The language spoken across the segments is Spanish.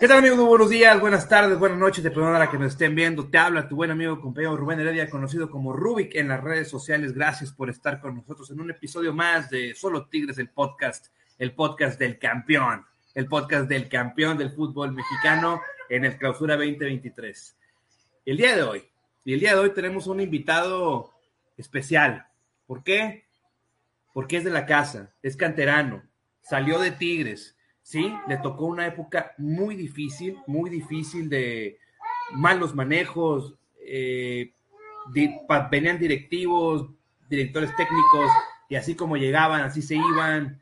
¿Qué tal amigos? Buenos días, buenas tardes, buenas noches, de perdón a la que nos estén viendo. Te habla tu buen amigo compañero Rubén Heredia, conocido como Rubik en las redes sociales. Gracias por estar con nosotros en un episodio más de Solo Tigres, el podcast, el podcast del campeón, el podcast del campeón del fútbol mexicano en el Clausura 2023. El día de hoy, y el día de hoy tenemos un invitado especial. ¿Por qué? Porque es de la casa, es canterano, salió de Tigres, ¿sí? Le tocó una época muy difícil, muy difícil de malos manejos, eh, venían directivos, directores técnicos, y así como llegaban, así se iban.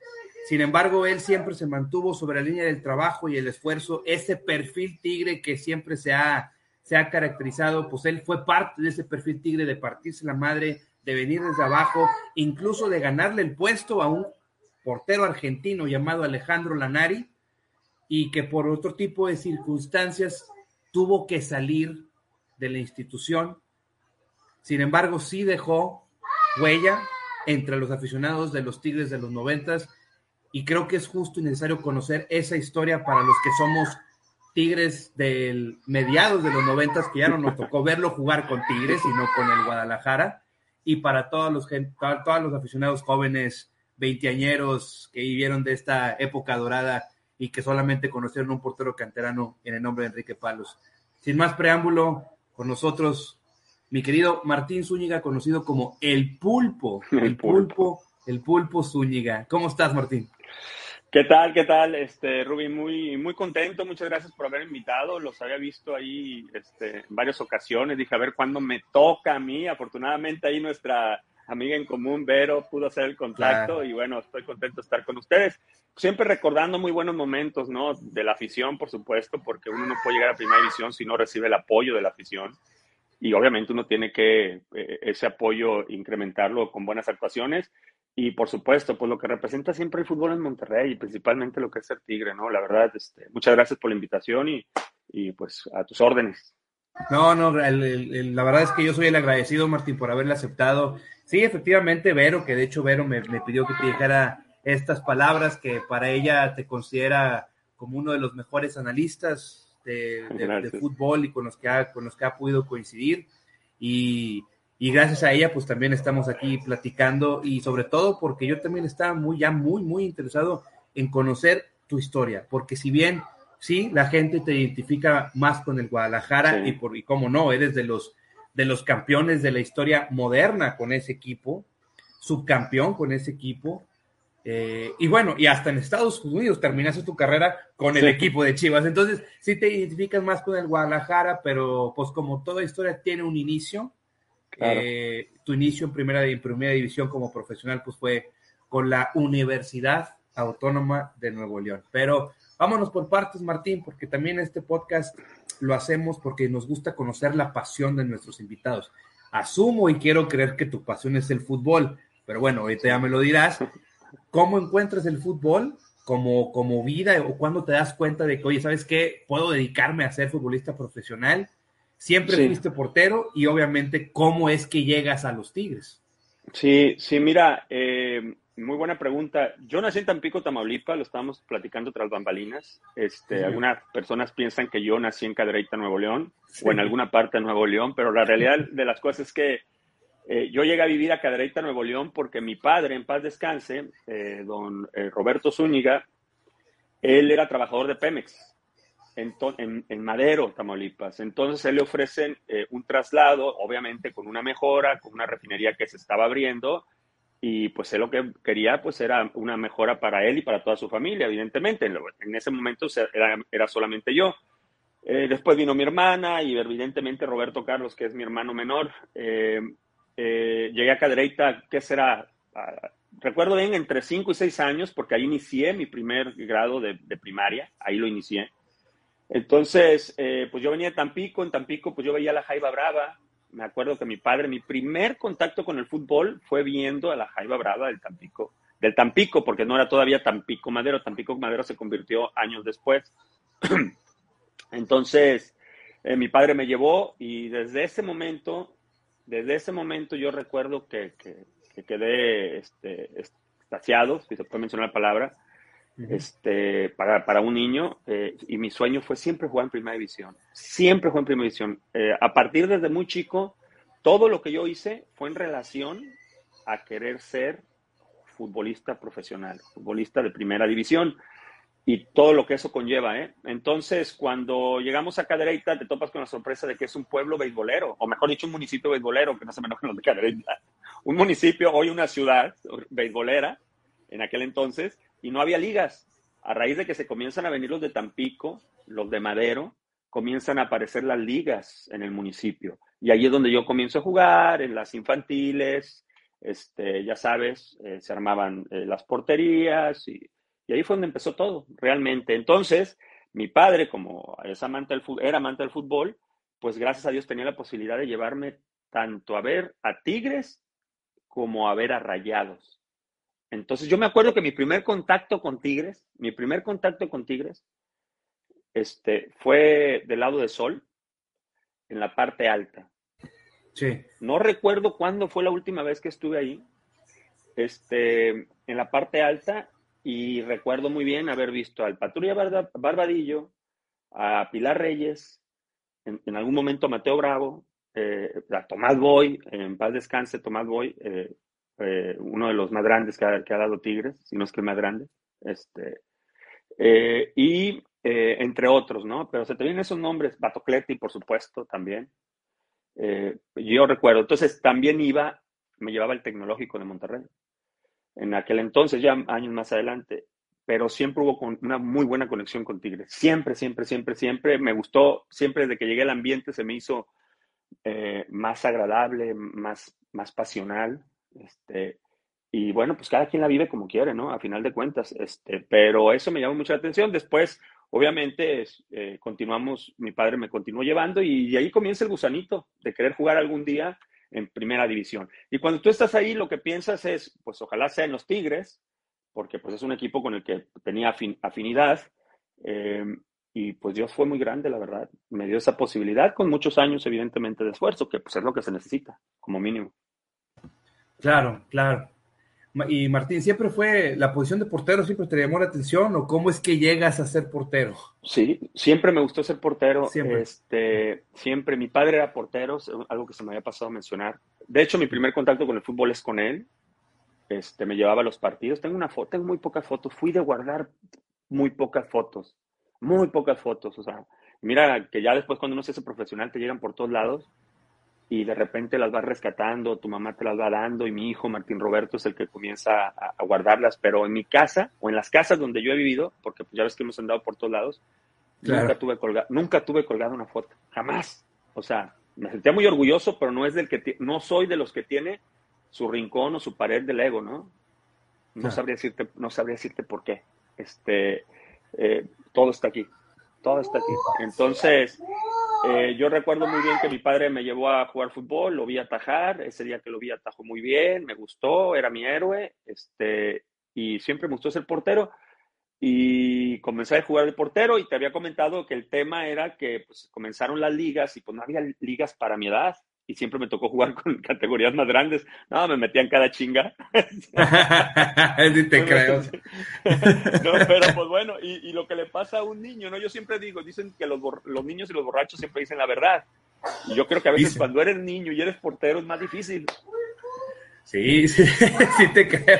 Sin embargo, él siempre se mantuvo sobre la línea del trabajo y el esfuerzo, ese perfil tigre que siempre se ha, se ha caracterizado, pues él fue parte de ese perfil tigre de partirse la madre, de venir desde abajo, incluso de ganarle el puesto a un portero argentino llamado Alejandro Lanari, y que por otro tipo de circunstancias tuvo que salir de la institución. Sin embargo, sí dejó huella entre los aficionados de los Tigres de los noventas y creo que es justo y necesario conocer esa historia para los que somos Tigres del mediados de los noventas, que ya no nos tocó verlo jugar con Tigres, sino con el Guadalajara, y para todos los, todos los aficionados jóvenes veinteañeros que vivieron de esta época dorada y que solamente conocieron un portero canterano en el nombre de Enrique Palos. Sin más preámbulo, con nosotros mi querido Martín Zúñiga, conocido como El Pulpo. El Pulpo, El Pulpo Zúñiga. ¿Cómo estás, Martín? ¿Qué tal? ¿Qué tal? Este, Rubí, muy, muy contento. Muchas gracias por haber invitado. Los había visto ahí este, en varias ocasiones. Dije, a ver cuándo me toca a mí. Afortunadamente ahí nuestra amiga en común, Vero, pudo hacer el contacto y bueno, estoy contento de estar con ustedes. Siempre recordando muy buenos momentos, ¿no? De la afición, por supuesto, porque uno no puede llegar a primera división si no recibe el apoyo de la afición. Y obviamente uno tiene que eh, ese apoyo incrementarlo con buenas actuaciones. Y por supuesto, pues lo que representa siempre el fútbol en Monterrey y principalmente lo que es ser tigre, ¿no? La verdad, este, muchas gracias por la invitación y, y pues a tus órdenes. No, no, la verdad es que yo soy el agradecido, Martín, por haberle aceptado. Sí, efectivamente, Vero, que de hecho Vero me, pidió que te dijera estas palabras que para ella te considera como uno de los mejores analistas de, fútbol y con los que ha, con los que ha podido coincidir. Y, gracias a ella, pues también estamos aquí platicando y sobre todo porque yo también estaba muy, ya muy, muy interesado en conocer tu historia, porque si bien sí, la gente te identifica más con el Guadalajara y por y cómo no, eres de los de los campeones de la historia moderna con ese equipo, subcampeón con ese equipo. Eh, y bueno, y hasta en Estados Unidos terminaste tu carrera con el equipo de Chivas. Entonces, sí te identificas más con el Guadalajara, pero pues como toda historia tiene un inicio, eh, tu inicio en primera, en primera división como profesional pues fue con la Universidad Autónoma de Nuevo León. Pero Vámonos por partes, Martín, porque también este podcast lo hacemos porque nos gusta conocer la pasión de nuestros invitados. Asumo y quiero creer que tu pasión es el fútbol, pero bueno, ahorita ya me lo dirás. ¿Cómo encuentras el fútbol como, como vida o cuando te das cuenta de que, oye, ¿sabes qué? Puedo dedicarme a ser futbolista profesional. Siempre fuiste portero y obviamente, ¿cómo es que llegas a los Tigres? Sí, sí, mira, eh, muy buena pregunta. Yo nací en Tampico, Tamaulipas, lo estábamos platicando tras bambalinas. Este, Algunas personas piensan que yo nací en Cadereyta, Nuevo León, o en alguna parte de Nuevo León, pero la realidad de las cosas es que eh, yo llegué a vivir a Cadereyta, Nuevo León, porque mi padre, en paz descanse, eh, don eh, Roberto Zúñiga, él era trabajador de Pemex en, en, Madero, Tamaulipas. Entonces, él le ofrecen un traslado, obviamente con una mejora, con una refinería que se estaba abriendo, y pues él lo que quería pues era una mejora para él y para toda su familia, evidentemente. En, ese momento era, era solamente yo. Eh, después vino mi hermana y evidentemente Roberto Carlos, que es mi hermano menor. Eh, eh, llegué a Cadereyta, ¿qué será? Ah, recuerdo bien, entre 5 y 6 años, porque ahí inicié mi primer grado de, de primaria, ahí lo inicié. Entonces, pues yo venía de Tampico, en Tampico pues yo veía la Jaiba Brava, me acuerdo que mi padre, mi primer contacto con el fútbol fue viendo a la Jaiba Brava del Tampico, del Tampico, porque no era todavía Tampico Madero, Tampico Madero se convirtió años después. Entonces, eh, mi padre me llevó y desde ese momento, desde ese momento yo recuerdo que, que, quedé este, si se puede mencionar la palabra, este, para, para, un niño eh, y mi sueño fue siempre jugar en primera división, siempre jugar en primera división. Eh, a partir desde muy chico, todo lo que yo hice fue en relación a querer ser futbolista profesional, futbolista de primera división y todo lo que eso conlleva. ¿eh? Entonces, cuando llegamos a Cadereyta, te topas con la sorpresa de que es un pueblo beisbolero, o mejor dicho, un municipio beisbolero, que no se me enojen los de Cadereyta. Un municipio, hoy una ciudad beisbolera, en aquel entonces, y no había ligas. A raíz de que se comienzan a venir los de Tampico, los de Madero, comienzan a aparecer las ligas en el municipio. Y ahí es donde yo comienzo a jugar, en las infantiles, este, ya sabes, eh, se armaban eh, las porterías y ahí fue donde empezó todo, realmente. Entonces, mi padre, como es amante del, era amante del fútbol, pues gracias a Dios tenía la posibilidad de llevarme tanto a ver a Tigres como a ver a Rayados. Entonces, yo me acuerdo que mi primer contacto con Tigres, mi primer contacto con Tigres, este, fue del lado de Sol, en la parte alta. Sí. No recuerdo cuándo fue la última vez que estuve ahí. Este, en la parte alta y recuerdo muy bien haber visto al Patrulla Barbadillo, a Pilar Reyes, en, algún momento a Mateo Bravo, eh, a Tomás Boy, en paz descanse Tomás Boy, eh, eh, uno de los más grandes que ha, dado Tigres, si no es que el más grande. Este, y entre otros, ¿no? Pero se te vienen esos nombres, Batocleti, por supuesto, también. yo recuerdo, entonces también iba, me llevaba el tecnológico de Monterrey en aquel entonces, ya años más adelante, pero siempre hubo una muy buena conexión con Tigres. Siempre, siempre, siempre, siempre. Me gustó, siempre desde que llegué al ambiente se me hizo eh, más agradable, más, más pasional. Este, y bueno, pues cada quien la vive como quiere, ¿no? A final de cuentas. Este, pero eso me llamó mucha atención. Después, obviamente, eh, continuamos, mi padre me continuó llevando y, ahí comienza el gusanito de querer jugar algún día en primera división. Y cuando tú estás ahí, lo que piensas es, pues ojalá sean los Tigres, porque pues es un equipo con el que tenía afinidad. Eh, y pues Dios fue muy grande, la verdad. Me dio esa posibilidad con muchos años, evidentemente, de esfuerzo, que pues es lo que se necesita, como mínimo. Claro, claro. Y Martín, ¿siempre fue la posición de portero, siempre te llamó la atención o cómo es que llegas a ser portero? Sí, siempre me gustó ser portero. Siempre. Este, siempre. Mi padre era portero, algo que se me había pasado a mencionar. De hecho, mi primer contacto con el fútbol es con él. Este, me llevaba a los partidos. Tengo una foto, tengo muy pocas fotos. Fui de guardar muy pocas fotos. Muy pocas fotos. O sea, mira que ya después cuando uno se hace profesional te llegan por todos lados y de repente las vas rescatando, tu mamá te las va dando y mi hijo Martín Roberto es el que comienza a, guardarlas, pero en mi casa o en las casas donde yo he vivido, porque pues ya ves que hemos andado por todos lados, nunca, tuve colgado, nunca tuve colgado una foto, jamás. O sea, me sentía muy orgulloso, pero no es del que no soy de los que tiene su rincón o su pared del ego, ¿no? No sabría decirte, no sabría decirte por qué. Este, eh, todo está aquí, todo está aquí. Entonces, eh, yo recuerdo muy bien que mi padre me llevó a jugar fútbol, lo vi atajar, ese día que lo vi atajó muy bien, me gustó, era mi héroe, este, y siempre me gustó ser portero. Y comencé a jugar de portero y te había comentado que el tema era que pues, comenzaron las ligas y pues no había ligas para mi edad y siempre me tocó jugar con categorías más grandes. No, me metían cada chinga. sí te creo. no, pero pues bueno, y, lo que le pasa a un niño, ¿no? Yo siempre digo, dicen que los, los niños y los borrachos siempre dicen la verdad. Y yo creo que a veces cuando eres niño y eres portero es más difícil. Sí, sí, sí te creo.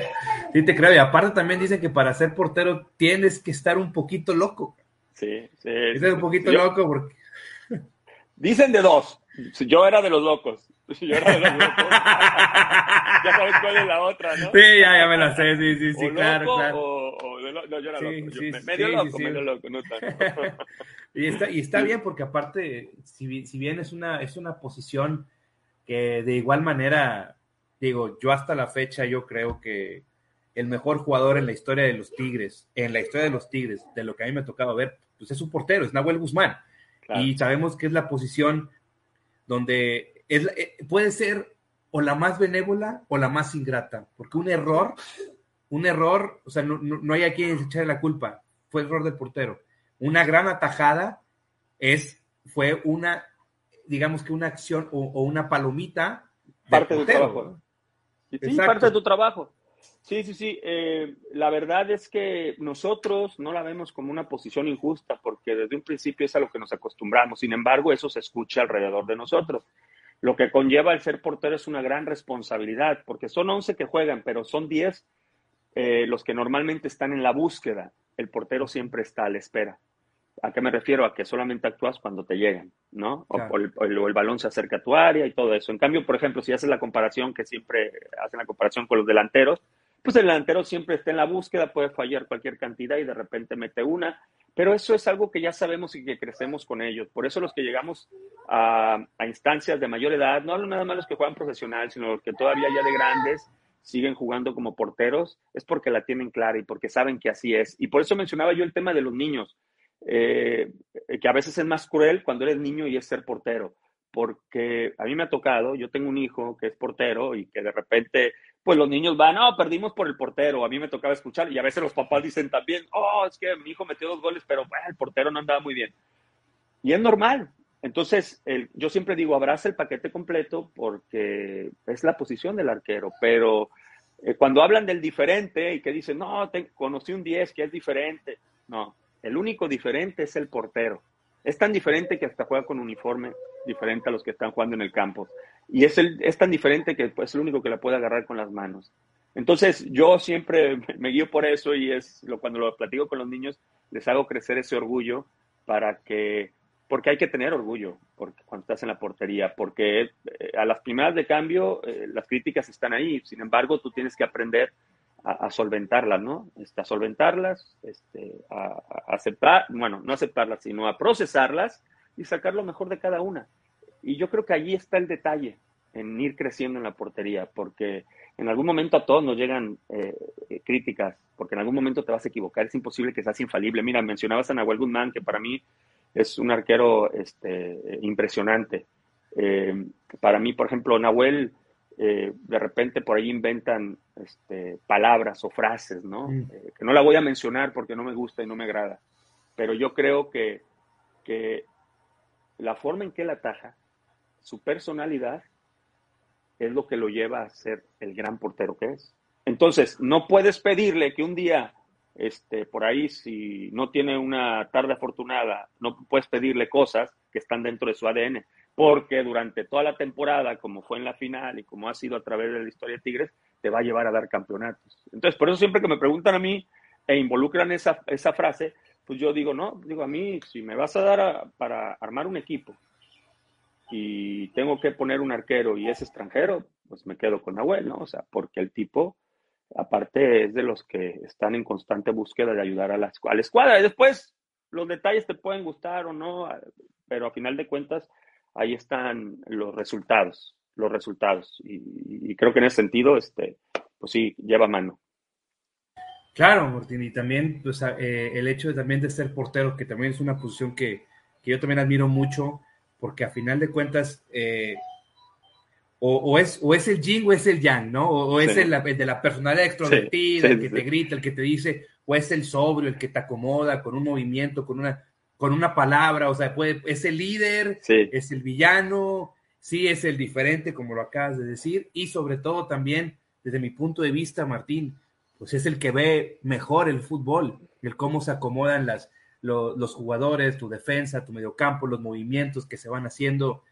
Sí te creo. Y aparte también dicen que para ser portero tienes que estar un poquito loco. Sí, sí. un poquito loco porque... Dicen de dos. Yo era de los locos. Yo era de los locos. ya sabes cuál es la otra, ¿no? Sí, ya, ya me la sé, sí, sí, sí, claro, claro. O, no, yo era loco. medio loco, medio loco, no tanto. y, está, y está bien porque aparte, si, si bien es una, es una posición que de igual manera, digo, yo hasta la fecha yo creo que el mejor jugador en la historia de los Tigres, en la historia de los Tigres, de lo que a mí me ha tocado ver, pues es un portero, es Nahuel Guzmán. Y sabemos que es la posición donde es, eh, puede ser o la más benévola o la más ingrata, porque un error, un error, o sea, no, hay a quien echarle la culpa, fue error del portero. Una gran atajada es, fue una, digamos que una acción o, una palomita. Parte de tu trabajo. Sí, parte de tu trabajo. Sí, sí, sí. Eh, la verdad es que nosotros no la vemos como una posición injusta porque desde un principio es a lo que nos acostumbramos. Sin embargo, eso se escucha alrededor de nosotros. Lo que conlleva el ser portero es una gran responsabilidad porque son 11 que juegan, pero son 10 eh, los que normalmente están en la búsqueda. El portero siempre está a la espera. ¿A qué me refiero? A que solamente actúas cuando te llegan, ¿no? O, el, el, balón se acerca a tu área y todo eso. En cambio, por ejemplo, si haces la comparación, que siempre hacen la comparación con los delanteros, pues el delantero siempre está en la búsqueda, puede fallar cualquier cantidad y de repente mete una, pero eso es algo que ya sabemos y que crecemos con ellos. Por eso los que llegamos a, instancias de mayor edad, no hablo nada más los que juegan profesional, sino los que todavía ya de grandes siguen jugando como porteros, es porque la tienen clara y porque saben que así es. Y por eso mencionaba yo el tema de los niños, eh, que a veces es más cruel cuando eres niño y es ser portero porque a mí me ha tocado, yo tengo un hijo que es portero y que de repente, pues los niños van, no, perdimos por el portero, a mí me tocaba escuchar y a veces los papás dicen también, oh, es que mi hijo metió dos goles, pero el portero no andaba muy bien. Y es normal. Entonces, yo siempre digo, abraza el paquete completo porque es la posición del arquero, pero eh, cuando hablan del diferente y que dicen, no, conocí un 10 que es diferente, no, el único diferente es el portero. Es tan diferente que hasta juega con uniforme diferente a los que están jugando en el campo. Y es, el, es tan diferente que pues, es el único que la puede agarrar con las manos. Entonces, yo siempre me guío por eso y es cuando lo platico con los niños, les hago crecer ese orgullo para que, porque hay que tener orgullo porque, cuando estás en la portería, porque eh, a las primeras de cambio eh, las críticas están ahí, sin embargo, tú tienes que aprender a, solventarlas, ¿no? Este, a solventarlas, este, a, aceptar, bueno, no aceptarlas, sino a procesarlas y sacar lo mejor de cada una. Y yo creo que allí está el detalle en ir creciendo en la portería, porque en algún momento a todos nos llegan eh, críticas, porque en algún momento te vas a equivocar, es imposible que seas infalible. Mira, mencionabas a Nahuel Guzmán, que para mí es un arquero este, impresionante. Eh, para mí, por ejemplo, Nahuel eh, de repente por ahí inventan este, palabras o frases, ¿no? Mm. Eh, que no la voy a mencionar porque no me gusta y no me agrada. Pero yo creo que, que la forma en que él ataja, su personalidad, es lo que lo lleva a ser el gran portero que es. Entonces, no puedes pedirle que un día, este, por ahí, si no tiene una tarde afortunada, no puedes pedirle cosas que están dentro de su ADN porque durante toda la temporada, como fue en la final y como ha sido a través de la historia de Tigres, te va a llevar a dar campeonatos. Entonces, por eso siempre que me preguntan a mí e involucran esa, esa frase, pues yo digo, no, digo a mí, si me vas a dar para armar un equipo y tengo que poner un arquero y es extranjero, pues me quedo con Nahuel, ¿no? O sea, porque el tipo, aparte, es de los que están en constante búsqueda de ayudar a la, a la escuadra. Y después, los detalles te pueden gustar o no, pero a final de cuentas, ahí están los resultados, los resultados. Y, creo que en ese sentido, este, pues sí, lleva mano. Claro, Martín, y también pues, eh, el hecho de, también de ser portero, que también es una posición que, yo también admiro mucho, porque a final de cuentas, eh, o, es, o es el yin o es el yang, ¿no? O, es el, de la personalidad extrovertida, el que te grita, el que te dice, o es el sobrio, el que te acomoda con un movimiento, con una con una palabra, o sea, puede, es el líder, es el villano, sí es el diferente, como lo acabas de decir, y sobre todo también, desde mi punto de vista, Martín, pues es el que ve mejor el fútbol, el cómo se acomodan las, los jugadores, tu defensa, tu mediocampo, los movimientos que se van haciendo.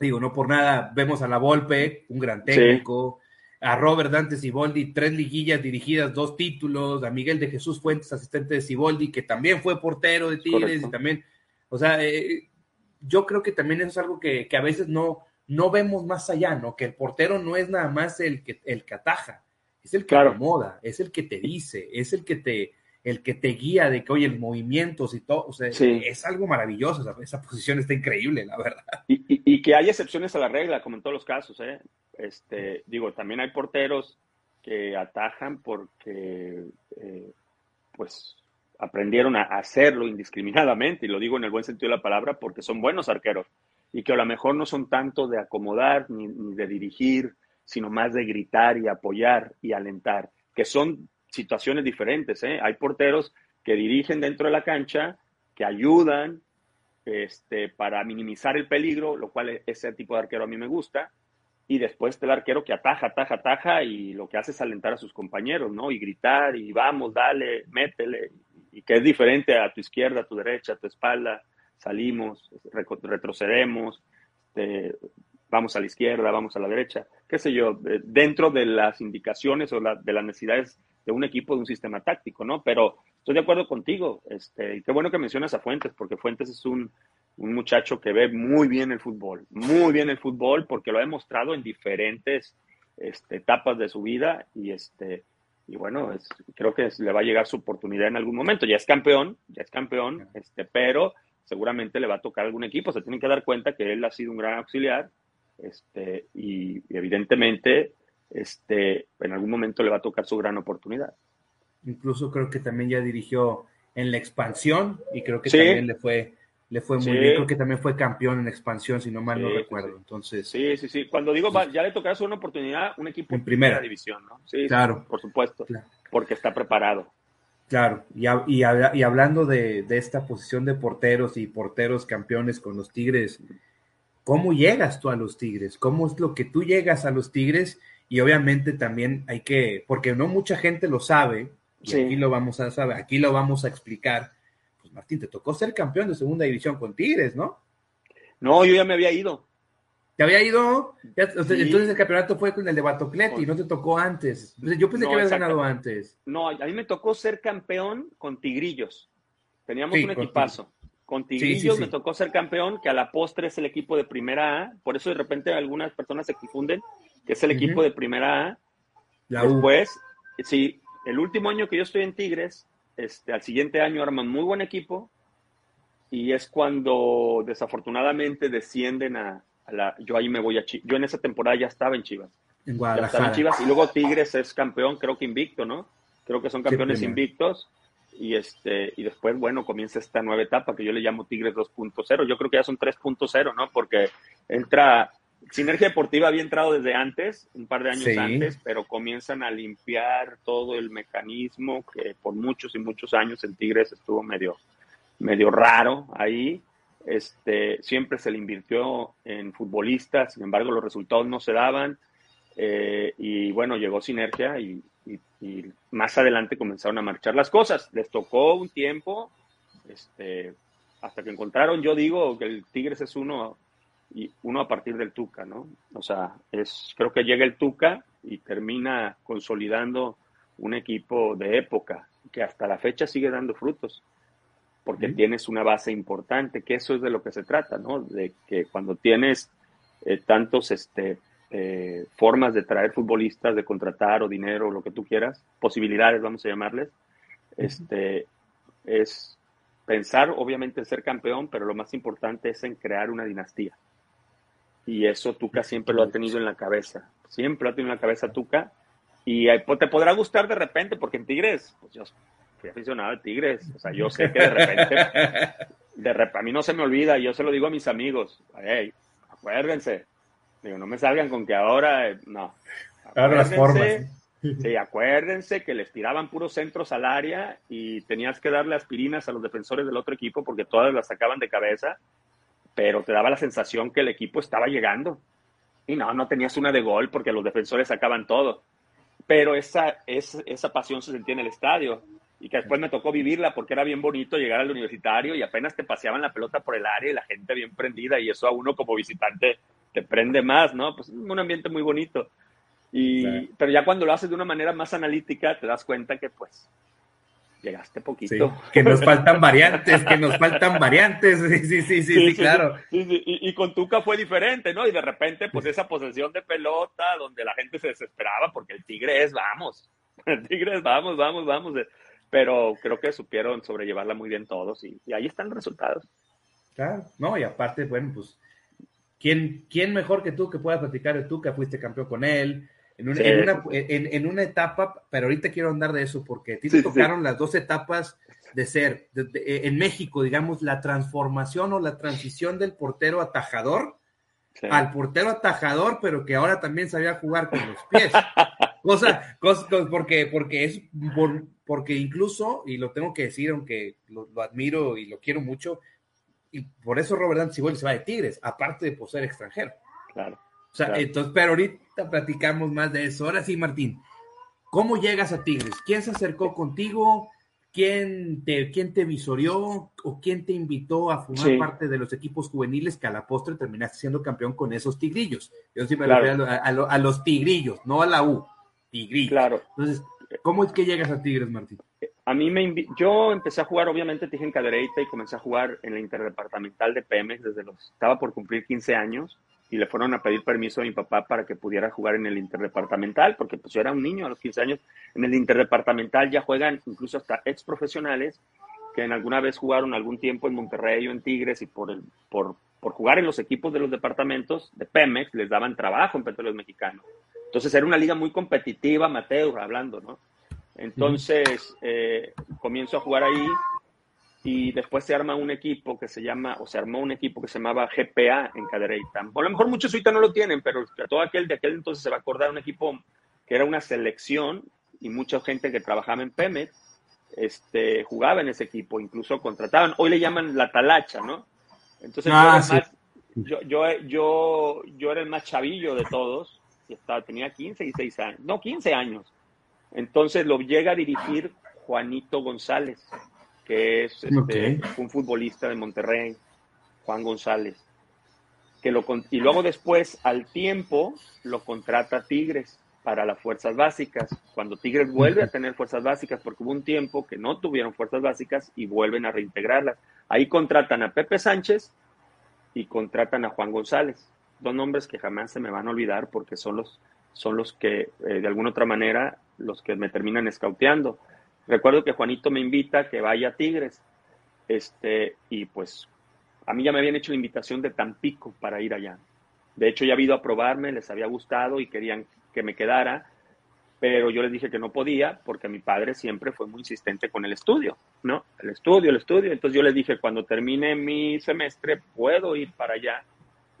Digo, no por nada, vemos a la Volpe, un gran técnico, a Robert Dante Siboldi, tres liguillas dirigidas, dos títulos, a Miguel de Jesús Fuentes, asistente de Siboldi, que también fue portero de Tigres y también, o sea, eh, yo creo que también eso es algo que, a veces no, no vemos más allá, ¿no? Que el portero no es nada más el que, el que ataja, es el que acomoda, es el que te dice, es el que te, el que te guía de que, oye, el movimientos y todo, o sea, es algo maravilloso, esa, posición está increíble, la verdad. Y, y, que hay excepciones a la regla, como en todos los casos, ¿eh? Este, digo, también hay porteros que atajan porque, eh, pues, aprendieron a hacerlo indiscriminadamente, y lo digo en el buen sentido de la palabra, porque son buenos arqueros, y que a lo mejor no son tanto de acomodar ni, de dirigir, sino más de gritar y apoyar y alentar, que son situaciones diferentes. ¿eh? Hay porteros que dirigen dentro de la cancha, que ayudan este, para minimizar el peligro, lo cual ese tipo de arquero a mí me gusta, y después el arquero que ataja, ataja, ataja y lo que hace es alentar a sus compañeros, ¿no? Y gritar y vamos, dale, métele, y que es diferente a tu izquierda, a tu derecha, a tu espalda, salimos, retrocedemos, este, vamos a la izquierda, vamos a la derecha, qué sé yo, dentro de las indicaciones o de las necesidades de un equipo, de un sistema táctico, ¿no? Pero estoy de acuerdo contigo, este, y qué bueno que mencionas a Fuentes, porque Fuentes es un, un muchacho que ve muy bien el fútbol, muy bien el fútbol, porque lo ha demostrado en diferentes este, etapas de su vida y este y bueno, es, creo que le va a llegar su oportunidad en algún momento. Ya es campeón, ya es campeón, este, pero seguramente le va a tocar algún equipo. Se tienen que dar cuenta que él ha sido un gran auxiliar este, y, evidentemente este, en algún momento le va a tocar su gran oportunidad. Incluso creo que también ya dirigió en la expansión y creo que también le fue le fue muy bien. Creo que también fue campeón en expansión, si no mal no recuerdo. Entonces, sí, sí, sí. Cuando digo ya le tocará una oportunidad, un equipo en primera, división, ¿no? Sí, claro. por supuesto, porque está preparado. Claro, y, y, y hablando de, de, esta posición de porteros y porteros campeones con los Tigres, ¿cómo llegas tú a los Tigres? ¿Cómo es lo que tú llegas a los Tigres? Y obviamente también hay que, porque no mucha gente lo sabe, y aquí lo vamos a saber, aquí lo vamos a explicar Martín, te tocó ser campeón de segunda división con Tigres, ¿no? No, yo ya me había ido. ¿Te había ido? Entonces el campeonato fue con el de Batocleti, no te tocó antes. Yo pensé que habías ganado antes. No, a mí me tocó ser campeón con Tigrillos. Teníamos un equipazo. Con Tigrillos me tocó ser campeón, que a la postre es el equipo de primera A. Por eso de repente algunas personas se confunden, que es el equipo de primera A. La Después, sí, el último año que yo estoy en Tigres, este, al siguiente año arman muy buen equipo y es cuando desafortunadamente descienden a, la... Yo ahí me voy a Chivas. Yo en esa temporada ya estaba en Chivas. En Guadalajara. Chivas y luego Tigres es campeón, creo que invicto, ¿no? Creo que son campeones invictos. Y, este, y después, bueno, comienza esta nueva etapa que yo le llamo Tigres 2.0. Yo creo que ya son 3.0, ¿no? Porque entra Sinergia Deportiva había entrado desde antes, un par de años antes, pero comienzan a limpiar todo el mecanismo que por muchos y muchos años en Tigres estuvo medio, medio raro ahí. Este, siempre se le invirtió en futbolistas, sin embargo los resultados no se daban. Eh, y bueno, llegó Sinergia y, y, más adelante comenzaron a marchar las cosas. Les tocó un tiempo, este, hasta que encontraron, yo digo que el Tigres es uno y uno a partir del Tuca, ¿no? O sea, es, creo que llega el Tuca y termina consolidando un equipo de época que hasta la fecha sigue dando frutos, porque tienes una base importante, que eso es de lo que se trata, ¿no? De que cuando tienes eh, tantos este, eh, formas de traer futbolistas, de contratar o dinero, o lo que tú quieras, posibilidades, vamos a llamarles, este, es pensar obviamente en ser campeón, pero lo más importante es en crear una dinastía. Y eso Tuca siempre lo ha tenido en la cabeza. Siempre lo ha tenido en la cabeza Tuca. Y pues, te podrá gustar de repente, porque en Tigres, pues yo fui aficionado a Tigres. O sea, yo sé que de repente, de repente, a mí no se me olvida, yo se lo digo a mis amigos. Hey, acuérdense. Digo, no me salgan con que ahora, eh, no. Ahora las formas. Sí, acuérdense que les tiraban puros centros al área y tenías que darle aspirinas a los defensores del otro equipo porque todas las sacaban de cabeza pero te daba la sensación que el equipo estaba llegando. Y no, no tenías una de gol porque los defensores sacaban todo. Pero esa, esa, esa pasión se sentía en el estadio y que después me tocó vivirla porque era bien bonito llegar al universitario y apenas te paseaban la pelota por el área y la gente bien prendida y eso a uno como visitante te prende más, ¿no? Pues es un ambiente muy bonito. Y, Pero ya cuando lo haces de una manera más analítica te das cuenta que pues llegaste poquito. que nos faltan variantes, que nos faltan variantes, sí, sí, sí, sí, claro. Y, con Tuca fue diferente, ¿no? Y de repente, pues esa posesión de pelota donde la gente se desesperaba porque el Tigre es, vamos, el Tigre es, vamos, vamos, vamos. Pero creo que supieron sobrellevarla muy bien todos y, ahí están los resultados. Claro, no, y aparte, bueno, pues, ¿quién, quién mejor que tú que pueda platicar de Tuca? Fuiste campeón con él, en una, etapa, pero ahorita quiero andar de eso porque a ti te tocaron las dos etapas de ser, en México, digamos, la transformación o la transición del portero atajador al portero atajador, pero que ahora también sabía jugar con los pies. cosa, cosa, porque, porque es, porque incluso, y lo tengo que decir, aunque lo, admiro y lo quiero mucho, y por eso Robert Dante se va de Tigres, aparte de por ser extranjero. Claro O sea, entonces, pero ahorita platicamos más de eso. Ahora sí, Martín, ¿cómo llegas a Tigres? ¿Quién se acercó contigo? ¿Quién te, quién te visorió o quién te invitó a formar parte de los equipos juveniles que a la postre terminaste siendo campeón con esos tigrillos? Yo siempre me refiero a, a, los tigrillos, no a la U, tigrillos. Claro. Entonces, ¿cómo es que llegas a Tigres, Martín? A mí me yo empecé a jugar, obviamente, dije en Cadereyta y comencé a jugar en la interdepartamental de Pemex desde los, estaba por cumplir 15 años y le fueron a pedir permiso a mi papá para que pudiera jugar en el interdepartamental, porque pues yo era un niño a los 15 años. En el interdepartamental ya juegan incluso hasta ex profesionales que en alguna vez jugaron algún tiempo en Monterrey o en Tigres y por, el, por, por jugar en los equipos de los departamentos de Pemex les daban trabajo en Petróleos Mexicanos. Entonces era una liga muy competitiva, Mateo, hablando, ¿no? Entonces eh, comienzo a jugar ahí y después se arma un equipo que se llama, o se armó un equipo que se llamaba GPA en Cadereyta. A lo mejor muchos ahorita no lo tienen, pero todo aquel de aquel entonces se va a acordar un equipo que era una selección y mucha gente que trabajaba en Pemex este, jugaba en ese equipo, incluso contrataban. Hoy le llaman la talacha, ¿no? Entonces ah, yo, yo, yo, yo, era el más chavillo de todos, y estaba, tenía 15 y 6 años, no, 15 años. Entonces lo llega a dirigir Juanito González que es este, un futbolista de Monterrey, Juan González. Que lo, y luego después, al tiempo, lo contrata Tigres para las fuerzas básicas. Cuando Tigres vuelve a tener fuerzas básicas, porque hubo un tiempo que no tuvieron fuerzas básicas y vuelven a reintegrarlas. Ahí contratan a Pepe Sánchez y contratan a Juan González. Dos nombres que jamás se me van a olvidar porque son los, son los que, eh, de alguna otra manera, los que me terminan escauteando. Recuerdo que Juanito me invita a que vaya a Tigres. Este, y pues a mí ya me habían hecho la invitación de Tampico para ir allá. De hecho, ya había a probarme, les había gustado y querían que me quedara, pero yo les dije que no podía porque mi padre siempre fue muy insistente con el estudio, ¿no? El estudio, el estudio. Entonces yo les dije, cuando termine mi semestre, puedo ir para allá.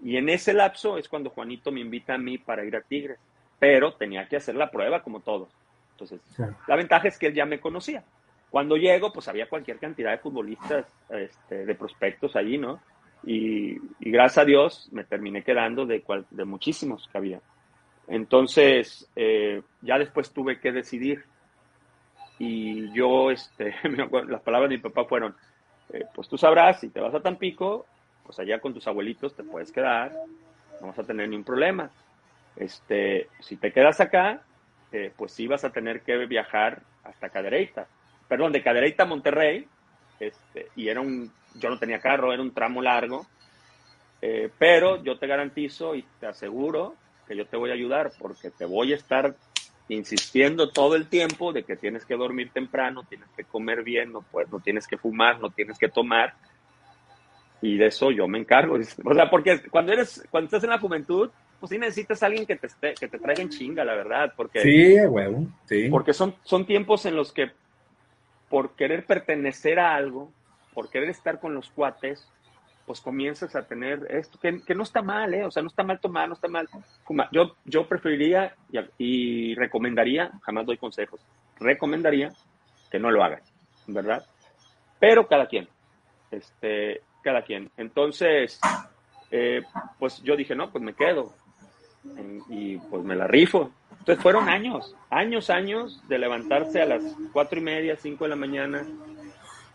Y en ese lapso es cuando Juanito me invita a mí para ir a Tigres, pero tenía que hacer la prueba como todos. Entonces, la ventaja es que él ya me conocía. Cuando llego, pues había cualquier cantidad de futbolistas, este, de prospectos allí, ¿no? Y, gracias a Dios me terminé quedando de, de muchísimos que había. Entonces, eh, ya después tuve que decidir. Y yo, este, las palabras de mi papá fueron, eh, pues tú sabrás, si te vas a Tampico, pues allá con tus abuelitos te puedes quedar, no vas a tener ningún problema. Este, si te quedas acá, pues sí vas a tener que viajar hasta Cadereyta, perdón, de Cadereyta a Monterrey, este, y era un, yo no tenía carro, era un tramo largo, eh, pero yo te garantizo y te aseguro que yo te voy a ayudar porque te voy a estar insistiendo todo el tiempo de que tienes que dormir temprano, tienes que comer bien, no, pues, no tienes que fumar, no tienes que tomar. Y de eso yo me encargo. O sea, porque cuando eres, cuando estás en la juventud, pues sí necesitas a alguien que te, esté, que te traiga en chinga, la verdad, porque... Sí, huevo, sí. Porque son, son tiempos en los que por querer pertenecer a algo, por querer estar con los cuates, pues comienzas a tener esto, que, que no está mal, ¿eh? O sea, no está mal tomar, no está mal fumar. Yo, yo preferiría y, recomendaría, jamás doy consejos, recomendaría que no lo hagan, ¿verdad? Pero cada quien, este, cada quien. Entonces, eh, pues yo dije, no, pues me quedo y pues me la rifo. Entonces fueron años, años, años de levantarse a las cuatro y media, cinco de la mañana,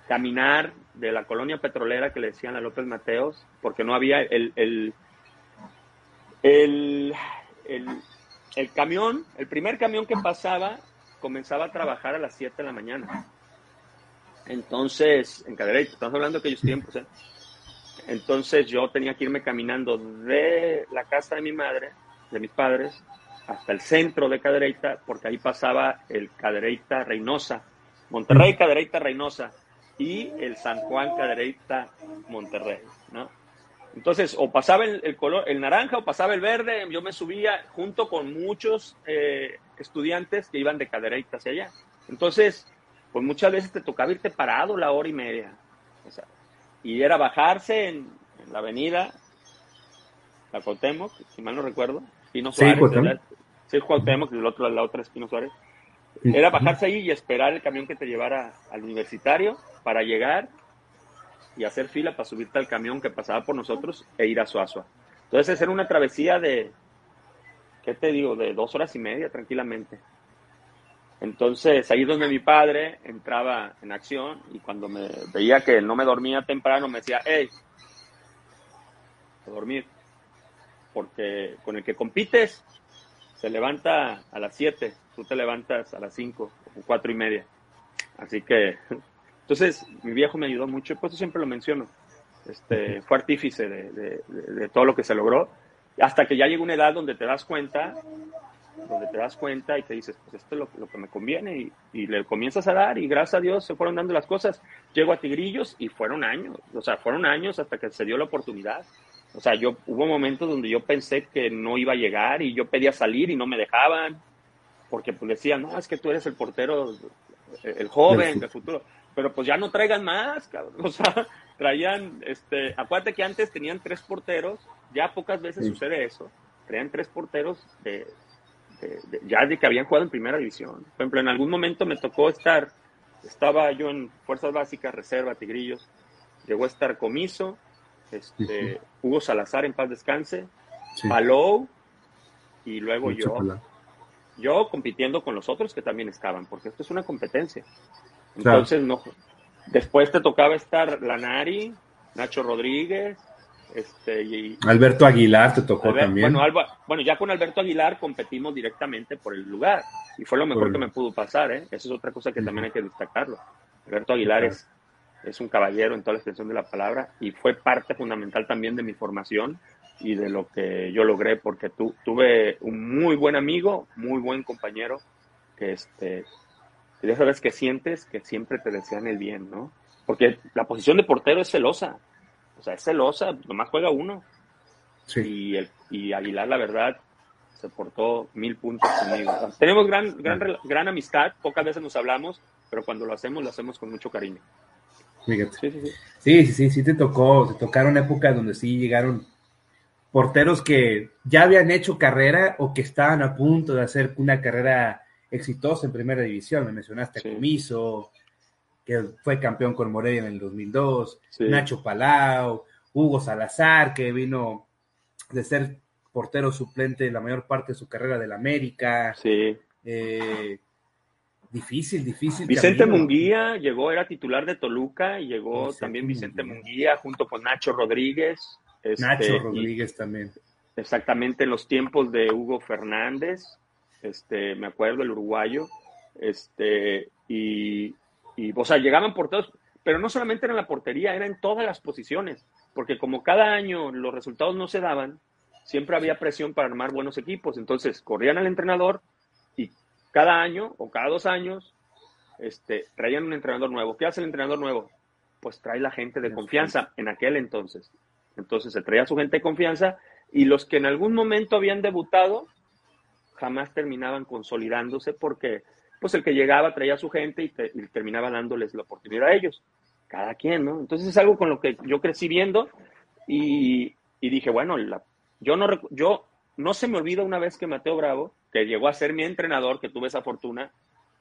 caminar de la colonia petrolera que le decían a López Mateos, porque no había el, el, el, el, camión, el primer camión que pasaba comenzaba a trabajar a las 7 de la mañana. Entonces, en Cadereyta, estamos hablando de aquellos tiempos, ¿eh? Entonces yo tenía que irme caminando de la casa de mi madre de mis padres hasta el centro de Cadereyta, porque ahí pasaba el Cadereyta Reynosa, Monterrey Cadereyta Reynosa y el San Juan Cadereyta Monterrey, ¿no? Entonces, o pasaba el, color, el naranja o pasaba el verde, yo me subía junto con muchos eh, estudiantes que iban de Cadereyta hacia allá. Entonces, pues muchas veces te tocaba irte parado la hora y media. y era bajarse en, en la avenida, la Cuauhtémoc, si mal no recuerdo, Espino Suárez. Sí, Cuauhtémoc. Sí, Cuauhtémoc, el otro, la otra Espino Suárez. Era bajarse ahí y esperar el camión que te llevara al universitario para llegar y hacer fila para subirte al camión que pasaba por nosotros e ir a Suazua. Entonces era una travesía de ¿qué te digo? De dos horas y media tranquilamente. Entonces, ahí es donde mi padre entraba en acción y cuando me veía que no me dormía temprano, me decía, hey, a dormir. Porque con el que compites se levanta a las 7, tú te levantas a las 5 o 4 y media. Así que, entonces, mi viejo me ayudó mucho, pues siempre lo menciono. Este, fue artífice de, de todo lo que se logró, hasta que ya llegó una edad donde te das cuenta donde te das cuenta y te dices, pues esto es lo, que me conviene y, le comienzas a dar y gracias a Dios se fueron dando las cosas. Llego a Tigrillos y fueron años, o sea, fueron años hasta que se dio la oportunidad. O sea, yo hubo momentos donde yo pensé que no iba a llegar y yo pedía salir y no me dejaban porque pues decían, no, es que tú eres el portero, el joven del futuro. Pero pues ya no traigan más, cabrón. O sea, traían, este, acuérdate que antes tenían tres porteros, ya pocas veces sucede eso. Traían tres porteros de, ya de que habían jugado en primera división. Por ejemplo, en algún momento me tocó estar, estaba yo en Fuerzas Básicas, Reserva, Tigrillos, llegó a estar Comiso, este, Hugo Salazar en paz descanse, Palou, y luego yo. Yo compitiendo con los otros que también estaban, porque esto es una competencia. Entonces, no. Después te tocaba estar Lanari, Nacho Rodríguez, este, y, Alberto Aguilar te tocó también. Bueno, ya con Alberto Aguilar competimos directamente por el lugar y fue lo mejor que me pudo pasar. ¿eh? Esa es otra cosa que también hay que destacarlo. Alberto Aguilar es, es un caballero en toda la extensión de la palabra y fue parte fundamental también de mi formación y de lo que yo logré porque tu, tuve un muy buen amigo, muy buen compañero que este y de vez que sientes que siempre te desean el bien, ¿no? Porque la posición de portero es celosa o sea, es celosa, nomás juega uno. Sí. Y, el, y Aguilar, la verdad, se portó mil puntos conmigo. Tenemos gran, gran, gran amistad, pocas veces nos hablamos, pero cuando lo hacemos, lo hacemos con mucho cariño. Fíjate. Sí, sí, sí. Sí, sí, sí, te tocó, te tocaron épocas donde sí llegaron porteros que ya habían hecho carrera o que estaban a punto de hacer una carrera exitosa en primera división. Me mencionaste a Comiso, que fue campeón con Morelia en el 2002, Nacho Palau, Hugo Salazar, que vino de ser portero suplente la mayor parte de su carrera del América. Sí. Eh, difícil, difícil. Vicente Munguía llegó, era titular de Toluca, y llegó también Vicente Munguía. junto con Nacho Rodríguez. Este, Nacho Rodríguez también. Exactamente en los tiempos de Hugo Fernández, este, me acuerdo, el uruguayo. Este, y, y, o sea, llegaban porteros, pero no solamente en la portería, era en todas las posiciones, porque como cada año los resultados no se daban, siempre había presión para armar buenos equipos. Entonces, corrían al entrenador cada año o cada dos años este, traían un entrenador nuevo. ¿Qué hace el entrenador nuevo? Pues trae la gente de confianza en aquel entonces. Entonces se traía a su gente de confianza y los que en algún momento habían debutado jamás terminaban consolidándose porque pues el que llegaba traía a su gente y, terminaba dándoles la oportunidad a ellos. Cada quien, ¿no? Entonces es algo con lo que yo crecí viendo y, dije, bueno, yo, no, yo no se me olvida una vez que Mateo Bravo, que llegó a ser mi entrenador, que tuve esa fortuna,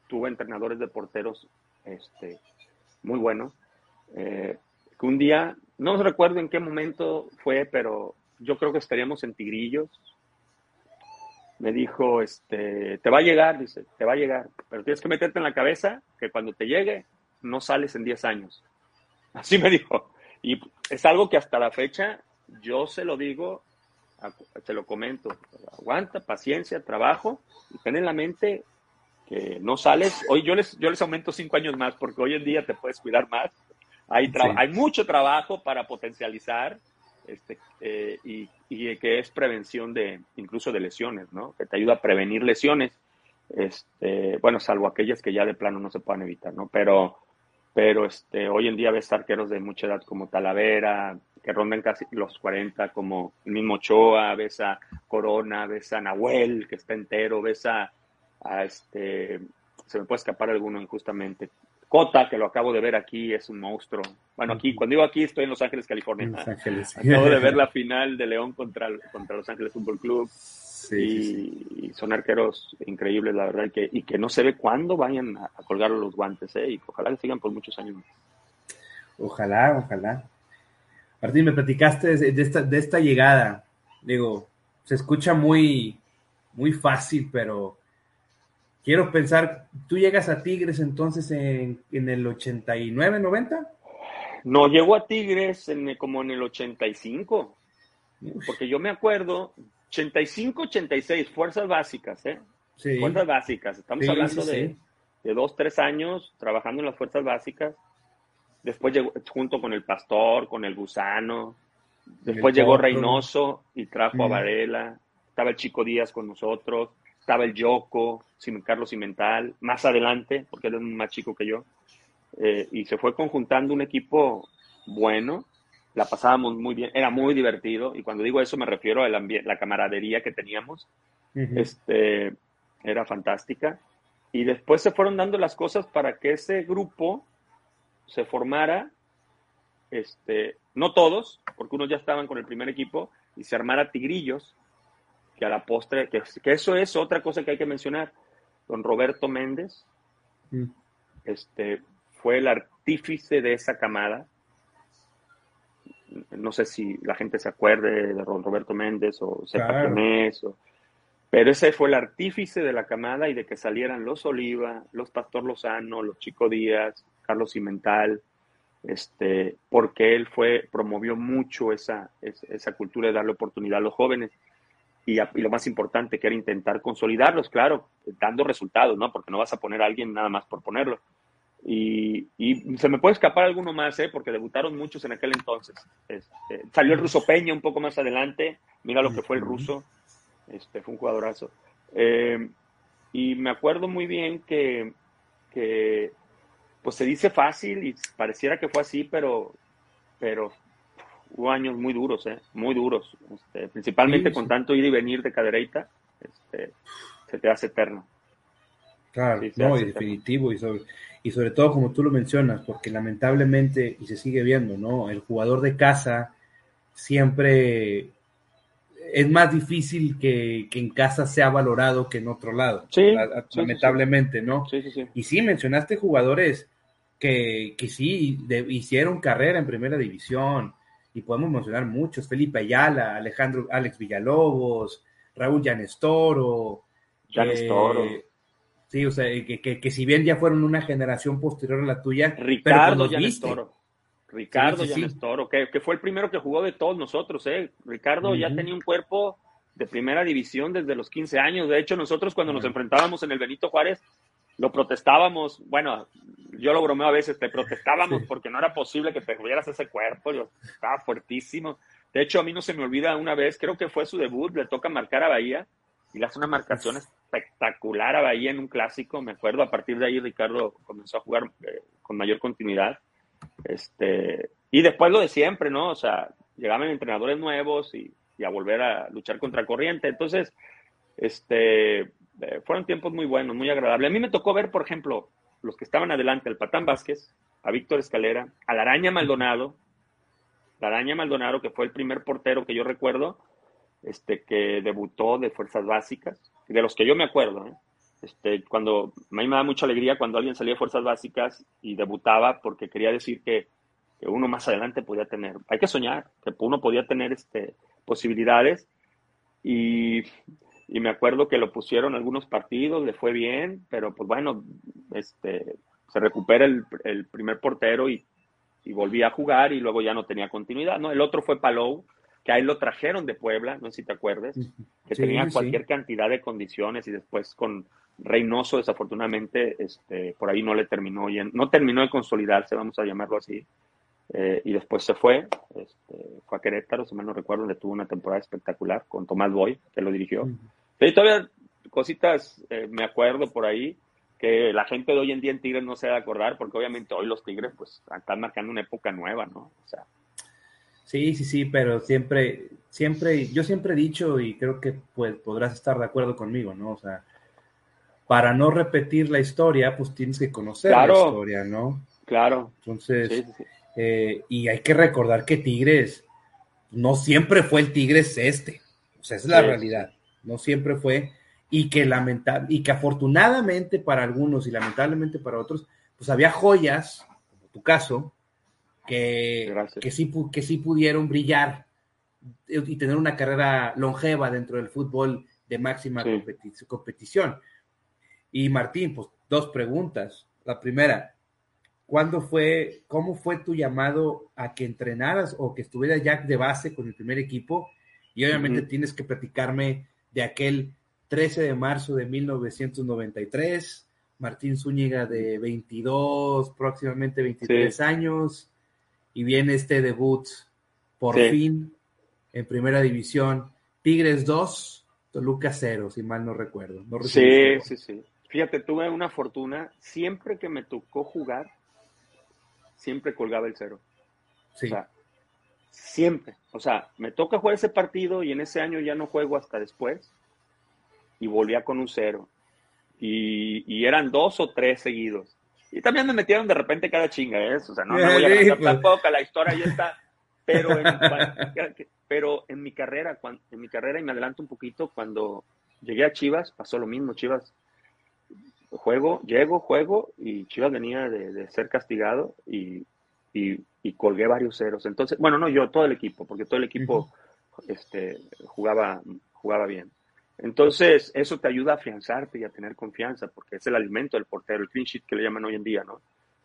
tuve entrenadores de porteros este, muy buenos, eh, que un día, no recuerdo en qué momento fue, pero yo creo que estaríamos en Tigrillos, me dijo, este, te va a llegar, dice, te va a llegar, pero tienes que meterte en la cabeza que cuando te llegue no sales en 10 años. Así me dijo. Y es algo que hasta la fecha yo se lo digo, te lo comento, aguanta, paciencia, trabajo y ten en la mente que no sales. Hoy yo les, yo les aumento 5 años más porque hoy en día te puedes cuidar más. Hay, hay mucho trabajo para potencializar este, eh, y, que es prevención de incluso de lesiones, ¿no? Que te ayuda a prevenir lesiones, este, bueno, salvo aquellas que ya de plano no se puedan evitar, ¿no? Pero, pero este, hoy en día ves arqueros de mucha edad como Talavera, que rondan casi los 40, como el mismo Ochoa, ves a Corona, ves a Nahuel, que está entero, ves a, a este, se me puede escapar alguno injustamente, Cota, que lo acabo de ver aquí, es un monstruo. Bueno, aquí, cuando digo aquí, estoy en Los Ángeles, California. Los Ángeles. Acabo de ver la final de León contra, contra Los Ángeles Fútbol Club. y, son arqueros increíbles, la verdad, y que, y que no se ve cuándo vayan a, colgar los guantes, ¿eh? y ojalá que sigan por muchos años Ojalá, ojalá. Martín, me platicaste de, esta, de esta llegada. Digo, se escucha muy, muy fácil, pero quiero pensar, ¿tú llegas a Tigres entonces en, en el 89, 90? No, llegó a Tigres en, como en el 85, porque yo me acuerdo, 85, 86, fuerzas básicas, ¿eh? Sí. Fuerzas básicas, estamos hablando de, de, dos, tres años trabajando en las fuerzas básicas. Después llegó junto con el Pastor, con el Gusano. Después llegó Reynoso y trajo a Varela. Estaba el Chico Díaz con nosotros. Estaba el Yoko, Carlos Cimental. Más adelante, porque él es más chico que yo. Eh, y se fue conjuntando un equipo bueno. La pasábamos muy bien. Era muy divertido. Y cuando digo eso me refiero a la camaradería que teníamos. este, era fantástica. Y después se fueron dando las cosas para que ese grupo se formara, este, no todos, porque unos ya estaban con el primer equipo, y se armara Tigrillos, que a la postre, que, eso es otra cosa que hay que mencionar. Don Roberto Méndez mm. este, fue el artífice de esa camada. No sé si la gente se acuerde de Don Roberto Méndez o sepa quién es, pero ese fue el artífice de la camada y de que salieran los Oliva, los Pastor Lozano, los Chico Díaz, Carlos Cimental, este, porque él fue, promovió mucho esa, esa cultura de darle oportunidad a los jóvenes. Y, lo más importante, que era intentar consolidarlos, claro, dando resultados, ¿no? Porque no vas a poner a alguien nada más por ponerlo. Y, se me puede escapar alguno más, ¿eh? Porque debutaron muchos en aquel entonces. Este, salió el ruso Peña un poco más adelante, mira lo que fue el ruso, este, fue un jugadorazo. Eh, y me acuerdo muy bien que, que pues se dice fácil y pareciera que fue así, pero, pero hubo años muy duros, ¿eh? muy duros, este, principalmente con tanto ir y venir de cadereita, este, se te hace eterno. Claro, no, y definitivo, y sobre, y sobre todo como tú lo mencionas, porque lamentablemente, y se sigue viendo, ¿no? El jugador de casa siempre es más difícil que, en casa sea valorado que en otro lado. Sí, lamentablemente, ¿no? Sí, sí, sí. Y sí, mencionaste jugadores que, que sí hicieron carrera en primera división, y podemos mencionar muchos, Felipe Ayala, Alejandro, Alex Villalobos, Raúl Llanestoro. Llanestoro. Eh, sí, o sea, que, que, si bien ya fueron una generación posterior a la tuya, Ricardo Llanestoro. Ricardo sí, que, que, fue el primero que jugó de todos nosotros, ¿eh? Ricardo ya tenía un cuerpo de primera división desde los 15 años. De hecho, nosotros cuando nos enfrentábamos en el Benito Juárez, lo protestábamos, bueno, yo lo bromeo a veces, te protestábamos porque no era posible que te tuvieras ese cuerpo, yo estaba fuertísimo. De hecho, a mí no se me olvida una vez, creo que fue su debut, le toca marcar a Bahía y le hace una marcación espectacular a Bahía en un clásico, me acuerdo, a partir de ahí Ricardo comenzó a jugar eh, con mayor continuidad este, y después lo de siempre, ¿no? O sea, llegaban entrenadores nuevos y, a volver a luchar contra corriente. Entonces, este, eh, fueron tiempos muy buenos, muy agradables. A mí me tocó ver, por ejemplo, los que estaban adelante, el Patán Vázquez, a Víctor Escalera, a la Araña Maldonado, la Araña Maldonado, que fue el primer portero que yo recuerdo, este, que debutó de Fuerzas Básicas, de los que yo me acuerdo, ¿eh? Este, cuando, a mí me da mucha alegría cuando alguien salía de fuerzas básicas y debutaba porque quería decir que, uno más adelante podía tener, hay que soñar, que uno podía tener este, posibilidades y, me acuerdo que lo pusieron algunos partidos, le fue bien, pero pues bueno, este, se recupera el, primer portero y, y volvía a jugar y luego ya no tenía continuidad, ¿no? El otro fue Palou, que ahí lo trajeron de Puebla, no sé si te acuerdes, que tenía cualquier cantidad de condiciones y después con Reynoso, desafortunadamente, este, por ahí no le terminó, no terminó de consolidarse, vamos a llamarlo así, eh, y después se fue, este, fue a Querétaro, si mal no recuerdo, donde tuvo una temporada espectacular con Tomás Boy, que lo dirigió. Y todavía cositas eh, me acuerdo por ahí que la gente de hoy en día en Tigres no se va a acordar, porque obviamente hoy los Tigres pues están marcando una época nueva, ¿no? O sea, Sí, sí, sí, pero siempre, siempre, yo siempre he dicho y creo que pues podrás estar de acuerdo conmigo, ¿no? O sea, para no repetir la historia, pues tienes que conocer la historia, ¿no? Claro. Entonces, eh, y hay que recordar que Tigres no siempre fue el Tigres este, o sea, es la realidad, no siempre fue, y que lamentable, y que afortunadamente para algunos y lamentablemente para otros, pues había joyas, como tu caso, que, que, sí, que sí pudieron brillar y tener una carrera longeva dentro del fútbol de máxima competición. Y Martín, pues dos preguntas. La primera, ¿cuándo fue, cómo fue tu llamado a que entrenaras o que estuvieras ya de base con el primer equipo? Y obviamente tienes que platicarme de aquel 13 de marzo de 1993, Martín Zúñiga de 22, próximamente 23 años, y viene este debut por fin en primera división, Tigres 2, Toluca 0, si mal no recuerdo. sí, sí, sí. Fíjate, tuve una fortuna, siempre que me tocó jugar, siempre colgaba el cero. Sí. O sea, siempre. O sea, me toca jugar ese partido y en ese año ya no juego hasta después y volvía con un cero. Y, eran dos o tres seguidos. Y también me metieron de repente cada chinga, ¿eh? O sea, no me voy a contar pues. tampoco, la historia ya está. Pero en, pero en mi carrera, en mi carrera, y me adelanto un poquito, cuando llegué a Chivas, pasó lo mismo. Chivas, juego, llego, juego, y Chivas venía de, ser castigado y, y, colgué varios ceros. Entonces, bueno, no yo, todo el equipo, porque todo el equipo este, jugaba, jugaba bien. Entonces, eso te ayuda a afianzarte y a tener confianza, porque es el alimento del portero, el clean sheet que le llaman hoy en día, ¿no?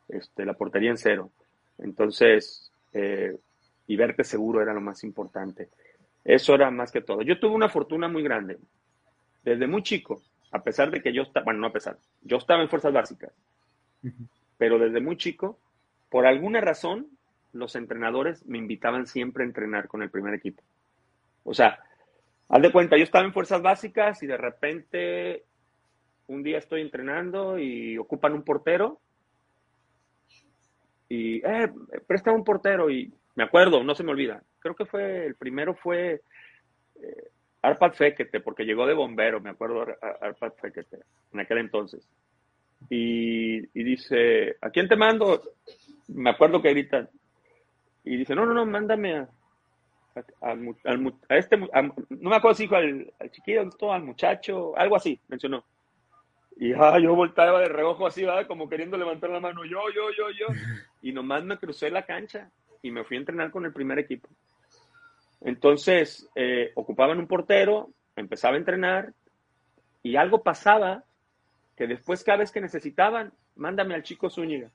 Este, la portería en cero. Entonces, eh, y verte seguro era lo más importante. Eso era más que todo. Yo tuve una fortuna muy grande. Desde muy chico, a pesar de que yo estaba, bueno, no a pesar, yo estaba en fuerzas básicas, pero desde muy chico, por alguna razón, los entrenadores me invitaban siempre a entrenar con el primer equipo. O sea, Haz de cuenta, yo estaba en fuerzas básicas y de repente un día estoy entrenando y ocupan un portero y, eh, presta un portero y me acuerdo, no se me olvida. Creo que fue, el primero fue eh, Arpad Fekete, porque llegó de bombero, me acuerdo Arpad Fekete, en aquel entonces. Y, y, dice, ¿a quién te mando? Me acuerdo que gritan. Y dice, no, no, no, mándame a, a este, no me acuerdo si dijo al, chiquito, al muchacho, algo así, mencionó. Y ah, yo voltaba de reojo así, como queriendo levantar la mano, yo, yo, yo, yo. Y nomás me crucé la cancha y me fui a entrenar con el primer equipo. Entonces, eh, ocupaban un portero, empezaba a entrenar y algo pasaba que después cada vez que necesitaban, mándame al chico Zúñiga.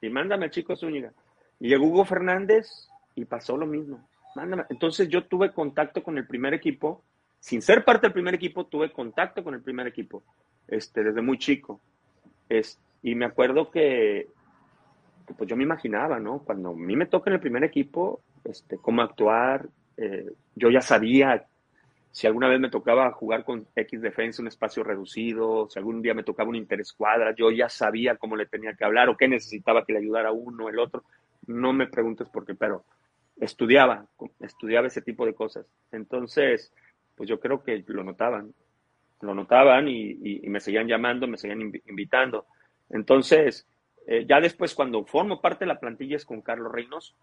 Y mándame al chico Zúñiga. Y llegó Hugo Fernández y pasó lo mismo. Entonces yo tuve contacto con el primer equipo, sin ser parte del primer equipo, tuve contacto con el primer equipo, este, desde muy chico. Es, y me acuerdo que, pues yo me imaginaba, ¿no? Cuando a mí me toca en el primer equipo, este, cómo actuar, eh, yo ya sabía si alguna vez me tocaba jugar con X defensa, un espacio reducido, si algún día me tocaba un interescuadra, yo ya sabía cómo le tenía que hablar o qué necesitaba que le ayudara uno, el otro. No me preguntes por qué, pero estudiaba, estudiaba ese tipo de cosas. Entonces, pues yo creo que lo notaban, lo notaban y, me seguían llamando, me seguían invitando. Entonces, eh, ya después cuando formo parte de la plantilla es con Carlos Reynoso,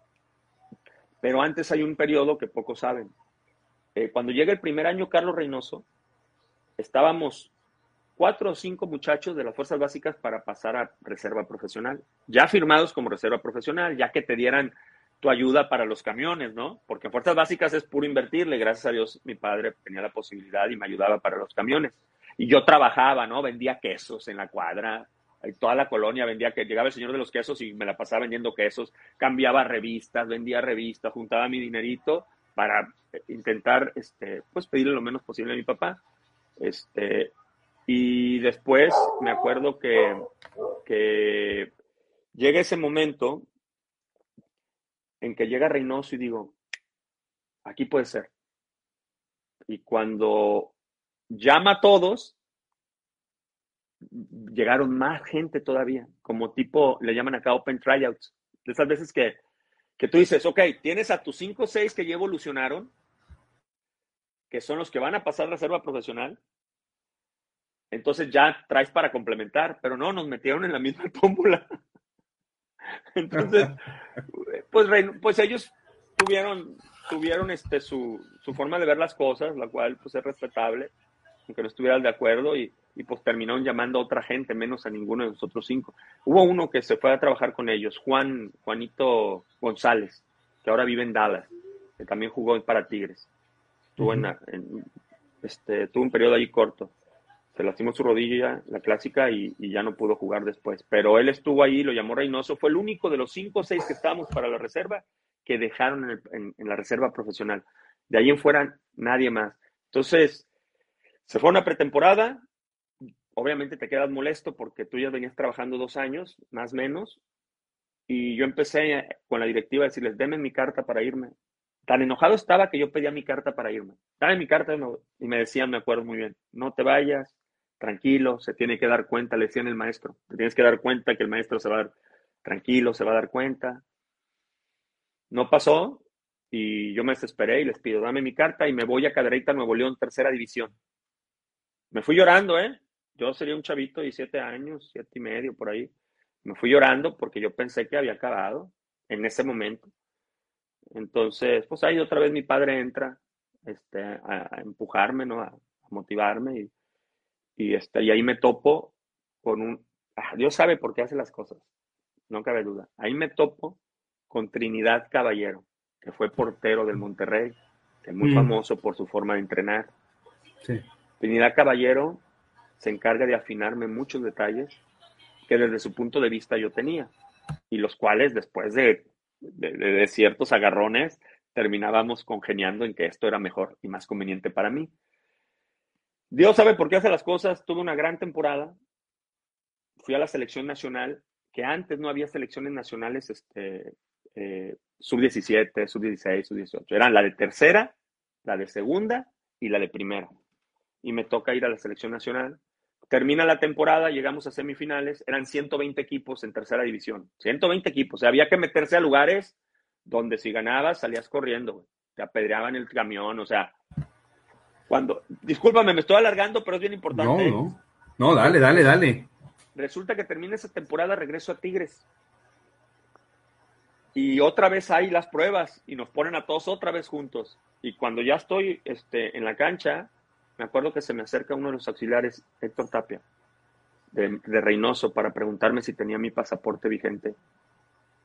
pero antes hay un periodo que pocos saben. Eh, cuando llega el primer año Carlos Reynoso, estábamos cuatro o cinco muchachos de las fuerzas básicas para pasar a reserva profesional, ya firmados como reserva profesional, ya que te dieran tu ayuda para los camiones, ¿no? Porque en fuerzas básicas es puro invertirle. Gracias a Dios mi padre tenía la posibilidad y me ayudaba para los camiones. Y yo trabajaba, ¿no? Vendía quesos en la cuadra. Toda la colonia vendía que llegaba el señor de los quesos y me la pasaba vendiendo quesos, cambiaba revistas, vendía revistas, juntaba mi dinerito para intentar, este, pues pedirle lo menos posible a mi papá. Este, y después me acuerdo que, que llega ese momento en que llega Reynoso y digo, aquí puede ser. Y cuando llama a todos, llegaron más gente todavía, como tipo, le llaman acá Open Tryouts. De esas veces que, que tú dices, ok, tienes a tus 5 o 6 que ya evolucionaron, que son los que van a pasar reserva profesional, entonces ya traes para complementar, pero no, nos metieron en la misma tómbola. Entonces, pues, pues ellos tuvieron, tuvieron este, su, su, forma de ver las cosas, la cual pues es respetable, aunque no estuvieran de acuerdo, y, y pues terminaron llamando a otra gente, menos a ninguno de nosotros cinco. Hubo uno que se fue a trabajar con ellos, Juan, Juanito González, que ahora vive en Dallas, que también jugó para Tigres. Estuvo en, este, tuvo un periodo ahí corto. Se lastimó su rodilla, la clásica, y, ya no pudo jugar después. Pero él estuvo ahí, lo llamó Reynoso. Fue el único de los cinco o seis que estábamos para la reserva que dejaron en, la reserva profesional. De ahí en fuera, nadie más. Entonces, se fue una pretemporada. Obviamente te quedas molesto porque tú ya venías trabajando dos años, más o menos. Y yo empecé con la directiva a decirles, denme mi carta para irme. Tan enojado estaba que yo pedía mi carta para irme. Dame mi carta y me decían, me acuerdo muy bien, no te vayas, tranquilo, se tiene que dar cuenta, le decían el maestro. Te tienes que dar cuenta que el maestro se va a dar tranquilo, se va a dar cuenta. No pasó y yo me desesperé y les pido, dame mi carta y me voy a Cadereyta, Nuevo León, tercera división. Me fui llorando, ¿eh? Yo sería un chavito de siete años, siete y medio, por ahí. Me fui llorando porque yo pensé que había acabado en ese momento. Entonces, pues ahí otra vez mi padre entra este, a, empujarme, ¿no? A, motivarme y, y, este, y ahí me topo con un... Ah, Dios sabe por qué hace las cosas, no cabe duda. Ahí me topo con Trinidad Caballero, que fue portero del Monterrey, que es muy mm. famoso por su forma de entrenar. Trinidad Caballero se encarga de afinarme muchos detalles que desde su punto de vista yo tenía y los cuales después de de, ciertos agarrones, terminábamos congeniando en que esto era mejor y más conveniente para mí. Dios sabe por qué hace las cosas. Tuve una gran temporada. Fui a la selección nacional, que antes no había selecciones nacionales este, eh, sub-17, sub-16, sub-18. Eran la de tercera, la de segunda y la de primera. Y me toca ir a la selección nacional. Termina la temporada, llegamos a semifinales, eran 120 equipos en tercera división. 120 equipos, o sea, había que meterse a lugares donde si ganabas salías corriendo, te apedreaban el camión, o sea, cuando, discúlpame, me estoy alargando, pero es bien importante. No, no, no, dale, dale, dale. Resulta que termina esa temporada, regreso a Tigres. Y otra vez hay las pruebas y nos ponen a todos otra vez juntos. Y cuando ya estoy este, en la cancha, me acuerdo que se me acerca uno de los auxiliares, Héctor Tapia, de, Reynoso, para preguntarme si tenía mi pasaporte vigente.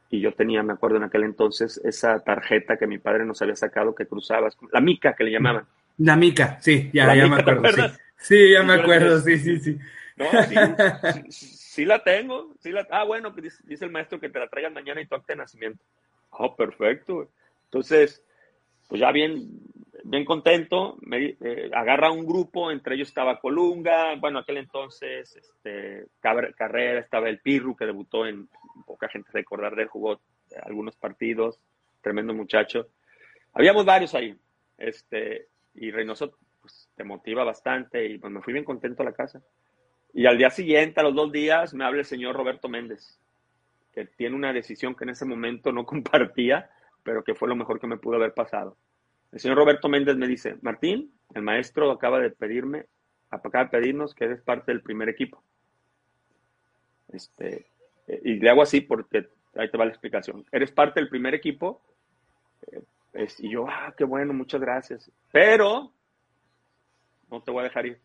Y yo tenía, me acuerdo en aquel entonces, esa tarjeta que mi padre nos había sacado que cruzabas, la mica que le llamaban. La mica, sí, ya, ya me acuerdo. Sí. sí. ya me acuerdo, sí, sí, sí. No, sí, sí, la tengo. Sí la, ah, bueno, dice, dice, el maestro que te la traigan mañana y tu acta de nacimiento. Oh, perfecto. Entonces, pues ya bien, bien contento, me, eh, agarra un grupo, entre ellos estaba Colunga, bueno, aquel entonces, este, Carrera, estaba el Pirru, que debutó en, poca gente recordar de él, jugó algunos partidos, tremendo muchacho. Habíamos varios ahí, este, y Reynoso pues, te motiva bastante, y pues me fui bien contento a la casa. Y al día siguiente, a los dos días, me habla el señor Roberto Méndez, que tiene una decisión que en ese momento no compartía, pero que fue lo mejor que me pudo haber pasado el señor Roberto Méndez me dice, Martín, el maestro acaba de pedirme, acaba de pedirnos que eres parte del primer equipo. Este, y le hago así porque ahí te va la explicación. Eres parte del primer equipo. Eh, y yo, ah, qué bueno, muchas gracias. Pero no te voy a dejar ir.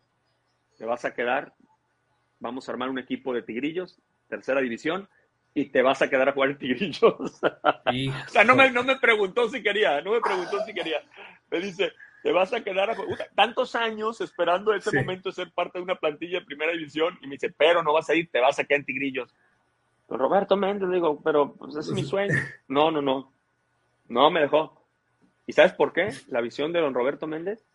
Te vas a quedar. Vamos a armar un equipo de tigrillos, tercera división, y te vas a quedar a jugar en Tigrillos. o sea, no me, no me preguntó si quería, no me preguntó si quería. Me dice, te vas a quedar a jugar. Tantos años esperando ese momento de ser parte de una plantilla de primera división y me dice, pero no vas a ir, te vas a quedar en Tigrillos. Roberto Méndez, digo, pero pues, es mi sueño. No, no, no. No me dejó. ¿Y sabes por qué? La visión de don Roberto Méndez.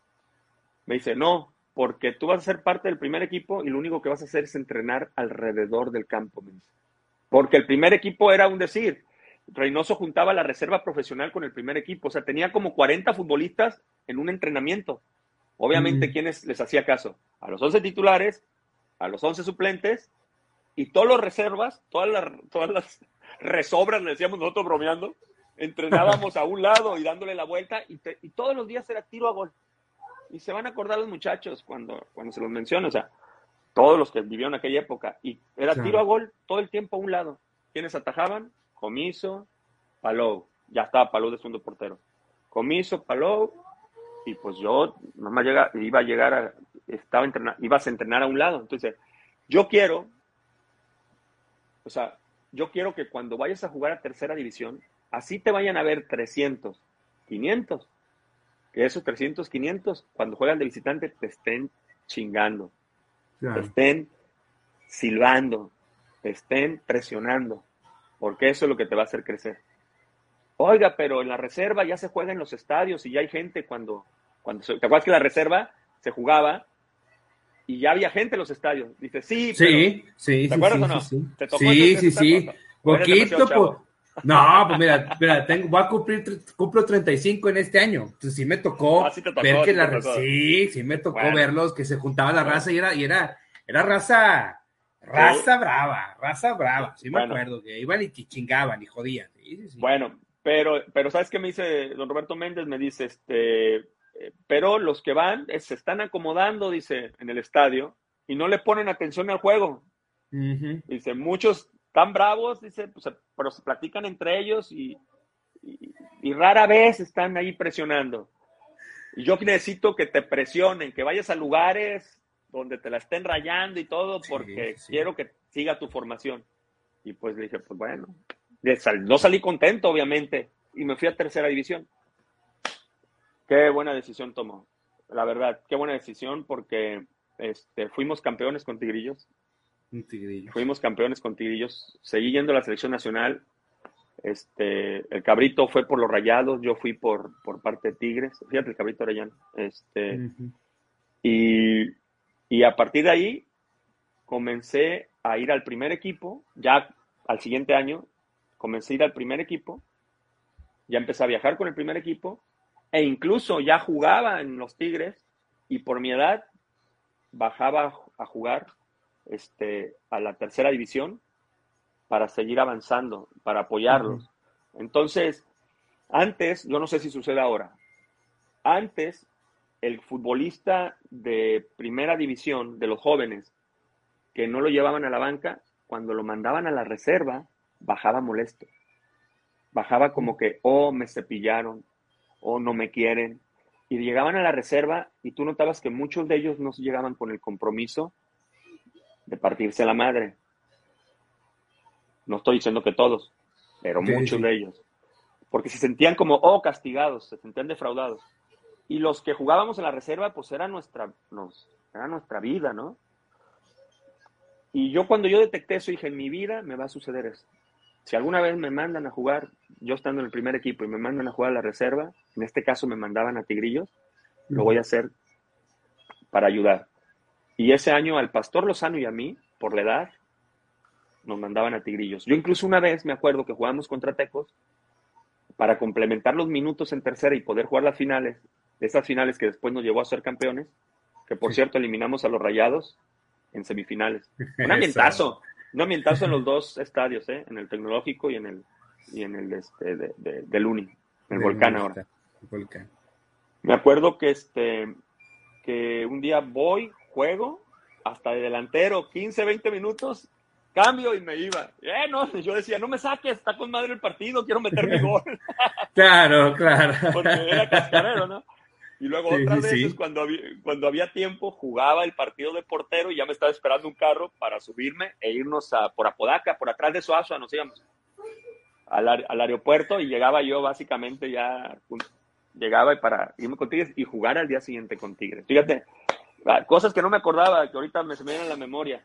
Me dice, no, porque tú vas a ser parte del primer equipo y lo único que vas a hacer es entrenar alrededor del campo. Me dice. Porque el primer equipo era un decir. Reynoso juntaba la reserva profesional con el primer equipo. O sea, tenía como 40 futbolistas en un entrenamiento. Obviamente, mm. ¿quiénes les hacía caso? A los 11 titulares, a los 11 suplentes y todos los reservas, todas las, todas las resobras, le decíamos nosotros bromeando, entrenábamos a un lado y dándole la vuelta y, y, todos los días era tiro a gol. Y se van a acordar los muchachos cuando, cuando se los menciono. O sea, todos los que vivieron aquella época, y era tiro a gol todo el tiempo a un lado. ¿Quiénes atajaban? Comiso, Palou, ya estaba Palou de segundo portero. Comiso, Palou, y pues yo nomás llega, iba a llegar a, estaba entrenar, ibas a entrenar a un lado. Entonces, yo quiero, o sea, yo quiero que cuando vayas a jugar a tercera división, así te vayan a ver 300, 500, que esos 300, 500, cuando juegan de visitante, te estén chingando, estén silbando, estén presionando, porque eso es lo que te va a hacer crecer. Oiga, pero en la reserva ya se juega en los estadios y ya hay gente cuando, cuando ¿te acuerdas que la reserva se jugaba y ya había gente en los estadios? Dice, sí, sí, sí, ¿te acuerdas o no? ¿Te tocó sí, sí, sí. Poquito. No, pues mira, mira tengo, voy a cumplir, cumplo 35 en este año. Entonces sí me tocó, ah, ver que la sí, sí me tocó verlos, que se juntaba la raza y era, y era, era raza, raza brava, raza brava. Sí me acuerdo que iban y chingaban y jodían. bueno, pero, pero ¿sabes qué me dice don Roberto Méndez? Me dice, este, eh, pero los que van eh, se están acomodando, dice, en el estadio y no le ponen atención al juego. Dice, muchos tan bravos, dice, pues, pero se platican entre ellos y, y, rara vez están ahí presionando. Y yo necesito que te presionen, que vayas a lugares donde te la estén rayando y todo, porque quiero que siga tu formación. Y pues le dije, pues bueno, no salí contento, obviamente, y me fui a tercera división. Qué buena decisión tomó, la verdad, qué buena decisión porque este, fuimos campeones con Tigrillos. Fuimos campeones con Tigrillos. Seguí yendo a la selección nacional. Este, el cabrito fue por los rayados, yo fui por, por parte de Tigres. Fíjate, el cabrito Arellano. Este, y, y a partir de ahí comencé a ir al primer equipo. Ya al siguiente año comencé a ir al primer equipo. Ya empecé a viajar con el primer equipo. E incluso ya jugaba en los Tigres. Y por mi edad bajaba a jugar este, a la tercera división para seguir avanzando, para apoyarlos. Entonces, antes, yo no sé si sucede ahora, antes el futbolista de primera división, de los jóvenes, que no lo llevaban a la banca, cuando lo mandaban a la reserva, bajaba molesto. Bajaba como que, oh, me cepillaron, oh, no me quieren. Y llegaban a la reserva y tú notabas que muchos de ellos no llegaban con el compromiso de partirse la madre. No estoy diciendo que todos, pero muchos de ellos. Porque se sentían como, oh, castigados, se sentían defraudados. Y los que jugábamos en la reserva, pues era nuestra, nos, era nuestra vida, ¿no? Y yo cuando yo detecté eso, dije, en mi vida me va a suceder eso. Si alguna vez me mandan a jugar, yo estando en el primer equipo y me mandan a jugar a la reserva, en este caso me mandaban a Tigrillos, lo voy a hacer para ayudar. Y ese año al Pastor Lozano y a mí, por la edad, nos mandaban a Tigrillos. Yo incluso una vez me acuerdo que jugábamos contra Tecos para complementar los minutos en tercera y poder jugar las finales, de esas finales que después nos llevó a ser campeones, que por cierto eliminamos a los Rayados en semifinales. Un ambientazo, un ambientazo en los dos estadios, ¿eh? en el tecnológico y en el y en el este, de, del Uni, en el volcán ahora. Me acuerdo que este que un día voy, juego hasta de delantero, 15, 20 minutos, cambio y me iba. Eh, no, yo decía, no me saques, está con madre el partido, quiero meterme gol. claro, claro. Porque era cascarero, ¿no? Y luego otras veces, Cuando, había, cuando había tiempo, jugaba el partido de portero y ya me estaba esperando un carro para subirme e irnos a, por Apodaca, por atrás de Suazo, nos íbamos al, al aeropuerto y llegaba yo básicamente ya, llegaba para irme con Tigres y jugar al día siguiente con Tigres. Fíjate, cosas que no me acordaba, que ahorita me se me vienen a la memoria.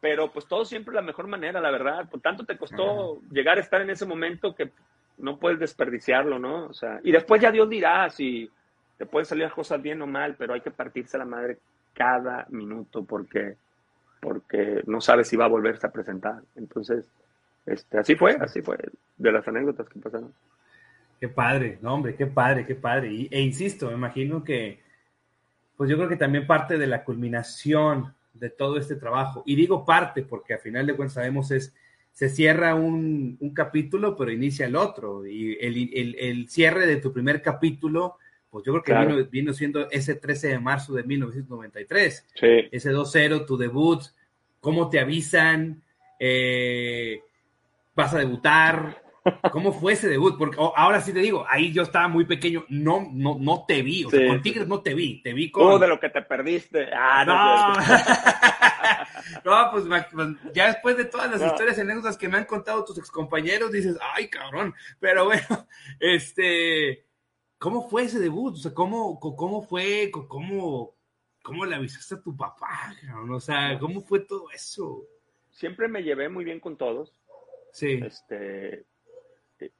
Pero pues todo siempre la mejor manera, la verdad. Por tanto te costó llegar a estar en ese momento que no puedes desperdiciarlo, ¿no? O sea, y después ya Dios dirá si te pueden salir las cosas bien o mal, pero hay que partirse la madre cada minuto porque, porque no sabes si va a volverse a presentar. Entonces, este, así fue, así fue, de las anécdotas que pasaron. Qué padre, no hombre, qué padre, qué padre. Y, e insisto, me imagino que pues yo creo que también parte de la culminación de todo este trabajo, y digo parte porque a final de cuentas sabemos es, se cierra un, un capítulo, pero inicia el otro, y el, el, el, cierre de tu primer capítulo, pues yo creo que vino, vino, siendo ese 13 de marzo de 1993, sí. ese 2-0, tu debut, cómo te avisan, eh, vas a debutar, ¿Cómo fue ese debut? Porque oh, ahora sí te digo, ahí yo estaba muy pequeño, no, no, no te vi, o sea, con Tigres no te vi, te vi con... Oh, de lo que te perdiste. Ah, no. no, pues, pues, ya después de todas las historias y anécdotas que me han contado tus excompañeros, dices, ay, cabrón, pero bueno, este... ¿cómo fue ese debut? O sea, ¿cómo, cómo fue, cómo, cómo le avisaste a tu papá? O sea, ¿cómo fue todo eso? Siempre me llevé muy bien con todos. Sí. Este,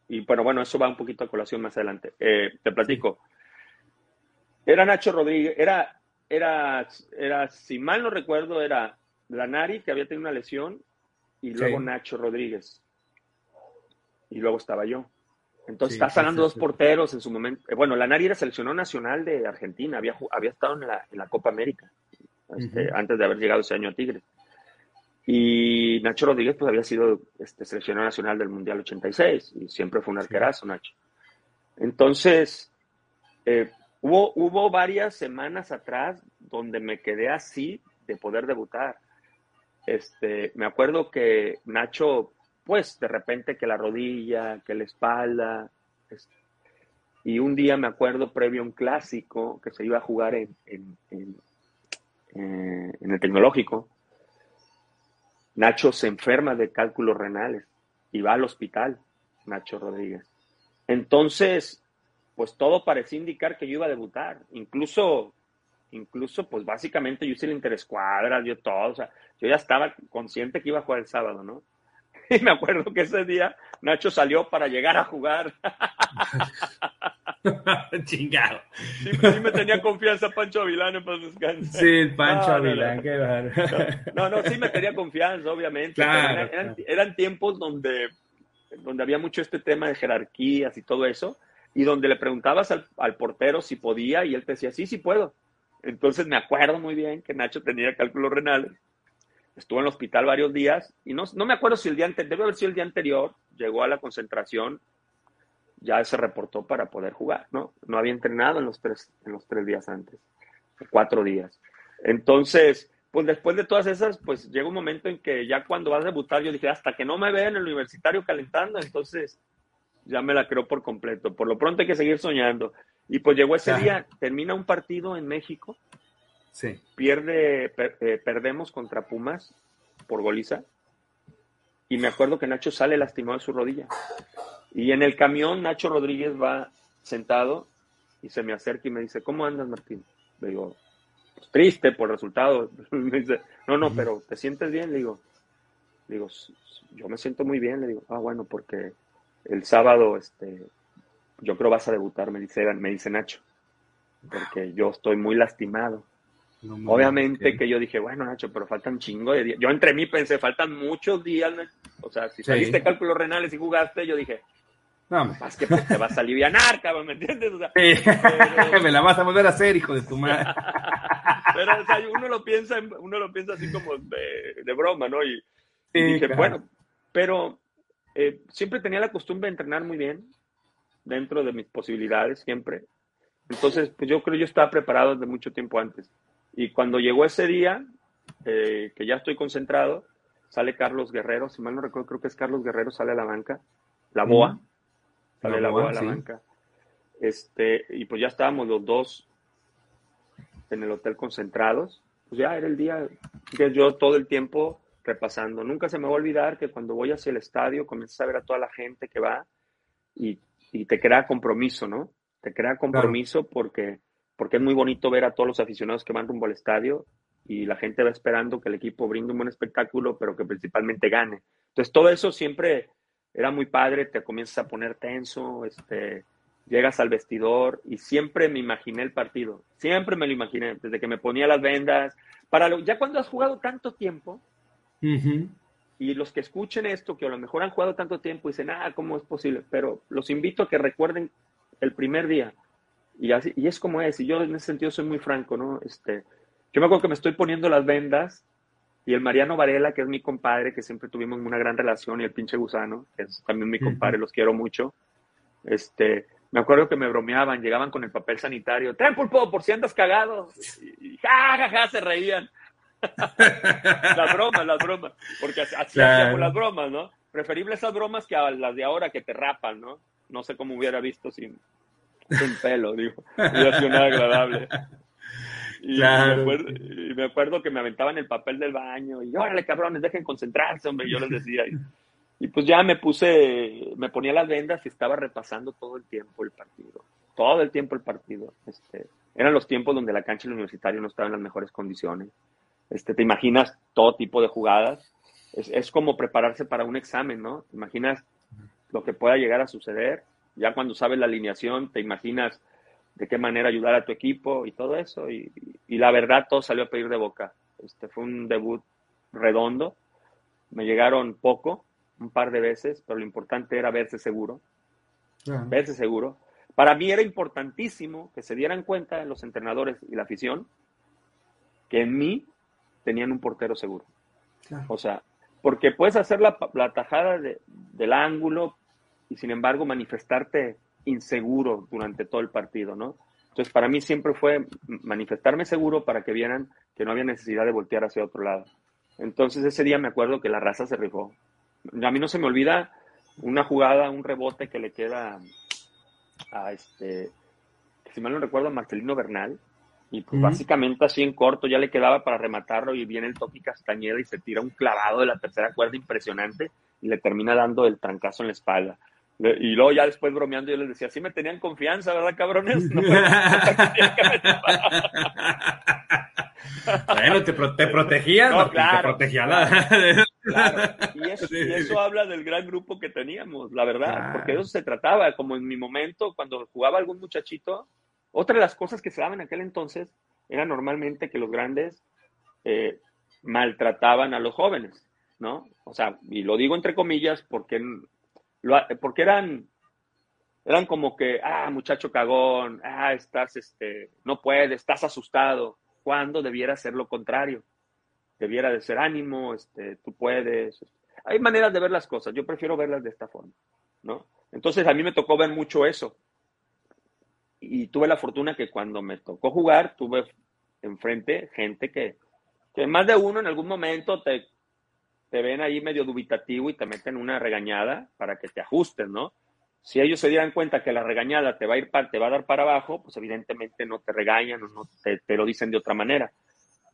y bueno, bueno, eso va un poquito a colación más adelante. Eh, te platico. Era Nacho Rodríguez, era, era, era, si mal no recuerdo, era Lanari, que había tenido una lesión, y luego Nacho Rodríguez. Y luego estaba yo. Entonces, estás hablando dos porteros en su momento. Eh, bueno, Lanari era seleccionado nacional de Argentina, había, había estado en la, en la Copa América, este, antes de haber llegado ese año a Tigres. Y Nacho Rodríguez pues había sido este, seleccionado nacional del Mundial 86 y siempre fue un arquerazo, Nacho. Entonces, eh, hubo, hubo varias semanas atrás donde me quedé así de poder debutar. Este, me acuerdo que Nacho, pues de repente que la rodilla, que la espalda. Este, y un día me acuerdo previo a un clásico que se iba a jugar en, en, en eh, el tecnológico Nacho se enferma de cálculos renales y va al hospital, Nacho Rodríguez. Entonces, pues todo parecía indicar que yo iba a debutar. Incluso, incluso, pues básicamente yo hice el interescuadra, yo todo. O sea, yo ya estaba consciente que iba a jugar el sábado, ¿no? Y me acuerdo que ese día Nacho salió para llegar a jugar. Chingado. Sí, sí, me tenía confianza Pancho Avilán en paz descanse. Sí, Pancho Avilán, qué no, no, sí me tenía confianza, obviamente. eran, tiempos donde, donde había mucho este tema de jerarquías y todo eso, y donde le preguntabas al, al portero si podía, y él te decía, sí, sí puedo. Entonces me acuerdo muy bien que Nacho tenía cálculos renales estuvo en el hospital varios días y no, no me acuerdo si el día anterior, debe haber sido el día anterior, llegó a la concentración, ya se reportó para poder jugar, ¿no? No había entrenado en los tres, en los tres días antes, cuatro días. Entonces, pues después de todas esas, pues llega un momento en que ya cuando vas a debutar, yo dije, hasta que no me vean en el universitario calentando, entonces ya me la creo por completo. Por lo pronto hay que seguir soñando. Y pues llegó ese día, termina un partido en México, sí. pierde, eh, perdemos contra Pumas por goliza, y me acuerdo que Nacho sale lastimado de su rodilla. Y en el camión Nacho Rodríguez va sentado y se me acerca y me dice, ¿cómo andas, Martín? Le digo, pues, triste por el resultado. me dice, no, no, pero ¿te sientes bien? Le digo, digo, yo me siento muy bien. Le digo, ah, bueno, porque el sábado, este, yo creo vas a debutar, me dice, me dice Nacho, porque yo estoy muy lastimado. Obviamente que yo dije, bueno, Nacho, pero faltan chingo de días. Yo entre mí pensé, faltan muchos días. O sea, si saliste cálculos renales y jugaste, yo dije, no, más que pues, te vas a aliviar, cabrón, ¿me entiendes? O sea, Me la vas a volver a hacer, hijo de tu madre. pero, o sea, uno lo piensa, uno lo piensa así como de, broma, ¿no? Y, dije, bueno, pero eh, siempre tenía la costumbre de entrenar muy bien, dentro de mis posibilidades, siempre. Entonces, pues yo creo que yo estaba preparado desde mucho tiempo antes. Y cuando llegó ese día, eh, que ya estoy concentrado, sale Carlos Guerrero, si mal no recuerdo, creo que es Carlos Guerrero, sale a la banca, la BOA, la, la banca. Este, y pues ya estábamos los dos en el hotel concentrados. Pues ya era el día que yo todo el tiempo repasando. Nunca se me va a olvidar que cuando voy hacia el estadio comienzas a ver a toda la gente que va y, y te crea compromiso, ¿no? Te crea compromiso porque porque es muy bonito ver a todos los aficionados que van rumbo al estadio y la gente va esperando que el equipo brinde un buen espectáculo, pero que principalmente gane. Entonces, todo eso siempre era muy padre, te comienzas a poner tenso, este, llegas al vestidor y siempre me imaginé el partido, siempre me lo imaginé, desde que me ponía las vendas, para lo, ya cuando has jugado tanto tiempo, y los que escuchen esto, que a lo mejor han jugado tanto tiempo, dicen, ah, ¿cómo es posible? Pero los invito a que recuerden el primer día, y, así, y es como es, y yo en ese sentido soy muy franco, ¿no? Este, yo me acuerdo que me estoy poniendo las vendas y el Mariano Varela, que es mi compadre, que siempre tuvimos una gran relación, y el pinche gusano, que es también mi compadre, los quiero mucho. Este, me acuerdo que me bromeaban, llegaban con el papel sanitario, traen pulpo por si andas cagado. Y, ja, ja, ja, se reían. las bromas, las bromas. Porque así hacíamos las bromas, ¿no? Preferible esas bromas que a las de ahora que te rapan, ¿no? No sé cómo hubiera visto sin, un pelo, digo. Y sido agradable. Y, me acuerdo, que me aventaban el papel del baño y órale cabrones, dejen concentrarse, hombre, yo les decía. Y, pues ya me puse, me ponía las vendas y estaba repasando todo el tiempo el partido. todo el tiempo el partido. Este, eran los tiempos donde la cancha del universitario no estaba en las mejores condiciones. Este, te imaginas todo tipo de jugadas. Es, es como prepararse para un examen, ¿no? Te imaginas lo que pueda llegar a suceder. Ya cuando sabes la alineación, te imaginas de qué manera ayudar a tu equipo y todo eso. Y, y la verdad, todo salió a pedir de boca. Este fue un debut redondo. Me llegaron poco, un par de veces, pero lo importante era verse seguro. Verse seguro. Para mí era importantísimo que se dieran cuenta los entrenadores y la afición que en mí tenían un portero seguro. O sea, porque puedes hacer la, la tajada de, del ángulo y sin embargo manifestarte inseguro durante todo el partido, ¿no? Entonces, para mí siempre fue manifestarme seguro para que vieran que no había necesidad de voltear hacia otro lado. Entonces, ese día me acuerdo que la raza se rifó. A mí no se me olvida una jugada, un rebote que le queda a este, si mal no recuerdo, a Marcelino Bernal. Y pues básicamente así en corto ya le quedaba para rematarlo y viene el Toki Castañeda y se tira un clavado de la tercera cuerda impresionante y le termina dando el trancazo en la espalda. Y luego ya después bromeando yo les decía, sí me tenían confianza, ¿verdad, cabrones? bueno, te, te protegías, no, claro, te protegía la... claro. Y, eso, y, eso, habla del gran grupo que teníamos, la verdad, claro. porque de eso se trataba, como en mi momento, cuando jugaba algún muchachito, otra de las cosas que se daban en aquel entonces era normalmente que los grandes eh, maltrataban a los jóvenes, ¿no? O sea, y lo digo entre comillas porque porque eran, eran como que, ah, muchacho cagón, ah, estás, este, no puedes, estás asustado, cuando debiera ser lo contrario. Debiera de ser ánimo, este, tú puedes. Hay maneras de ver las cosas, yo prefiero verlas de esta forma, ¿no? Entonces a mí me tocó ver mucho eso. Y tuve la fortuna que cuando me tocó jugar, tuve enfrente gente que, que más de uno en algún momento te te ven ahí medio dubitativo y te meten una regañada para que te ajustes, ¿no? Si ellos se dieran cuenta que la regañada te va a ir te va a dar para abajo, pues evidentemente no te regañan o no te, te lo dicen de otra manera.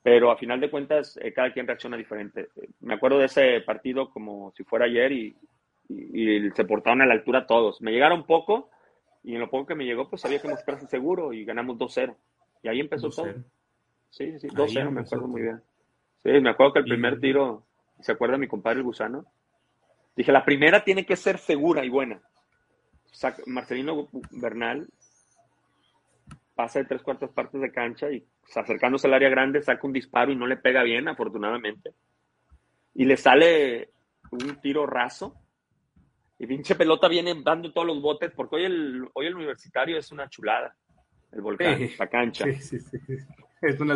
Pero a final de cuentas, eh, cada quien reacciona diferente. Me acuerdo de ese partido como si fuera ayer y, y, y, se portaron a la altura todos. Me llegaron poco y en lo poco que me llegó, pues había que mostrarse seguro y ganamos 2-0. Y ahí empezó todo. Sí, sí, 2-0, me acuerdo muy bien. Sí, me acuerdo que el primer tiro ¿Se acuerda mi compadre el gusano? Dije, la primera tiene que ser segura y buena. Marcelino Bernal pasa de tres cuartas partes de cancha y acercándose al área grande saca un disparo y no le pega bien, afortunadamente. Y le sale un tiro raso. Y pinche pelota viene dando todos los botes porque hoy el, hoy el universitario es una chulada. El volcán, la cancha. Sí, sí,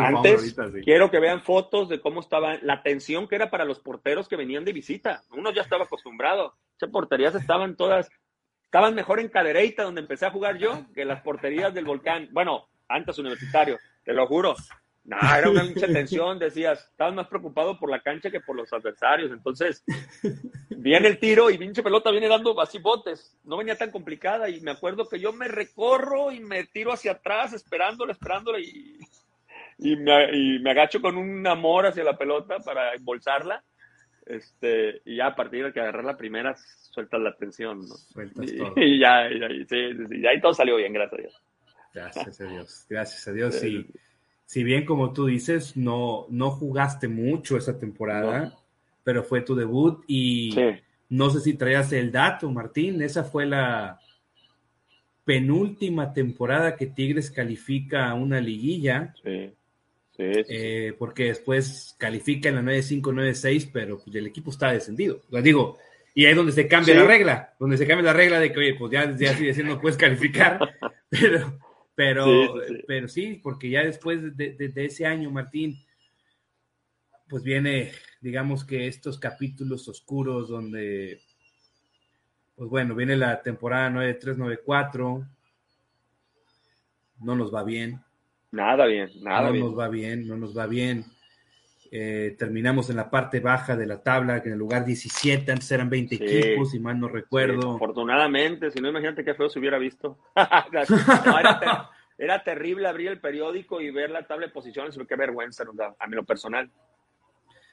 antes, quiero que vean fotos de cómo estaba la tensión que era para los porteros que venían de visita. Uno ya estaba acostumbrado. Esas porterías estaban todas, estaban mejor en Cadereyta, donde empecé a jugar yo, que las porterías del volcán. Bueno, antes universitario, te lo juro. No, era una mucha tensión, decías, estabas más preocupado por la cancha que por los adversarios. Entonces, viene el tiro y pinche pelota viene dando así botes. No venía tan complicada y me acuerdo que yo me recorro y me tiro hacia atrás esperándola, esperándola y y me, y me agacho con un amor hacia la pelota para embolsarla. Este, y ya a partir de que agarrar la primera, sueltas la tensión, ¿no? Sueltas y, todo. Y ya, y, sí, sí, ahí todo salió bien, gracias a Dios. Gracias a Dios, gracias a Dios. Sí. Si bien, como tú dices, no, no jugaste mucho esa temporada, no. pero fue tu debut y sí. no sé si traías el dato, Martín, esa fue la penúltima temporada que Tigres califica a una liguilla. Sí. Sí, sí, eh, porque después califica en la 9-5, 9-6, pero pues el equipo está descendido. O sea, digo, y ahí es donde se cambia sí. la regla, donde se cambia la regla de que, oye, pues ya, ya de no puedes calificar, pero, pero, sí, pero sí, porque ya después de, de, de, ese año, Martín, pues viene, digamos que estos capítulos oscuros donde, pues bueno, viene la temporada 9-3, 9-4, no nos va bien, Nada bien, nada no bien. No nos va bien, no nos va bien. Eh, terminamos en la parte baja de la tabla, que en el lugar 17, antes eran 20 sí. equipos, si mal no recuerdo. Sí, afortunadamente, si no, imagínate qué feo se hubiera visto. no, era, ter era, terrible abrir el periódico y ver la tabla de posiciones, qué vergüenza nos da, a mí lo personal.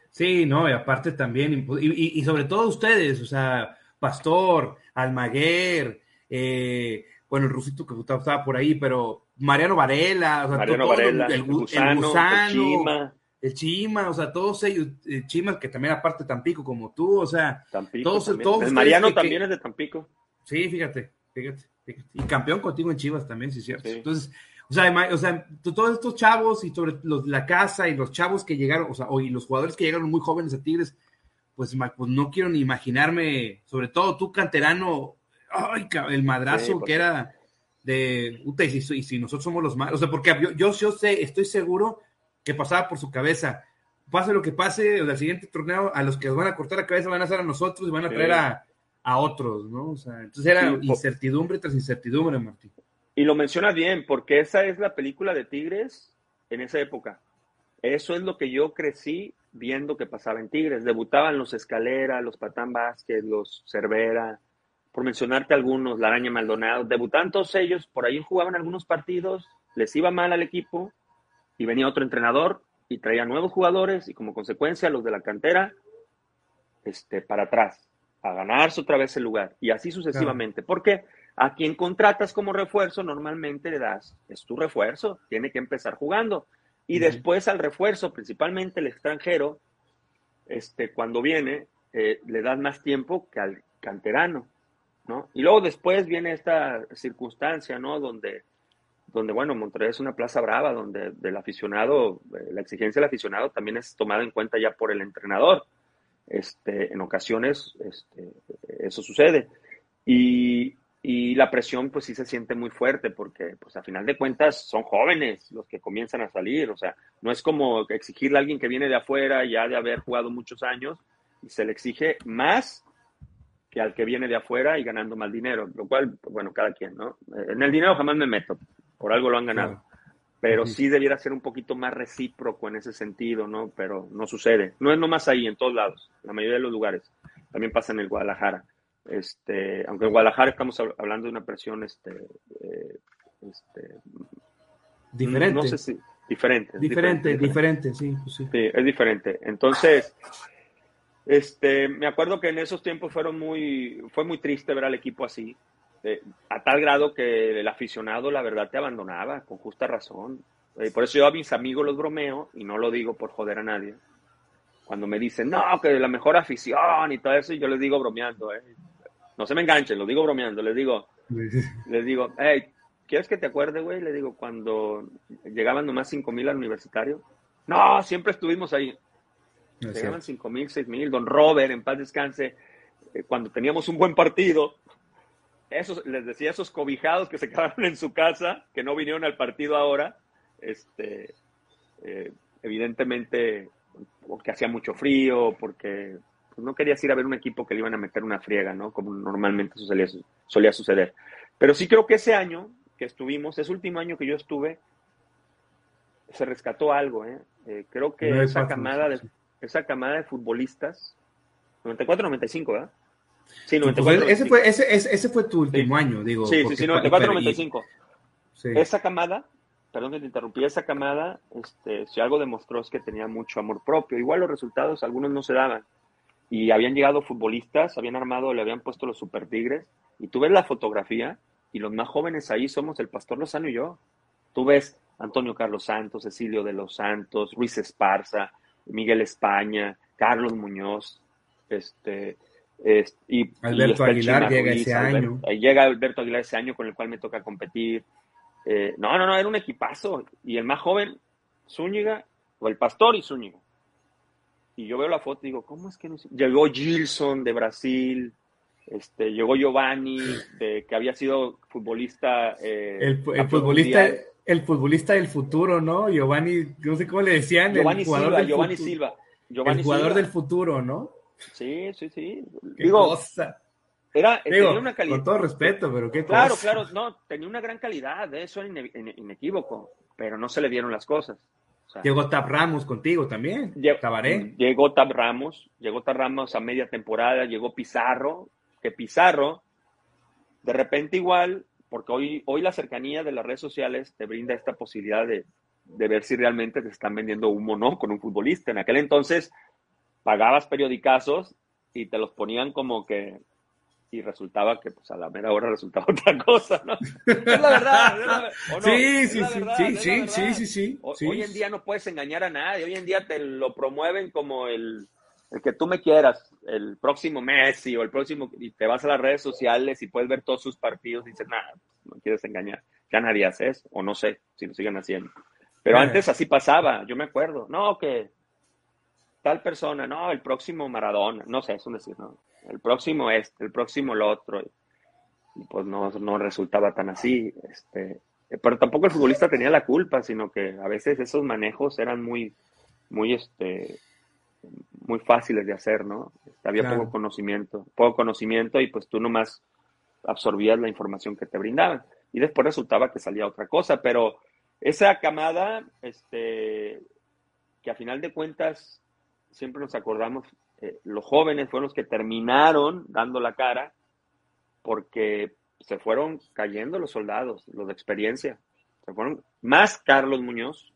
Sí, no, y aparte también, y, y, y sobre todo ustedes, o sea, Pastor, Almaguer, eh, bueno, el rusito que estaba por ahí, pero Mariano Varela, o sea, Mariano Varela, el, gusano, el, Chima. el Chima, o sea, todos ellos, el Chima, que también aparte Tampico como tú, o sea, todos, todos el Mariano también es de Tampico. Sí, fíjate, fíjate, fíjate, y campeón contigo en Chivas también, sí, cierto. Entonces, o sea, o sea, todos estos chavos y sobre los, la casa y los chavos que llegaron, o sea, y los jugadores que llegaron muy jóvenes a Tigres, pues, pues no quiero ni imaginarme, sobre todo tú canterano, ay, el madrazo que era de, y si, y si, nosotros somos los malos, o sea, porque yo, yo, yo, sé, estoy seguro que pasaba por su cabeza, pase lo que pase, el siguiente torneo, a los que van a cortar la cabeza van a ser a nosotros y van a traer a, a, otros, ¿no? O sea, entonces era incertidumbre tras incertidumbre, Martín. Y lo menciona bien, porque esa es la película de Tigres en esa época. Eso es lo que yo crecí viendo que pasaba en Tigres. Debutaban los Escalera, los Patán Vázquez, los Cervera, por mencionarte algunos, la Araña Maldonado. Debutaban todos ellos, por ahí jugaban algunos partidos, les iba mal al equipo y venía otro entrenador y traía nuevos jugadores y como consecuencia los de la cantera este, para atrás, a ganarse otra vez el lugar y así sucesivamente. ¿Por qué? A quien contratas como refuerzo normalmente le das, es tu refuerzo, tiene que empezar jugando. Y después al refuerzo, principalmente el extranjero, este, cuando viene, eh, le das más tiempo que al canterano, ¿no? Y luego después viene esta circunstancia, ¿no? Donde, donde bueno, Monterrey es una plaza brava, donde el aficionado, eh, la exigencia del aficionado también es tomada en cuenta ya por el entrenador. Este, en ocasiones este, eso sucede. Y, y la presión pues sí se siente muy fuerte porque pues a final de cuentas son jóvenes los que comienzan a salir, o sea, no es como exigirle a alguien que viene de afuera ya de haber jugado muchos años y se le exige más que al que viene de afuera y ganando más dinero, lo cual, pues, bueno, cada quien, ¿no? En el dinero jamás me meto, por algo lo han ganado, pero sí debiera ser un poquito más recíproco en ese sentido, ¿no? Pero no sucede, no es nomás ahí, en todos lados, en la mayoría de los lugares, también pasa en el Guadalajara. Este, aunque en Guadalajara estamos hablando de una presión este, eh, este diferente. No sé si diferente. Diferente, diferente, sí, pues sí. Sí, es diferente. Entonces, este, me acuerdo que en esos tiempos fueron muy, fue muy triste ver al equipo así, a tal grado que el aficionado, la verdad, te abandonaba, con justa razón. Eh, por eso yo a mis amigos los bromeo, y no lo digo por joder a nadie. Cuando me dicen, no, que la mejor afición y todo eso, y yo les digo bromeando, ¿eh? No se me enganchen, lo digo bromeando, les digo, les digo, hey, ¿quieres que te acuerde, güey? Le digo, cuando llegaban nomás cinco mil al universitario. No, siempre estuvimos ahí. Llegaban cinco mil, seis mil. Don Robert, en paz descanse, eh, cuando teníamos un buen partido, esos, les decía esos cobijados que se quedaron en su casa, que no vinieron al partido ahora, este, eh, evidentemente porque hacía mucho frío, porque pues, no querías ir a ver un equipo que le iban a meter una friega, ¿no? Como normalmente solía, solía suceder. Pero sí creo que ese año que estuvimos, ese último año que yo estuve, se rescató algo, ¿eh? eh creo que esa, camada de, esa camada de futbolistas, 94-95, ¿verdad? Sí, 94. Pues, ese, fue, ese, ese, fue tu último año, digo. Sí, sí, sí, 94-95. Esa camada, perdón que te interrumpí, esa camada, este, si algo demostró es que tenía mucho amor propio. Igual los resultados, algunos no se daban y habían llegado futbolistas, habían armado, le habían puesto los super tigres, y tú ves la fotografía y los más jóvenes ahí somos el Pastor Lozano y yo. Tú ves Antonio Carlos Santos, Cecilio de los Santos, Luis Esparza, Miguel España, Carlos Muñoz, este, y Alberto Aguilar llega ese año. llega Alberto Aguilar ese año con el cual me toca competir. Eh, no, no, no, era un equipazo. Y el más joven, Zúñiga, o el Pastor y Zúñiga. Y yo veo la foto y digo, ¿cómo es que no Llegó Gilson de Brasil, este, llegó Giovanni, de, que había sido futbolista. Eh, el, futbolista. El futbolista del futuro, ¿no? Giovanni, no sé cómo le decían. Giovanni el Silva, Giovanni Silva. el jugador del futuro, ¿no? Sí, sí, sí. Digo, cosa. Era, tenía una calidad. Con todo respeto, pero qué Claro, claro, no, tenía una gran calidad, eso era inequívoco, pero no se le dieron las cosas llegó Tab Ramos contigo también. Llegó Tab Ramos, llegó Tab Ramos a media temporada, llegó Pizarro, que Pizarro, de repente igual, porque hoy, hoy la cercanía de las redes sociales te brinda esta posibilidad de, ver si realmente te están vendiendo humo o no con un futbolista. En aquel entonces pagabas periodicazos y te los ponían como que y resultaba que pues a la mera hora resultaba otra cosa, ¿no? Es la verdad, Sí, sí, sí, sí, sí, sí, sí, Hoy en día no puedes engañar a nadie, hoy en día te lo promueven como el, el que tú me quieras, el próximo Messi o el próximo, y te vas a las redes sociales y puedes ver todos sus partidos y dices, nada, no quieres engañar. Ya nadie hace eso, o no sé si lo siguen haciendo. Pero antes así pasaba, yo me acuerdo, no, que tal persona, no, el próximo Maradona, no sé, es un decir, no, el próximo este, el próximo el otro, y, pues no, no resultaba tan así, este, pero tampoco el futbolista tenía la culpa, sino que a veces esos manejos eran muy, muy, este, muy fáciles de hacer, ¿no? Había poco conocimiento, poco conocimiento y pues tú nomás absorbías la información que te brindaban y después resultaba que salía otra cosa, pero esa camada, este, que a final de cuentas siempre nos acordamos, eh, los jóvenes fueron los que terminaron dando la cara porque se fueron cayendo los soldados, los de experiencia. Se fueron más Carlos Muñoz,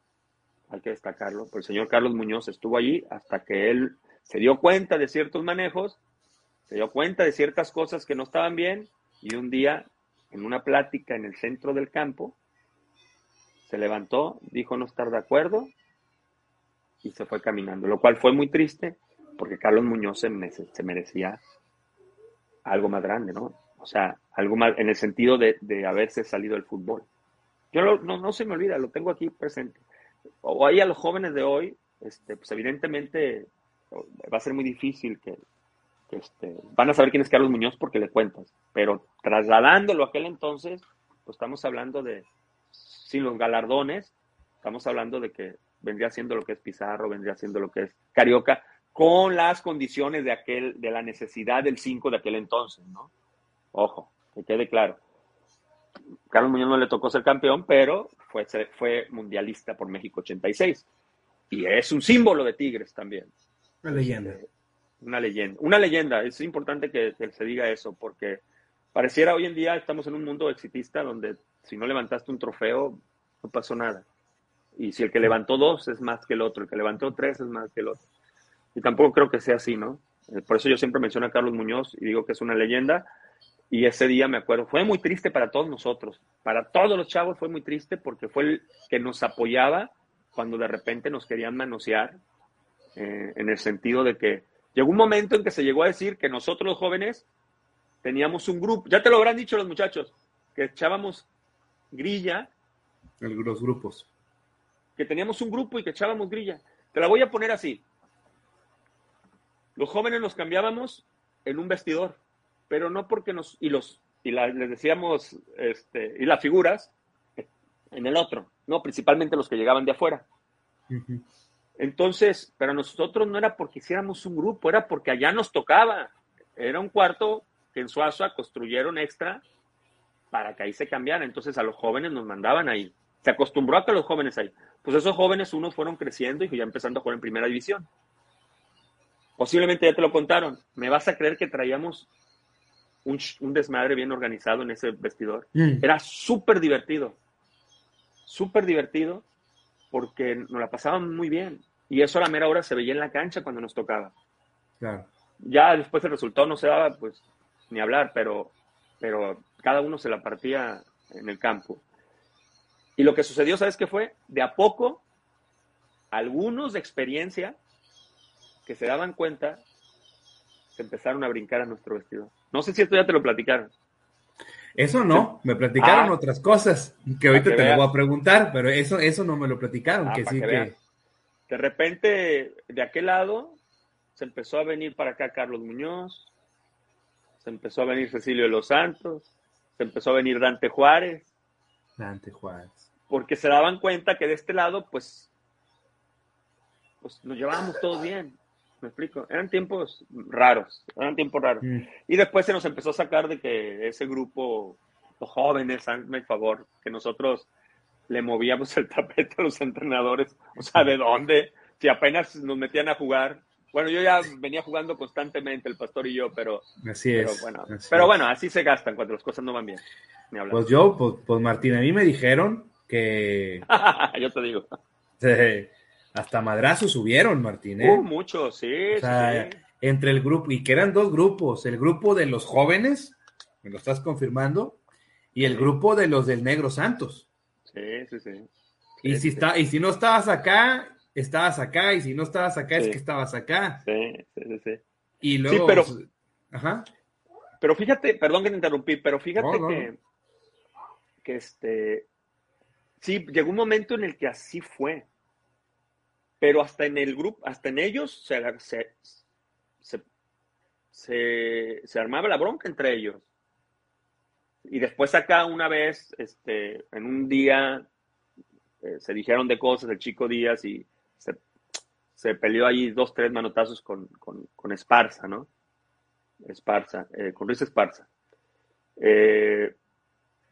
hay que destacarlo, pues el señor Carlos Muñoz estuvo allí hasta que él se dio cuenta de ciertos manejos, se dio cuenta de ciertas cosas que no estaban bien y un día en una plática en el centro del campo se levantó, dijo no estar de acuerdo y se fue caminando, lo cual fue muy triste porque Carlos Muñoz se, merecía algo más grande, ¿no? O sea, algo más en el sentido de, haberse salido del fútbol. Yo no se me olvida, lo tengo aquí presente. Ahí a los jóvenes de hoy, este, pues evidentemente va a ser muy difícil que, este, van a saber quién es Carlos Muñoz porque le cuentas, pero trasladándolo a aquel entonces, pues estamos hablando de, sin los galardones, estamos hablando de que vendría siendo lo que es Pizarro, vendría siendo lo que es Carioca, con las condiciones de aquel, de la necesidad del 5 de aquel entonces, ¿no? Ojo, que quede claro. Carlos Muñoz no le tocó ser campeón, pero fue, fue mundialista por México 86. Y es un símbolo de Tigres también. Una leyenda. Eh, una leyenda. Una leyenda. Es importante que, se diga eso, porque pareciera hoy en día estamos en un mundo exitista donde si no levantaste un trofeo, no pasó nada. Y si el que levantó dos es más que el otro, el que levantó tres es más que el otro. Y tampoco creo que sea así, ¿no? Eh, por eso yo siempre menciono a Carlos Muñoz y digo que es una leyenda. Y ese día me acuerdo, fue muy triste para todos nosotros, para todos los chavos fue muy triste porque fue el que nos apoyaba cuando de repente nos querían manosear, eh, en el sentido de que llegó un momento en que se llegó a decir que nosotros los jóvenes teníamos un grupo, ya te lo habrán dicho los muchachos, que echábamos grilla. Los grupos. Que teníamos un grupo y que echábamos grilla. Te la voy a poner así. Los jóvenes nos cambiábamos en un vestidor, pero no porque nos, y los, y les decíamos, este, y las figuras en el otro, no, principalmente los que llegaban de afuera. Entonces, pero nosotros no era porque hiciéramos un grupo, era porque allá nos tocaba. Era un cuarto que en Suaza construyeron extra para que ahí se cambiara. Entonces a los jóvenes nos mandaban ahí. Se acostumbró a que los jóvenes ahí. Pues esos jóvenes unos fueron creciendo y ya empezando a jugar en primera división. Posiblemente ya te lo contaron. ¿Me vas a creer que traíamos un, desmadre bien organizado en ese vestidor? Mm. Era súper divertido. Súper divertido porque nos la pasaban muy bien. Y eso a la mera hora se veía en la cancha cuando nos tocaba. Ya después el resultado no se daba, pues, ni hablar, pero, pero cada uno se la partía en el campo. Y lo que sucedió, ¿sabes qué fue? De a poco, algunos de experiencia que se daban cuenta, se empezaron a brincar a nuestro vestido. No sé si esto ya te lo platicaron. Eso no, me platicaron ah. otras cosas que ahorita te lo voy a preguntar, pero eso, eso no me lo platicaron, ah, que sí que, de repente, de aquel lado, se empezó a venir para acá Carlos Muñoz, se empezó a venir Cecilio de los Santos, se empezó a venir Dante Juárez. Dante Juárez. Porque se daban cuenta que de este lado, pues, pues nos llevábamos todos bien. ¿Me explico? Eran tiempos raros, eran tiempos raros. Mm. Y después se nos empezó a sacar de que ese grupo, los jóvenes, hazme el favor, que nosotros le movíamos el tapete a los entrenadores. O sea, ¿de dónde? Si apenas nos metían a jugar. Bueno, yo ya venía jugando constantemente, el pastor y yo, pero. Así es. Bueno, pero bueno, así se gastan cuando las cosas no van bien. Pues yo, pues, pues, Martín, a mí me dijeron que. yo te digo. hasta madrazos subieron, Martín, ¿eh? Uh, mucho, sí, sí. entre el grupo, y que eran dos grupos, el grupo de los jóvenes, me lo estás confirmando, y el grupo de los del Negro Santos. Sí, sí, sí. Y, si, Está, y si no estabas acá, estabas acá, y si no estabas acá, es que estabas acá. Sí, sí, sí. Y luego... pero, pues, ajá. pero fíjate, perdón que te interrumpí, pero fíjate que, que este, sí, llegó un momento en el que así fue. Pero hasta en el grupo, hasta en ellos se, se, se, se armaba la bronca entre ellos. Y después acá una vez, este, en un día, eh, se dijeron de cosas el chico Díaz y se, se peleó ahí dos, tres manotazos con, con, con Esparza, ¿no? Esparza, eh, con Luis Esparza. Eh,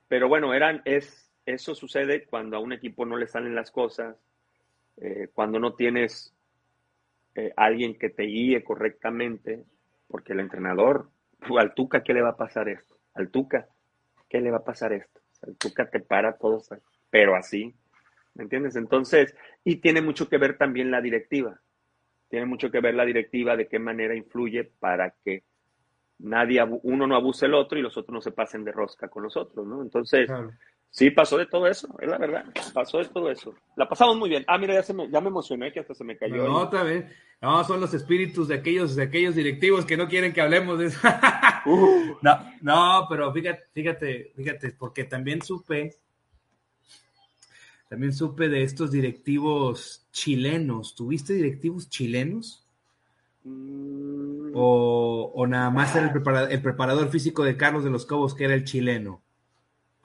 pero bueno, eran, es, eso sucede cuando a un equipo no le salen las cosas, eh, cuando no tienes eh, alguien que te guíe correctamente, porque el entrenador, al Tuca, ¿qué le va a pasar esto? Al Tuca, ¿qué le va a pasar esto? Al Tuca te para todo, pero así, ¿me entiendes? Entonces, y tiene mucho que ver también la directiva, tiene mucho que ver la directiva de qué manera influye para que nadie, uno no abuse el otro y los otros no se pasen de rosca con los otros, ¿no? Entonces, Sí, pasó de todo eso, es la verdad. Pasó de todo eso. La pasamos muy bien. Ah, mira, ya, se me, ya me emocioné que hasta se me cayó. No, otra vez. No, son los espíritus de aquellos, de aquellos directivos que no quieren que hablemos de eso. Uh. no, no, pero fíjate, fíjate, fíjate, porque también supe, también supe de estos directivos chilenos. ¿Tuviste directivos chilenos? Mm. O, o, nada más era el preparador, el preparador físico de Carlos de los Cobos, que era el chileno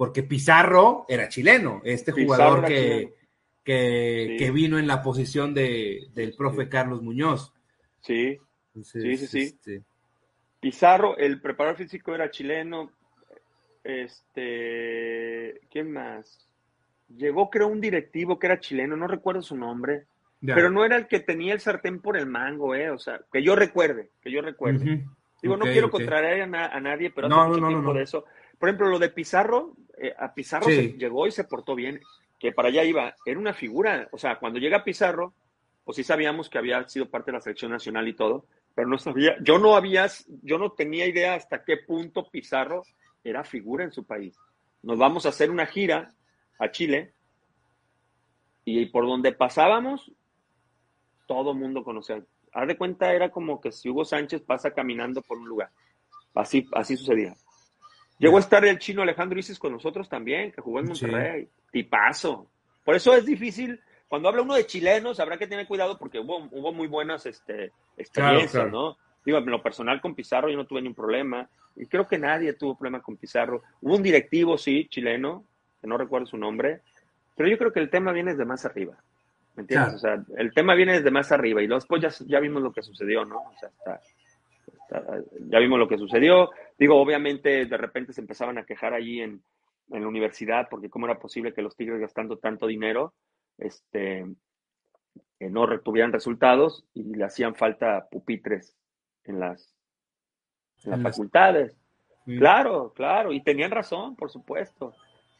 porque Pizarro era chileno, este jugador que, que, vino en la posición de, del profe Carlos Muñoz. Sí, sí, sí, sí. Este Pizarro, el preparador físico era chileno. Este, ¿quién más? Llegó, creo, un directivo que era chileno, no recuerdo su nombre, pero no era el que tenía el sartén por el mango, ¿eh? O sea, que yo recuerde, que yo recuerde. Digo, no quiero contrariar a, nadie, pero hace no, mucho no, tiempo de eso. Por ejemplo, lo de Pizarro, eh, a Pizarro se llegó y se portó bien, que para allá iba, era una figura, o sea, cuando llega Pizarro, pues sí sabíamos que había sido parte de la selección nacional y todo, pero no sabía, yo no había, yo no tenía idea hasta qué punto Pizarro era figura en su país. Nos vamos a hacer una gira a Chile y por donde pasábamos, todo mundo conocía. Haz de cuenta, era como que si Hugo Sánchez pasa caminando por un lugar. Así, así sucedía. Llegó a estar el chino Alejandro Isis con nosotros también, que jugó en Monterrey. Tipazo. Por eso es difícil. Cuando habla uno de chilenos, habrá que tener cuidado porque hubo, hubo muy buenas este, experiencias, ¿no? Digo, en lo personal con Pizarro yo no tuve ningún problema. Y creo que nadie tuvo problema con Pizarro. Hubo un directivo, sí, chileno, que no recuerdo su nombre, pero yo creo que el tema viene desde más arriba. ¿Me entiendes? O sea, el tema viene desde más arriba y después ya, ya vimos lo que sucedió, ¿no? O sea, está, ya vimos lo que sucedió. Digo, obviamente de repente se empezaban a quejar allí en, en la universidad porque cómo era posible que los Tigres gastando tanto dinero este, no retuvieran resultados y le hacían falta pupitres en las, las facultades. Claro, claro, y tenían razón, por supuesto.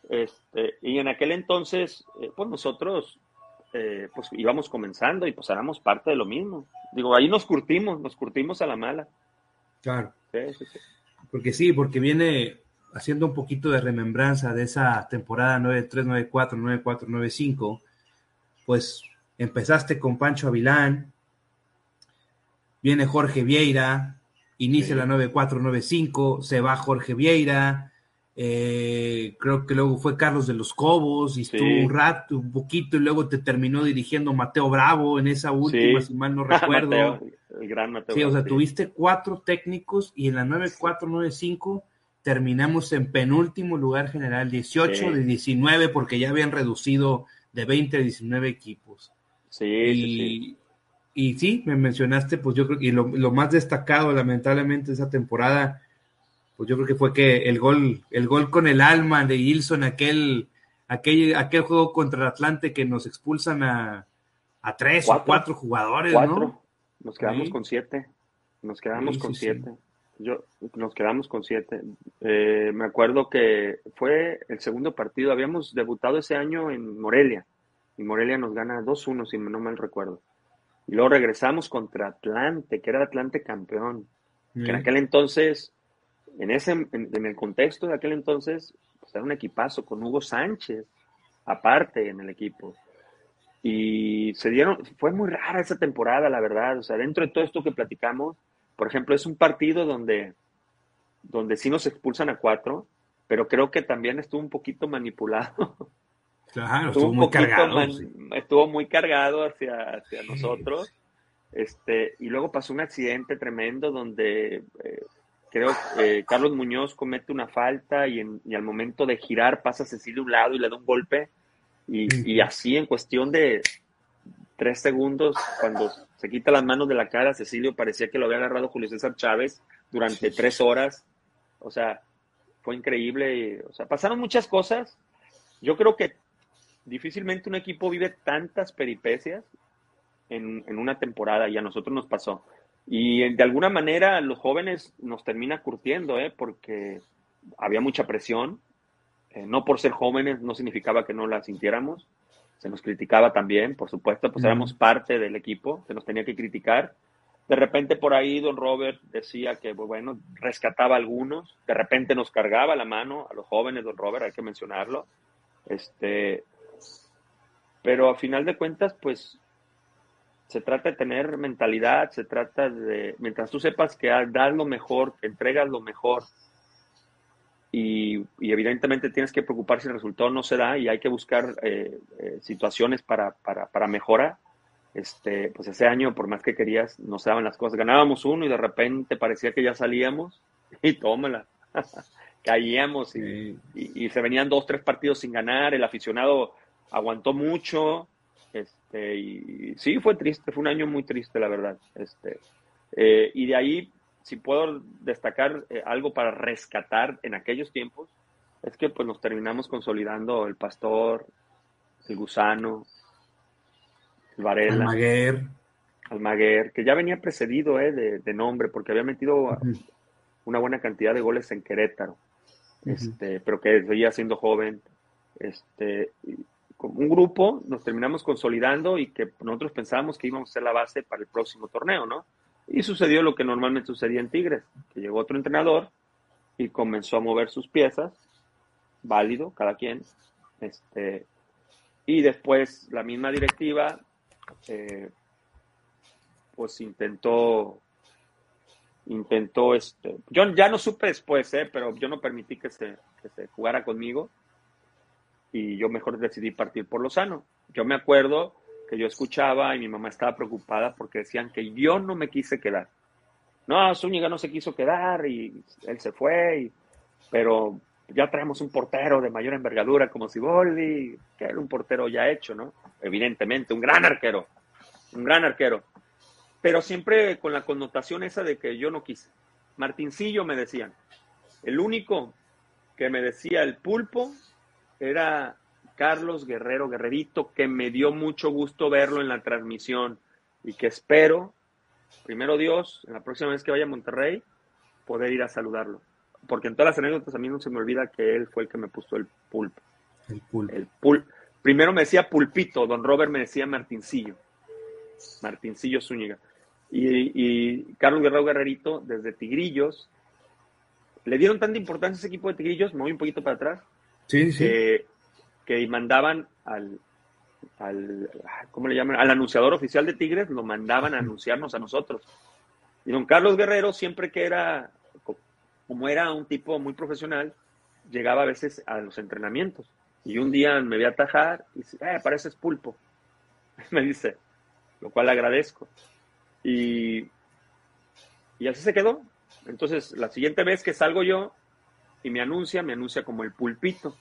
Este, y en aquel entonces, eh, pues nosotros eh, pues íbamos comenzando y pues éramos parte de lo mismo. Digo, ahí nos curtimos, nos curtimos a la mala. Claro. Porque sí, porque viene haciendo un poquito de remembranza de esa temporada 9-3, 9-4, 9-4, 9-5, pues empezaste con Pancho Avilán, viene Jorge Vieira, inicia la 9-4, 9-5, se va Jorge Vieira, eh, creo que luego fue Carlos de los Cobos y estuvo un rato, un poquito, y luego te terminó dirigiendo Mateo Bravo en esa última, si mal no recuerdo. El gran Mateo. Sí, o sea, tuviste cuatro técnicos y en la 9-4-9-5 terminamos en penúltimo lugar general, 18 de 19, porque ya habían reducido de 20 a 19 equipos. Sí, y, y sí, me mencionaste, pues yo creo que lo, lo más destacado, lamentablemente, de esa temporada pues yo creo que fue que el gol, el gol con el alma de Ilson, aquel, aquel, aquel juego contra el Atlante que nos expulsan a, a tres o cuatro jugadores, ¿no? Nos quedamos con siete. Nos quedamos con siete. Yo, nos quedamos con siete. Eh, me acuerdo que fue el segundo partido. Habíamos debutado ese año en Morelia. Y Morelia nos gana 2-1, si no mal recuerdo. Y luego regresamos contra Atlante, que era Atlante campeón. Que en aquel entonces, en, ese, en, el contexto de aquel entonces, pues era un equipazo con Hugo Sánchez, aparte en el equipo. Y se dieron, fue muy rara esa temporada, la verdad. O sea, dentro de todo esto que platicamos, por ejemplo, es un partido donde, donde sí nos expulsan a cuatro, pero creo que también estuvo un poquito manipulado. Claro, estuvo, muy cargado. Estuvo muy cargado hacia, hacia nosotros. Este, y luego pasó un accidente tremendo donde eh, creo que eh, Carlos Muñoz comete una falta y, en, y, al momento de girar pasa Cecilio a un lado y le da un golpe. Y, y, así en cuestión de tres segundos, cuando se quita las manos de la cara, Cecilio parecía que lo había agarrado Julio César Chávez durante tres horas. O sea, fue increíble. O sea, pasaron muchas cosas. Yo creo que difícilmente un equipo vive tantas peripecias en, una temporada y a nosotros nos pasó. Y de alguna manera los jóvenes nos termina curtiendo, ¿eh? porque había mucha presión. Eh, no por ser jóvenes no significaba que no la sintiéramos. Se nos criticaba también, por supuesto, pues éramos parte del equipo, se nos tenía que criticar. De repente por ahí don Robert decía que, pues, bueno, rescataba a algunos, de repente nos cargaba la mano a los jóvenes, don Robert, hay que mencionarlo. Este, pero a final de cuentas, pues se trata de tener mentalidad, se trata de, mientras tú sepas que das lo mejor, que entregas lo mejor, y, evidentemente tienes que preocupar si el resultado no se da y hay que buscar eh, eh, situaciones para, para, para mejora. Este, pues ese año, por más que querías, no se daban las cosas. Ganábamos uno y de repente parecía que ya salíamos y tómala. Caíamos y, y, se venían dos, tres partidos sin ganar. El aficionado aguantó mucho, este, y sí, fue triste, fue un año muy triste, la verdad. Este, eh, y de ahí, si puedo destacar eh, algo para rescatar en aquellos tiempos, es que pues nos terminamos consolidando el Pastor, el Gusano, el Varela. Almaguer. Almaguer, que ya venía precedido eh, de, nombre, porque había metido una buena cantidad de goles en Querétaro, este, pero que seguía siendo joven. Este, un grupo, nos terminamos consolidando y que nosotros pensábamos que íbamos a ser la base para el próximo torneo, ¿no? Y sucedió lo que normalmente sucedía en Tigres, que llegó otro entrenador y comenzó a mover sus piezas, válido, cada quien, este, y después la misma directiva, eh, pues intentó, intentó, este, yo ya no supe después, eh, pero yo no permití que se, que se jugara conmigo, y yo mejor decidí partir por lo sano. Yo me acuerdo que yo escuchaba y mi mamá estaba preocupada porque decían que yo no me quise quedar. No, Zúñiga no se quiso quedar y él se fue, pero ya traemos un portero de mayor envergadura como Siboldi, que era un portero ya hecho, ¿no? Evidentemente, un gran arquero, un gran arquero. Pero siempre con la connotación esa de que yo no quise. Martincillo me decían, el único que me decía el pulpo era Carlos Guerrero Guerrerito, que me dio mucho gusto verlo en la transmisión y que espero, primero Dios, en la próxima vez que vaya a Monterrey, poder ir a saludarlo. Porque en todas las anécdotas a mí no se me olvida que él fue el que me puso el pulpo. El pulpo. El pul Primero me decía pulpito, don Robert me decía Martincillo. Martincillo Zúñiga. Y, Carlos Guerrero Guerrerito, desde Tigrillos, le dieron tanta importancia a ese equipo de Tigrillos, me voy un poquito para atrás, que, mandaban al, al, ¿cómo le llaman? Al anunciador oficial de Tigres, lo mandaban a anunciarnos a nosotros. Y don Carlos Guerrero, siempre que era, como era un tipo muy profesional, llegaba a veces a los entrenamientos. Y un día me voy a atajar y dice, eh, pareces pulpo. me dice, lo cual agradezco. Y, y así se quedó. Entonces, la siguiente vez que salgo yo, y me anuncia, me anuncia como el pulpito.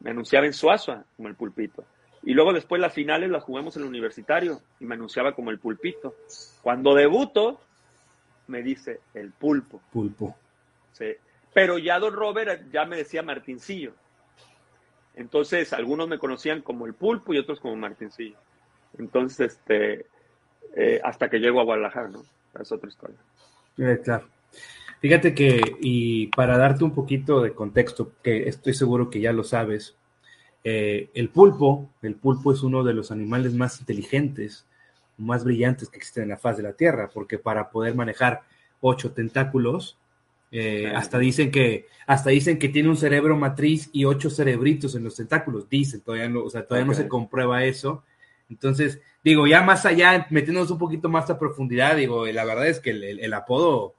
Me anunciaba en Suazua como el pulpito. Y luego después las finales las jugamos en el universitario y me anunciaba como el pulpito. Cuando debuto, me dice el pulpo. Pulpo. Sí. Pero ya don Robert ya me decía Martincillo. Entonces, algunos me conocían como el pulpo y otros como Martincillo. Entonces, este, eh, hasta que llego a Guadalajara, ¿no? Es otra historia. Eh, claro. Fíjate que, y para darte un poquito de contexto, que estoy seguro que ya lo sabes, eh, el pulpo, el pulpo es uno de los animales más inteligentes más brillantes que existen en la faz de la Tierra, porque para poder manejar ocho tentáculos, eh, hasta dicen que hasta dicen que tiene un cerebro matriz y ocho cerebritos en los tentáculos, dicen, todavía no, o sea, todavía no se comprueba eso. Entonces, digo, ya más allá, metiéndonos un poquito más a profundidad, digo, la verdad es que el, apodo,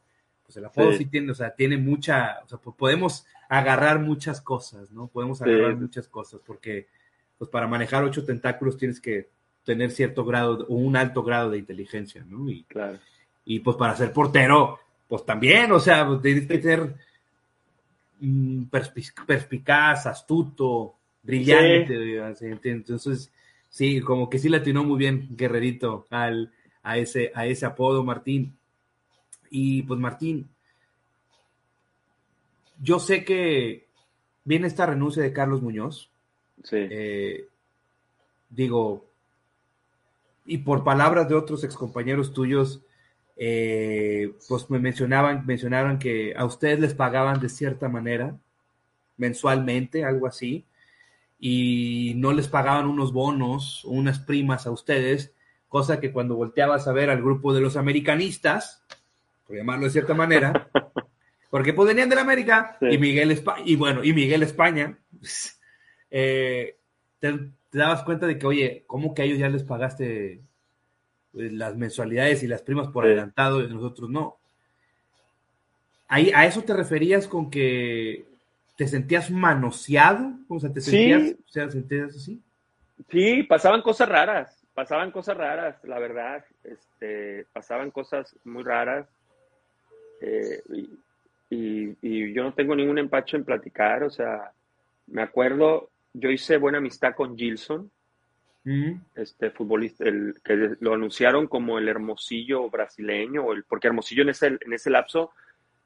pues el apodo sí. tiene, o sea, tiene mucha, o sea, podemos agarrar muchas cosas, ¿no? Podemos agarrar muchas cosas, porque pues para manejar ocho tentáculos tienes que tener cierto grado o un alto grado de inteligencia, ¿no? Y, claro. y pues para ser portero, pues también, o sea, pues, tienes que ser mm, perspicaz, astuto, brillante, entonces sí, como que sí le atinó muy bien Guerrerito al, a, ese, a ese apodo, Martín. Y pues Martín, yo sé que viene esta renuncia de Carlos Muñoz. Sí. Eh, digo, y por palabras de otros excompañeros tuyos, eh, pues me mencionaban, mencionaban que a ustedes les pagaban de cierta manera, mensualmente, algo así, y no les pagaban unos bonos, unas primas a ustedes, cosa que cuando volteabas a ver al grupo de los americanistas, por llamarlo de cierta manera, porque pues venían de la América y Miguel España, y bueno, y Miguel España, eh, te, te dabas cuenta de que, oye, ¿cómo que a ellos ya les pagaste pues, las mensualidades y las primas por adelantado y nosotros no? Ahí, ¿A eso te referías con que te sentías manoseado? O sea, ¿te sentías, sí. o sea, sentías así? Sí, pasaban cosas raras, pasaban cosas raras, la verdad, este, pasaban cosas muy raras. Eh, y, y, yo no tengo ningún empacho en platicar, o sea, me acuerdo, yo hice buena amistad con Gilson, este futbolista, el, que lo anunciaron como el hermosillo brasileño, el, porque hermosillo en ese, en ese lapso,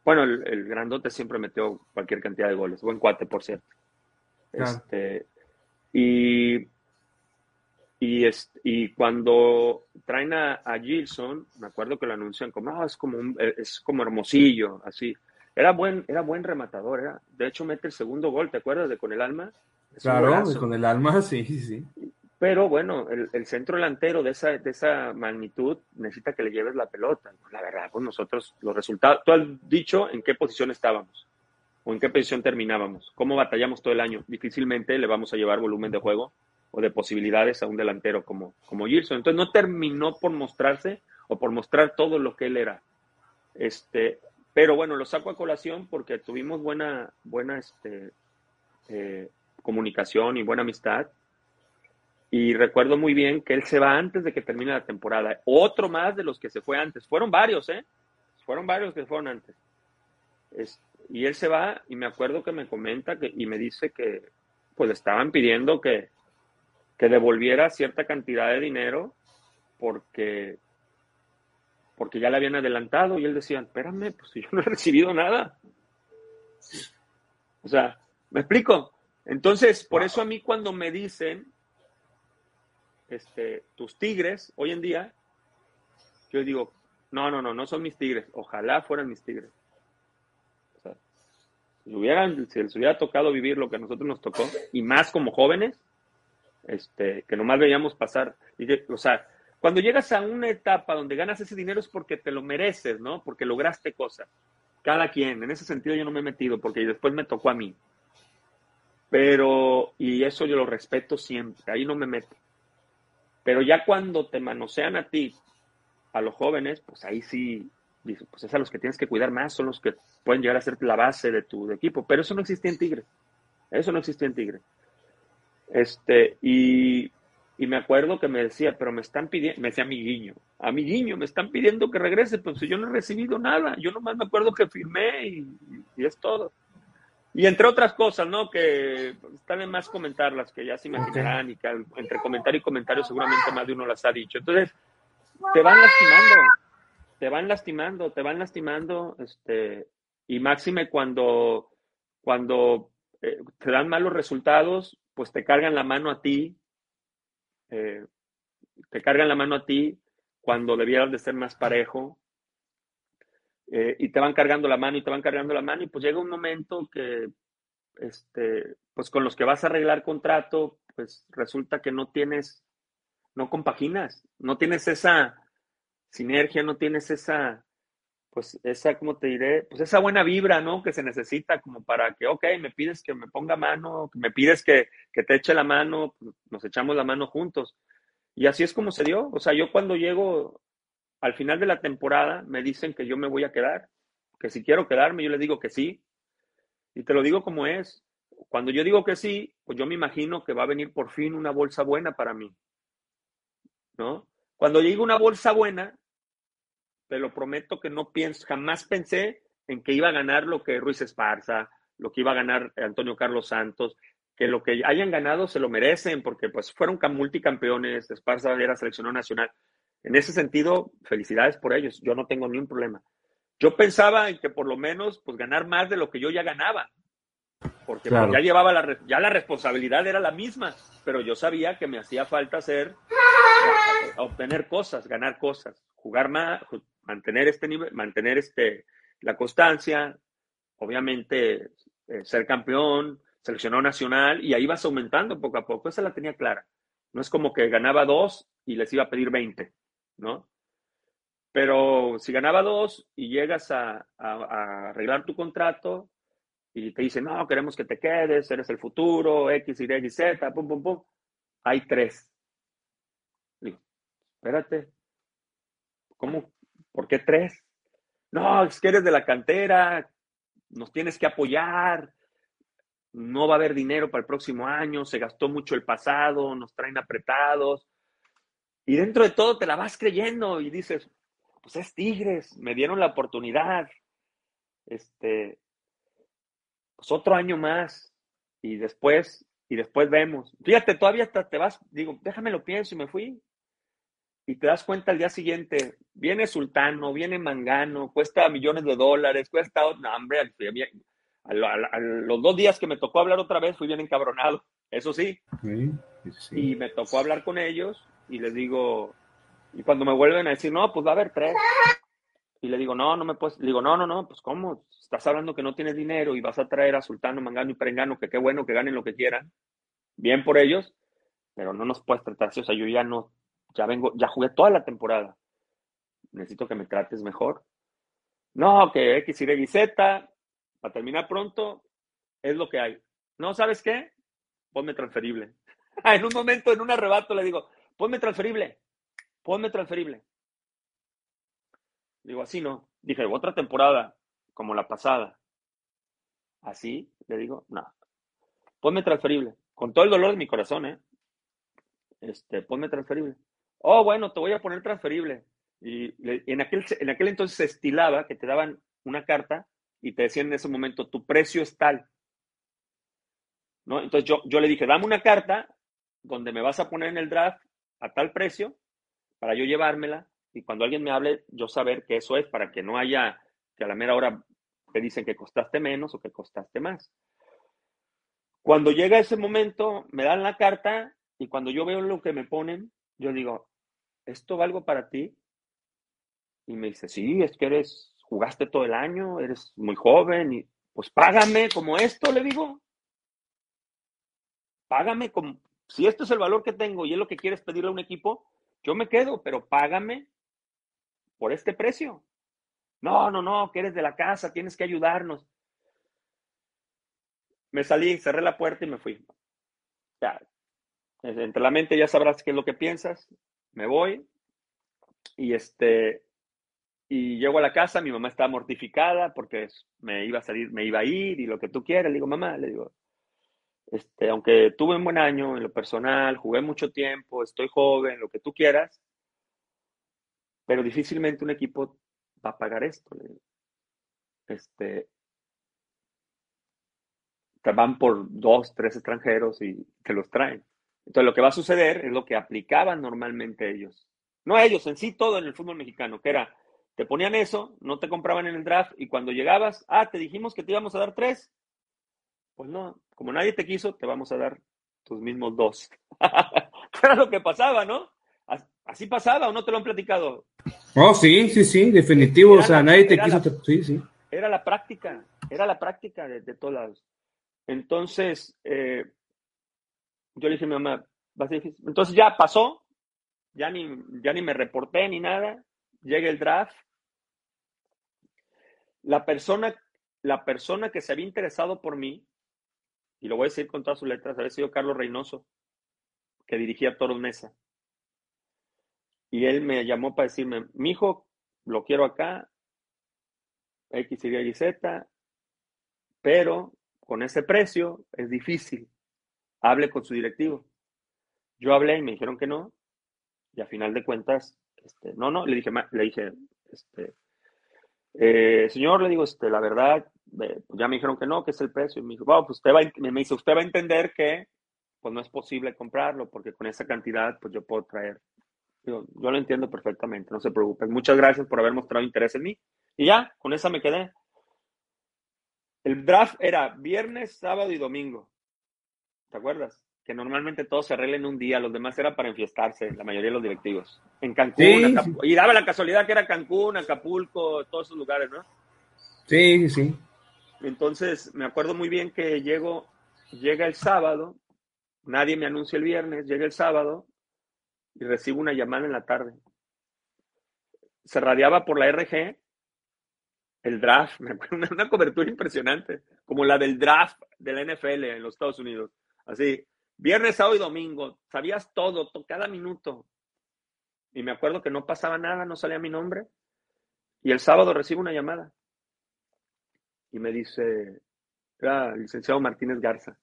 bueno, el, grandote siempre metió cualquier cantidad de goles, buen cuate, por cierto. Este, y, y, y cuando traen a, Gilson, me acuerdo que lo anuncian como, ah, es como, es como hermosillo, así. Era buen, era buen rematador, era. De hecho, mete el segundo gol, ¿te acuerdas? De con el alma. claro, con el alma, sí, sí. Pero bueno, el, centro delantero de esa, de esa magnitud necesita que le lleves la pelota. La verdad, pues nosotros, los resultados, tú has dicho en qué posición estábamos o en qué posición terminábamos, cómo batallamos todo el año. Difícilmente le vamos a llevar volumen de juego o de posibilidades a un delantero como, como Gilson. Entonces no terminó por mostrarse o por mostrar todo lo que él era. Este, pero bueno, lo saco a colación porque tuvimos buena, buena este, eh, comunicación y buena amistad. Y recuerdo muy bien que él se va antes de que termine la temporada. Otro más de los que se fue antes. Fueron varios, ¿eh? Fueron varios que fueron antes. y él se va y me acuerdo que me comenta que, y me dice que pues estaban pidiendo que, que devolviera cierta cantidad de dinero porque porque ya le habían adelantado y él decía, espérame, pues yo no he recibido nada. O sea, ¿me explico? Entonces, por eso a mí cuando me dicen, este, tus tigres, hoy en día, yo digo, no, no, no, no son mis tigres, ojalá fueran mis tigres. O sea, si, hubieran, si les hubiera tocado vivir lo que a nosotros nos tocó, y más como jóvenes, este, que nomás veíamos pasar, y, o sea, cuando llegas a una etapa donde ganas ese dinero es porque te lo mereces, ¿no? Porque lograste cosas. Cada quien, en ese sentido yo no me he metido porque después me tocó a mí. Pero, y eso yo lo respeto siempre, ahí no me meto. Pero ya cuando te manosean a ti, a los jóvenes, pues ahí sí, pues es a los que tienes que cuidar más, son los que pueden llegar a ser la base de tu equipo. Pero eso no existía en Tigre. Eso no existía en Tigre. Este, y y me acuerdo que me decía, pero me están pidiendo, me decía mi guiño, a mi guiño, me están pidiendo que regrese, pero si yo no he recibido nada, yo nomás me acuerdo que firmé y, es todo. Y entre otras cosas, ¿no? Que están de más comentarlas, que ya se imaginarán y que entre comentario y comentario seguramente más de uno las ha dicho. Entonces, te van lastimando, te van lastimando, te van lastimando, este, y máxime cuando, cuando eh, te dan malos resultados, pues te cargan la mano a ti eh, te cargan la mano a ti cuando debieras de ser más parejo eh, y te van cargando la mano y te van cargando la mano y pues llega un momento que este pues con los que vas a arreglar contrato pues resulta que no tienes no compaginas, no tienes esa sinergia, no tienes esa, pues esa, ¿cómo te diré? Pues esa buena vibra, ¿no? Que se necesita como para que, ok, me pides que me ponga mano, me pides que, que te eche la mano, nos echamos la mano juntos. Y así es como se dio. O sea, yo cuando llego al final de la temporada, me dicen que yo me voy a quedar, que si quiero quedarme, yo les digo que sí. Y te lo digo como es. Cuando yo digo que sí, pues yo me imagino que va a venir por fin una bolsa buena para mí. ¿No? Cuando llegue una bolsa buena, te lo prometo que no pienso, jamás pensé en que iba a ganar lo que Ruiz Esparza, lo que iba a ganar Antonio Carlos Santos, que lo que hayan ganado se lo merecen, porque pues fueron multicampeones, Esparza era seleccionado nacional. En ese sentido, felicidades por ellos, yo no tengo ni un problema. Yo pensaba en que por lo menos pues ganar más de lo que yo ya ganaba, porque pues, ya llevaba la, ya la responsabilidad era la misma, pero yo sabía que me hacía falta hacer, obtener cosas, ganar cosas, jugar más, mantener este nivel, mantener este, la constancia, obviamente eh, ser campeón, seleccionado nacional, y ahí vas aumentando poco a poco. Esa la tenía clara. No es como que ganaba dos y les iba a pedir 20, ¿no? Pero si ganaba dos y llegas a, arreglar tu contrato y te dicen, no, queremos que te quedes, eres el futuro, X, Y, Z, pum, pum, pum, hay tres. Digo, espérate, ¿cómo, ¿Por qué tres? No, es que eres de la cantera, nos tienes que apoyar, no va a haber dinero para el próximo año, se gastó mucho el pasado, nos traen apretados. Y dentro de todo te la vas creyendo y dices, pues es Tigres, me dieron la oportunidad. Este, pues otro año más y después, y después vemos. Fíjate, todavía hasta te vas, digo, déjame lo pienso y me fui y te das cuenta al día siguiente, viene Sultano, viene Mangano, cuesta millones de dólares, cuesta, no, hombre, a, los dos días que me tocó hablar otra vez fui bien encabronado, eso sí. Y me tocó hablar con ellos y les digo, y cuando me vuelven a decir, no, pues va a haber tres. Y le digo, no, no me puedes, le digo, no, no, no, pues cómo, estás hablando que no tienes dinero y vas a traer a Sultano, Mangano y Perengano, que qué bueno que ganen lo que quieran, bien por ellos, pero no nos puedes tratar así, o sea, yo ya no, ya vengo, ya jugué toda la temporada. Necesito que me trates mejor. No, que X, Y, Z, para terminar pronto, es lo que hay. No, ¿sabes qué? Ponme transferible. en un momento, en un arrebato, le digo, ponme transferible, ponme transferible. Digo, así no. Dije, otra temporada, como la pasada. Así, le digo, no. Ponme transferible. Con todo el dolor de mi corazón, ¿eh? Este, ponme transferible. Oh, bueno, te voy a poner transferible. Y en aquel, en aquel entonces se estilaba que te daban una carta y te decían en ese momento, tu precio es tal. ¿No? Entonces yo, yo le dije, dame una carta donde me vas a poner en el draft a tal precio para yo llevármela y cuando alguien me hable, yo saber que eso es para que no haya que a la mera hora te dicen que costaste menos o que costaste más. Cuando llega ese momento, me dan la carta y cuando yo veo lo que me ponen, yo digo, ¿esto va algo para ti? Y me dice, sí, es que eres, jugaste todo el año, eres muy joven y pues págame como esto, le digo. Págame como, si esto es el valor que tengo y es lo que quieres pedirle a un equipo, yo me quedo, pero págame por este precio. No, no, no, que eres de la casa, tienes que ayudarnos. Me salí, cerré la puerta y me fui. Ya, entre la mente ya sabrás qué es lo que piensas me voy y este y llego a la casa, mi mamá estaba mortificada porque me iba a salir, me iba a ir y lo que tú quieras. Le digo, mamá, le digo, este, aunque tuve un buen año en lo personal, jugué mucho tiempo, estoy joven, lo que tú quieras, pero difícilmente un equipo va a pagar esto. Este, te van por dos, tres extranjeros y te los traen. Entonces, lo que va a suceder es lo que aplicaban normalmente ellos. No ellos, en sí todo en el fútbol mexicano, que era, te ponían eso, no te compraban en el draft y cuando llegabas, ah, te dijimos que te íbamos a dar tres. Pues no, como nadie te quiso, te vamos a dar tus mismos dos. era lo que pasaba, ¿no? Así pasaba o no te lo han platicado. Oh, sí, sí, sí, definitivo. o sea, nadie te quiso. sí, sí. Era la práctica, era la práctica de, de todos lados. Entonces, eh, yo le dije a mi mamá, va a ser difícil. Entonces ya pasó, ya ni, ya ni me reporté ni nada. Llega el draft. La persona, la persona que se había interesado por mí, y lo voy a decir con todas sus letras, había sido Carlos Reynoso, que dirigía Toros Mesa. Y él me llamó para decirme, mi hijo, lo quiero acá, X, Y, Z, pero con ese precio es difícil. Hable con su directivo. Yo hablé y me dijeron que no, y a final de cuentas, este, no, no, le dije, le dije, este, eh, señor, le digo, este, la verdad, pues ya me dijeron que no, que es el precio. Y me dijo, pues usted va, me dice, usted va a entender que pues no es posible comprarlo, porque con esa cantidad, pues yo puedo traer. yo lo entiendo perfectamente, no se preocupe. Muchas gracias por haber mostrado interés en mí. Y ya, con esa me quedé. El draft era viernes, sábado y domingo. ¿Te acuerdas? Que normalmente todos se arreglen un día, los demás era para enfiestarse, la mayoría de los directivos. En Cancún, y daba la casualidad que era Cancún, Acapulco, todos esos lugares, ¿no? Sí, sí. Entonces, me acuerdo muy bien que llego, llega el sábado, nadie me anuncia el viernes, llega el sábado y recibo una llamada en la tarde. Se radiaba por la RG el draft, me acuerdo, una, cobertura impresionante, como la del draft de la NFL en los Estados Unidos. Así, viernes, sábado y domingo, sabías todo, cada minuto. Y me acuerdo que no pasaba nada, no salía mi nombre. Y el sábado recibo una llamada. Y me dice, era licenciado Martínez Garza.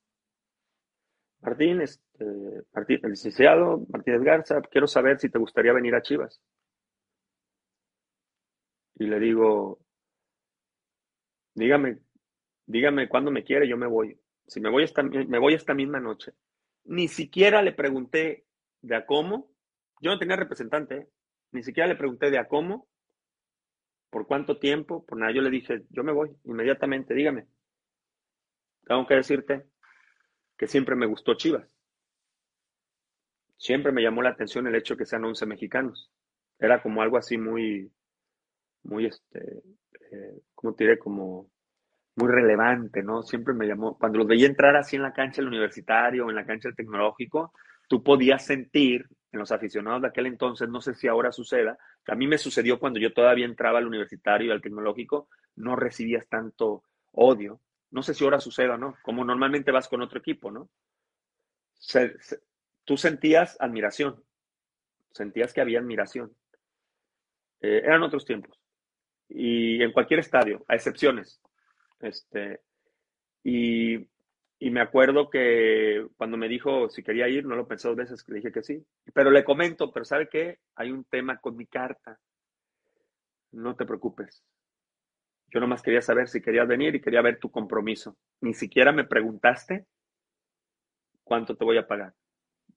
Martín, este, Martín, el licenciado Martínez Garza, quiero saber si te gustaría venir a Chivas. Y le digo, Dígame, dígame cuándo me quiere, yo me voy. Si me voy esta, me voy esta misma noche. Ni siquiera le pregunté de a cómo. Yo no tenía representante. ¿eh? Ni siquiera le pregunté de a cómo. ¿Por cuánto tiempo? Por nada. Yo le dije, yo me voy inmediatamente, dígame. Tengo que decirte que siempre me gustó Chivas. Siempre me llamó la atención el hecho de que sean 11 mexicanos. Era como algo así muy, muy, este, eh, como te diré? Como muy relevante, ¿no? Siempre me llamó, cuando los veía entrar así en la cancha del universitario o en la cancha del tecnológico, tú podías sentir en los aficionados de aquel entonces, no sé si ahora suceda, que a mí me sucedió cuando yo todavía entraba al universitario y al tecnológico, no recibías tanto odio. No sé si ahora suceda no, como normalmente vas con otro equipo, ¿no? tú sentías admiración, sentías que había admiración. Eh, eran otros tiempos y en cualquier estadio, a excepciones. Este, y, me acuerdo que cuando me dijo si quería ir, no lo pensé dos veces, le dije que sí. Pero le comento, pero ¿sabe qué? Hay un tema con mi carta. No te preocupes. Yo nomás quería saber si querías venir y quería ver tu compromiso. Ni siquiera me preguntaste cuánto te voy a pagar.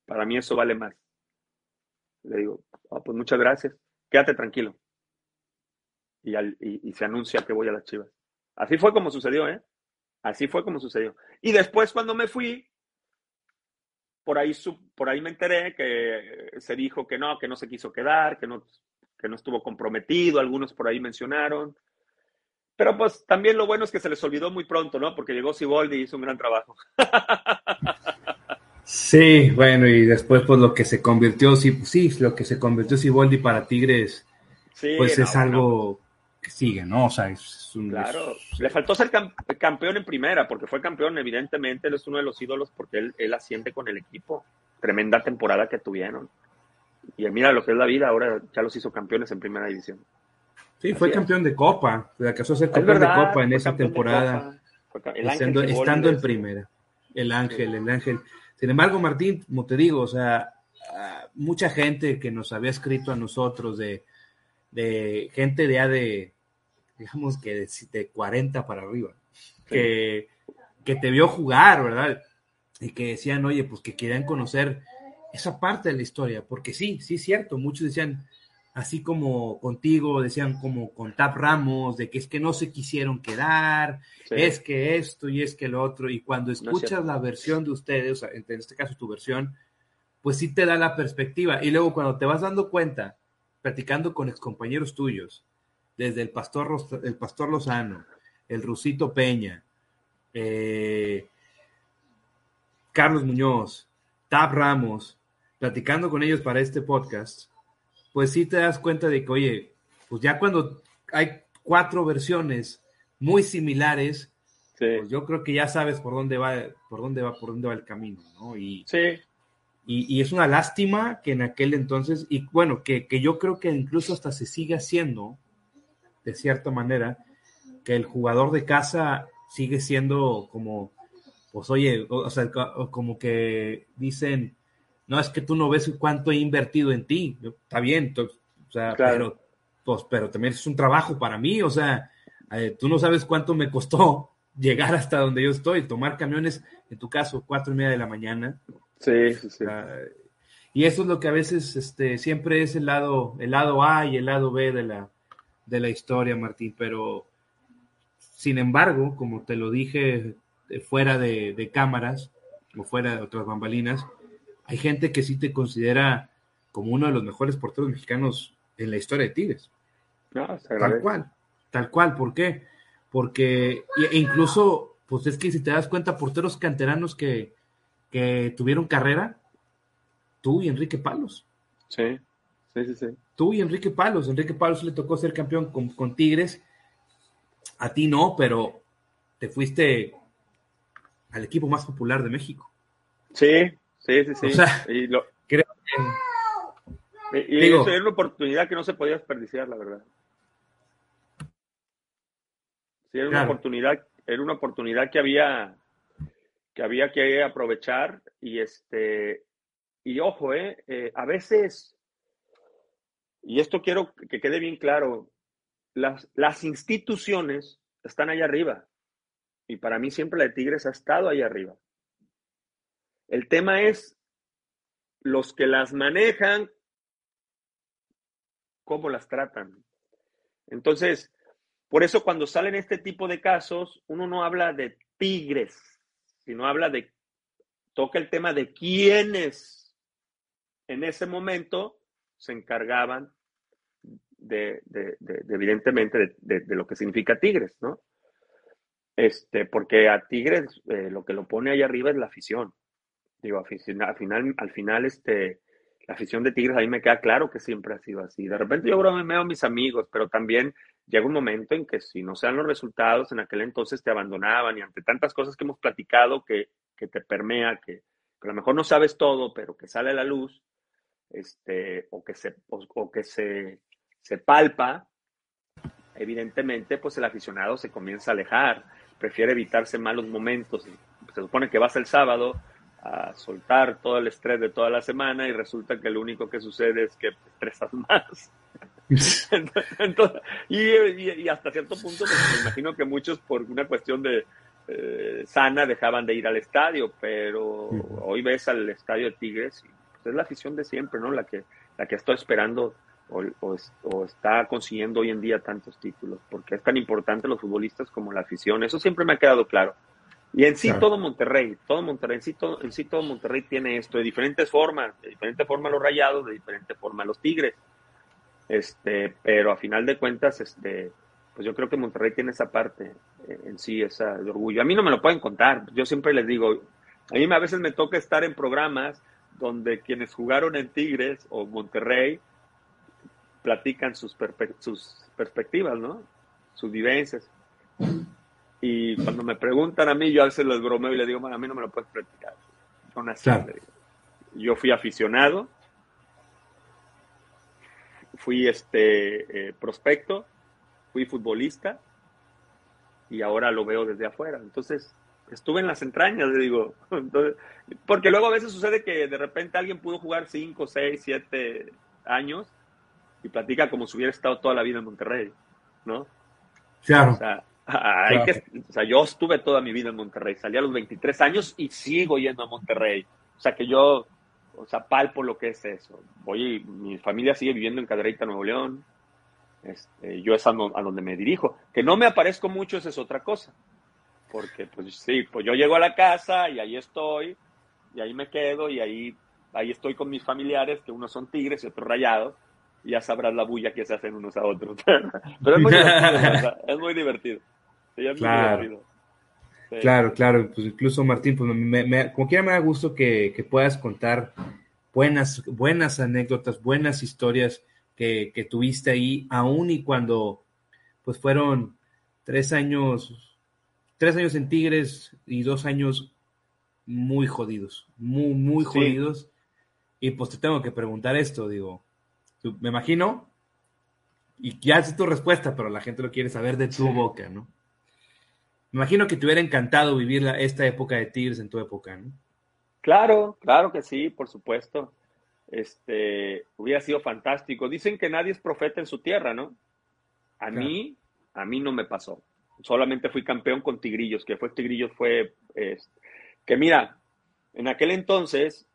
Para mí eso vale más. Le digo, ah, pues muchas gracias. Quédate tranquilo y, se anuncia que voy a las Chivas. Así fue como sucedió, ¿eh? Así fue como sucedió. Y después cuando me fui, por ahí, por ahí me enteré que se dijo que no, que no se quiso quedar, que no, que no estuvo comprometido, algunos por ahí mencionaron. Pero pues también lo bueno es que se les olvidó muy pronto, ¿no? Porque llegó Siboldi y hizo un gran trabajo. Sí, bueno, y después pues lo que se convirtió, sí, pues, sí lo que se convirtió Siboldi para Tigres, pues es algo que sigue, ¿no? O sea, es un... Claro, le faltó ser campeón en primera, porque fue campeón, evidentemente, él es uno de los ídolos porque él, él asciende con el equipo. Tremenda temporada que tuvieron. Y mira lo que es la vida, ahora ya los hizo campeones en primera división. Sí, fue campeón de Copa, se acaso ser campeón de Copa en esa temporada, estando, estando en primera. El Ángel, el Ángel. Sin embargo, Martín, como te digo, o sea, ah, mucha gente que nos había escrito a nosotros de de gente ya de, digamos que de, de 40 para arriba, que, que te vio jugar, ¿verdad? Y que decían, oye, pues que querían conocer esa parte de la historia, porque sí, sí es cierto, muchos decían, así como contigo, decían como con Tap Ramos, de que es que no se quisieron quedar, es que esto y es que lo otro, y cuando escuchas la versión de ustedes, o sea, en este caso tu versión, pues sí te da la perspectiva, y luego cuando te vas dando cuenta platicando con excompañeros tuyos, desde el pastor, el pastor Lozano, el Rusito Peña, eh, Carlos Muñoz, Tab Ramos, platicando con ellos para este podcast, pues sí te das cuenta de que, oye, pues ya cuando hay cuatro versiones muy similares, pues yo creo que ya sabes por dónde va, por dónde va, por dónde va el camino, ¿no? Y, sí. Y, es una lástima que en aquel entonces, y bueno, que, que, yo creo que incluso hasta se sigue haciendo, de cierta manera, que el jugador de casa sigue siendo como, pues oye, o, sea, como que dicen, no es que tú no ves cuánto he invertido en ti, está bien, o sea, pero, pues, pero también es un trabajo para mí, o sea, eh, tú no sabes cuánto me costó llegar hasta donde yo estoy, tomar camiones, en tu caso, cuatro y media de la mañana, Sí, sí, sí. y eso es lo que a veces este, siempre es el lado, el lado A y el lado B de la, de la historia, Martín. Pero, sin embargo, como te lo dije eh, fuera de, cámaras o fuera de otras bambalinas, hay gente que sí te considera como uno de los mejores porteros mexicanos en la historia de Tigres. tal cual, tal cual. ¿Por qué? Porque e incluso, pues es que si te das cuenta, porteros canteranos que, que tuvieron carrera, tú y Enrique Palos. Sí, sí, sí, sí. Tú y Enrique Palos. Enrique Palos le tocó ser campeón con, Tigres. A ti no, pero te fuiste al equipo más popular de México. Sí, sí, sí, sí. O sea, y lo... creo que... Y, eso era una oportunidad que no se podía desperdiciar, la verdad. Sí, era una oportunidad, era una oportunidad que había que había que aprovechar y este y ojo, eh, eh, a veces, y esto quiero que quede bien claro, las, las instituciones están allá arriba. Y para mí siempre la de Tigres ha estado allá arriba. El tema es los que las manejan, cómo las tratan. Entonces, por eso cuando salen este tipo de casos, uno no habla de Tigres, sino habla de, toca el tema de quiénes en ese momento se encargaban de, evidentemente, de, lo que significa Tigres, ¿no? Este, porque a Tigres eh, lo que lo pone ahí arriba es la afición. Digo, al final, al final, este, la afición de Tigres a mí me queda claro que siempre ha sido así. De repente yo me veo a mis amigos, pero también llega un momento en que si no se dan los resultados, en aquel entonces te abandonaban y ante tantas cosas que hemos platicado que, te permea, que, a lo mejor no sabes todo, pero que sale a la luz, este, o que se, o, que se, se palpa, evidentemente, pues el aficionado se comienza a alejar, prefiere evitarse malos momentos. Se supone que vas el sábado a soltar todo el estrés de toda la semana y resulta que lo único que sucede es que te estresas más. y, hasta cierto punto, pues, me imagino que muchos por una cuestión de eh, sana dejaban de ir al estadio, pero hoy ves al estadio de Tigres y es la afición de siempre, ¿no? La que, la que está esperando o, o, está consiguiendo hoy en día tantos títulos, porque es tan importante los futbolistas como la afición. Eso siempre me ha quedado claro. Y en sí todo Monterrey, todo Monterrey, en sí todo, en sí todo Monterrey tiene esto de diferentes formas, de diferente forma los rayados, de diferente forma los tigres. Este, pero a final de cuentas, este, pues yo creo que Monterrey tiene esa parte eh, en sí, esa de orgullo. A mí no me lo pueden contar. Yo siempre les digo, a mí a veces me toca estar en programas donde quienes jugaron en Tigres o Monterrey platican sus, sus perspectivas, ¿no? Sus vivencias. Y cuando me preguntan a mí, yo a veces les bromeo y le digo, bueno, a mí no me lo puedes platicar. Yo fui aficionado, fui este eh, prospecto, fui futbolista y ahora lo veo desde afuera. Entonces, estuve en las entrañas, le digo. porque luego a veces sucede que de repente alguien pudo jugar 5, 6, 7 años y platica como si hubiera estado toda la vida en Monterrey, ¿no? Claro. O sea, hay Que, o sea, yo estuve toda mi vida en Monterrey, salí a los 23 años y sigo yendo a Monterrey. O sea, que yo o sea, palpo lo que es eso. Voy, mi familia sigue viviendo en Cadereyta, Nuevo León. Este, yo es a, donde me dirijo. Que no me aparezco mucho, esa es otra cosa. Porque, pues sí, pues yo llego a la casa y ahí estoy, y ahí me quedo, y ahí, ahí estoy con mis familiares, que unos son tigres y otros rayados, y ya sabrás la bulla que se hacen unos a otros. Pero es muy divertido, es muy divertido. claro. Claro, claro, pues incluso Martín, pues me, como quiera me da gusto que, puedas contar buenas, buenas anécdotas, buenas historias que, que tuviste ahí, aún y cuando pues fueron tres años, tres años en Tigres y dos años muy jodidos, muy, muy jodidos. Y pues te tengo que preguntar esto, digo, me imagino, y ya sé tu respuesta, pero la gente lo quiere saber de tu boca, ¿no? Me imagino que te hubiera encantado vivir la, esta época de Tigres en tu época, ¿no? Claro, claro que sí, por supuesto. Este, hubiera sido fantástico. Dicen que nadie es profeta en su tierra, ¿no? A mí, a mí no me pasó. Solamente fui campeón con Tigrillos, que fue Tigrillos fue, que mira, en aquel entonces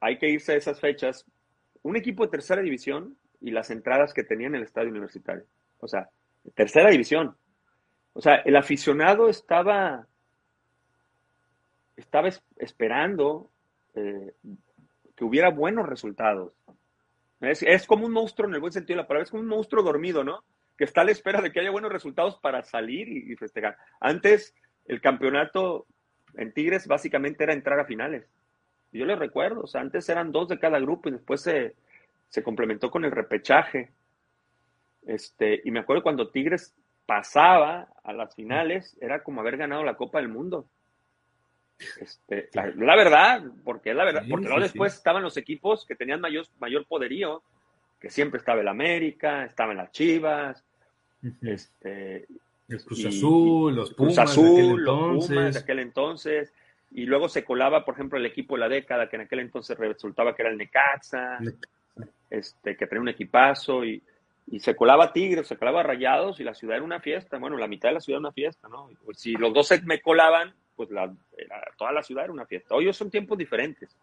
hay que irse a esas fechas. Un equipo de tercera división y las entradas que tenía en el estadio universitario. O sea, tercera división. O sea, el aficionado estaba, estaba esperando eh, que hubiera buenos resultados. Es, es, como un monstruo en el buen sentido de la palabra, es como un monstruo dormido, ¿no? Que está a la espera de que haya buenos resultados para salir y, festejar. Antes, el campeonato en Tigres básicamente era entrar a finales. yo les recuerdo, o sea, antes eran dos de cada grupo y después se, se complementó con el repechaje. Este, y me acuerdo cuando Tigres pasaba a las finales, era como haber ganado la Copa del Mundo. Este, la, verdad, porque la verdad, porque luego después estaban los equipos que tenían mayor, mayor poderío, que siempre estaba el América, estaban las Chivas, este, el Cruz Azul, los Pumas, Azul, los Pumas de aquel entonces, y luego se colaba, por ejemplo, el equipo de la década, que en aquel entonces resultaba que era el Necaxa, este, que tenía un equipazo, y, y se colaba Tigres, se colaba Rayados y la ciudad era una fiesta. Bueno, la mitad de la ciudad era una fiesta, ¿no? Pues si los dos se me colaban, pues la, toda la ciudad era una fiesta. Hoy son tiempos diferentes.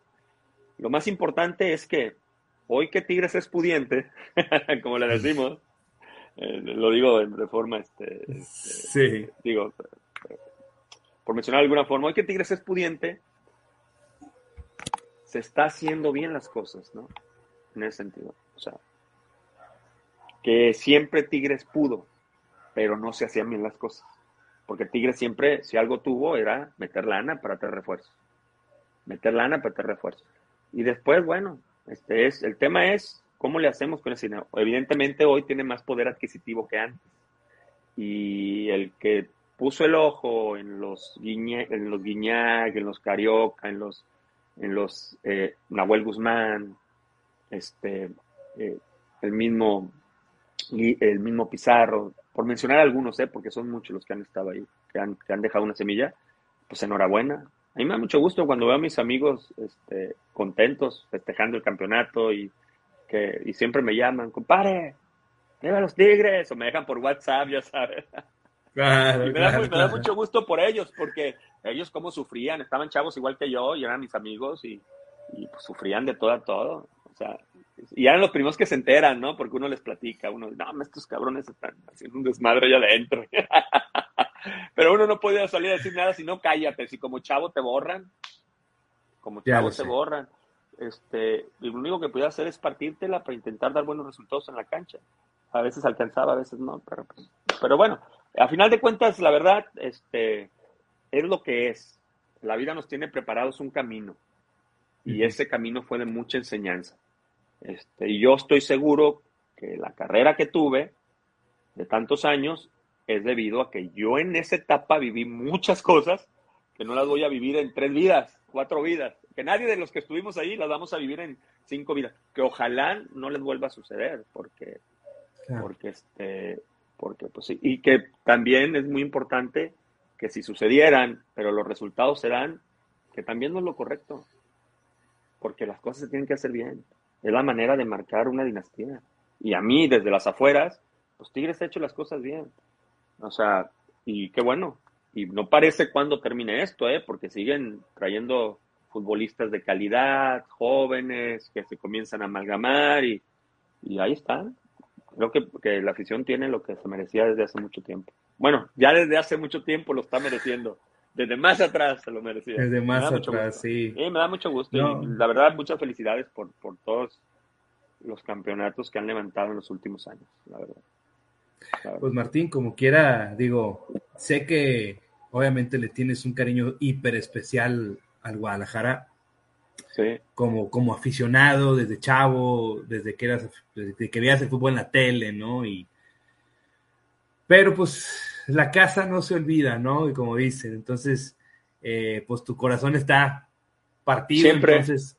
Lo más importante es que hoy que Tigres es pudiente, como le decimos, eh, lo digo de, forma, este, este, sí. digo, por mencionar de alguna forma, hoy que Tigres es pudiente, se está haciendo bien las cosas, ¿no? En ese sentido. O sea, que siempre Tigres pudo, pero no se hacían bien las cosas. Porque Tigres siempre, si algo tuvo, era meter lana para tener refuerzos. Meter lana para tener refuerzos. Y después, bueno, este es, el tema es cómo le hacemos con ese dinero. Evidentemente hoy tiene más poder adquisitivo que antes. Y el que puso el ojo en los, Guiñe, en los Guiñac, en los Carioca, en los, en los eh, Nahuel Guzmán, este, eh, el mismo el mismo Pizarro, por mencionar algunos, ¿eh? porque son muchos los que han estado ahí, que han, que han dejado una semilla, pues enhorabuena. A mí me da mucho gusto cuando veo a mis amigos este, contentos, festejando el campeonato y que y siempre me llaman, compadre, lleva los Tigres, o me dejan por WhatsApp, ya sabes. y me, da, me da, mucho gusto por ellos, porque ellos cómo sufrían, estaban chavos igual que yo, y eran mis amigos, y, y pues, sufrían de todo a todo. O sea, y eran los primeros que se enteran, ¿no? Porque uno les platica, uno, no, estos cabrones están haciendo un desmadre allá adentro. Pero uno no podía salir a decir nada si no cállate, si como chavo te borran, como chavo te borran. Este, lo único que podía hacer es partírtela para intentar dar buenos resultados en la cancha. A veces alcanzaba, a veces no, pero, pero bueno, a final de cuentas, la verdad, este, es lo que es. La vida nos tiene preparados un camino y ese camino fue de mucha enseñanza. Este, y yo estoy seguro que la carrera que tuve de tantos años es debido a que yo en esa etapa viví muchas cosas que no las voy a vivir en tres vidas, cuatro vidas, que nadie de los que estuvimos ahí las vamos a vivir en cinco vidas, que ojalá no les vuelva a suceder, porque, porque este, porque pues sí, y que también es muy importante que si sucedieran, pero los resultados serán, que también no es lo correcto, porque las cosas se tienen que hacer bien. Es la manera de marcar una dinastía. Y a mí, desde las afueras, pues Tigres ha hecho las cosas bien. O sea, y qué bueno. Y no parece cuándo termine esto, ¿eh? Porque siguen trayendo futbolistas de calidad, jóvenes, que se comienzan a amalgamar y, y ahí están. Creo que, que, la afición tiene lo que se merecía desde hace mucho tiempo. Bueno, ya desde hace mucho tiempo lo está mereciendo. Desde más atrás se lo merecía. Desde más atrás, sí. sí. me da mucho gusto. Y la verdad, muchas felicidades por, por todos los campeonatos que han levantado en los últimos años, la verdad. Pues Martín, como quiera, digo, sé que obviamente le tienes un cariño hiper especial al Guadalajara, como, como aficionado desde chavo, desde que eras, desde que veías el fútbol en la tele, ¿no? Y, pero pues la casa no se olvida, ¿no? Y como dicen, entonces, eh, pues tu corazón está partido, Siempre. entonces,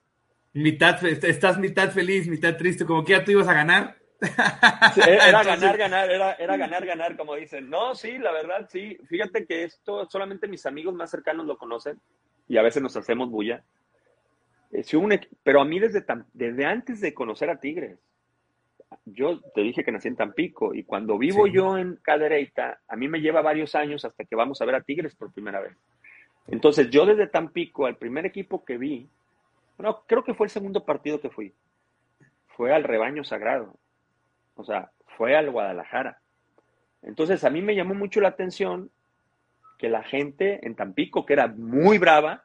mitad, estás mitad feliz, mitad triste, como que ya tú ibas a ganar. era ganar, ganar, era, era ganar, ganar, como dicen. No, sí, la verdad, sí. Fíjate que esto solamente mis amigos más cercanos lo conocen y a veces nos hacemos bulla. Eh, pero a mí desde, desde antes de conocer a Tigres, yo te dije que nací en Tampico y cuando vivo yo en Cadereyta, a mí me lleva varios años hasta que vamos a ver a Tigres por primera vez. Entonces yo desde Tampico, al primer equipo que vi, bueno, creo que fue el segundo partido que fui, fue al rebaño sagrado, o sea, fue al Guadalajara. Entonces a mí me llamó mucho la atención que la gente en Tampico, que era muy brava,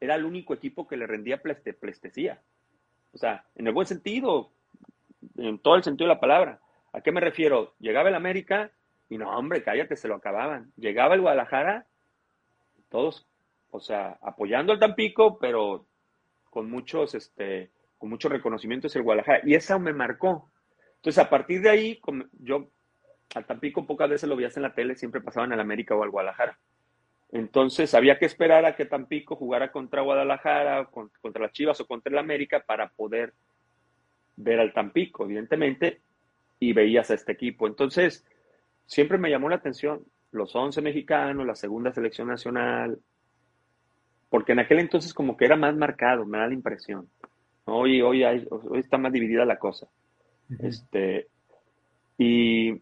era el único equipo que le rendía plestecía. O sea, en el buen sentido, en todo el sentido de la palabra. ¿A qué me refiero? Llegaba el América y no, hombre, cállate, se lo acababan. Llegaba el Guadalajara, todos, o sea, apoyando al Tampico, pero con muchos, este, con muchos reconocimientos el Guadalajara. Y eso me marcó. Entonces, a partir de ahí, yo al Tampico pocas veces lo veías en la tele, siempre pasaban al América o al Guadalajara. Entonces había que esperar a que Tampico jugara contra Guadalajara, contra las Chivas o contra el América para poder ver al Tampico, evidentemente, y veías a este equipo. Entonces, siempre me llamó la atención los 11 mexicanos, la segunda selección nacional, porque en aquel entonces como que era más marcado, me da la impresión. Hoy, hoy, hoy está más dividida la cosa. Este, y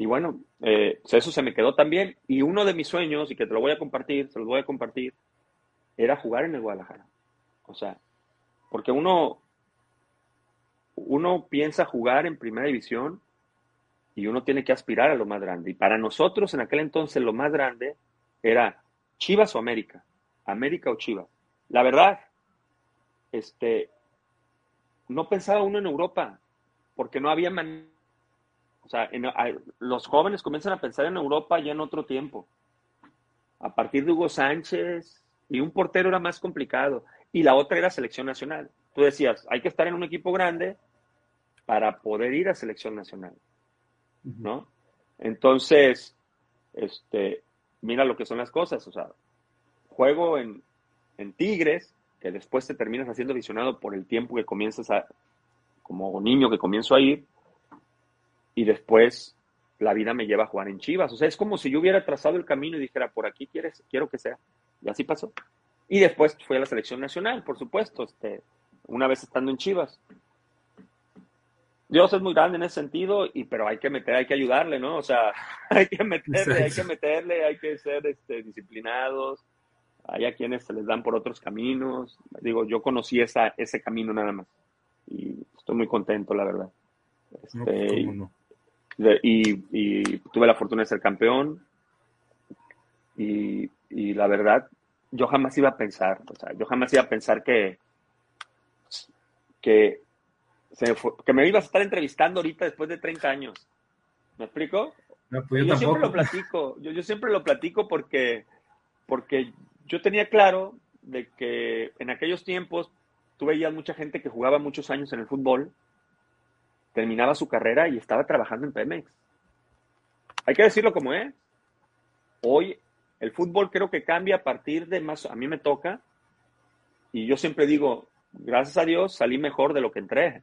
y bueno, eh, eso se me quedó también. Y uno de mis sueños, y que te lo voy a compartir, se los voy a compartir, era jugar en el Guadalajara. O sea, porque uno, uno piensa jugar en primera división y uno tiene que aspirar a lo más grande. Y para nosotros en aquel entonces lo más grande era Chivas o América. América o Chivas. La verdad, este, no pensaba uno en Europa, porque no había manera o sea, los jóvenes comienzan a pensar en Europa ya en otro tiempo. A partir de Hugo Sánchez, y un portero era más complicado, y la otra era selección nacional. Tú decías, hay que estar en un equipo grande para poder ir a selección nacional, ¿no? Entonces, este, mira lo que son las cosas, o sea, juego en, en Tigres, que después te terminas haciendo visionado por el tiempo que comienzas a, como niño que comienzo a ir, y después la vida me lleva a jugar en Chivas. O sea, es como si yo hubiera trazado el camino y dijera, por aquí quieres, quiero que sea. Y así pasó. Y después fui a la selección nacional, por supuesto, este, una vez estando en Chivas. Dios es muy grande en ese sentido, y, pero hay que meter, hay que ayudarle, ¿no? O sea, hay que meterle, hay que meterle, hay que ser este, disciplinados. Hay a quienes se les dan por otros caminos. Digo, yo conocí esa, ese camino nada más. Y estoy muy contento, la verdad. Este, y, tuve la fortuna de ser campeón. Y, la verdad, yo jamás iba a pensar, o sea, yo jamás iba a pensar que, que, que me ibas a estar entrevistando ahorita después de 30 años. ¿Me explico? Pues yo, siempre lo platico, yo, yo siempre lo platico porque, porque yo tenía claro de que en aquellos tiempos tú veías mucha gente que jugaba muchos años en el fútbol terminaba su carrera y estaba trabajando en Pemex. Hay que decirlo como es. Hoy el fútbol creo que cambia a partir de más, a mí me toca, y yo siempre digo, gracias a Dios salí mejor de lo que entré.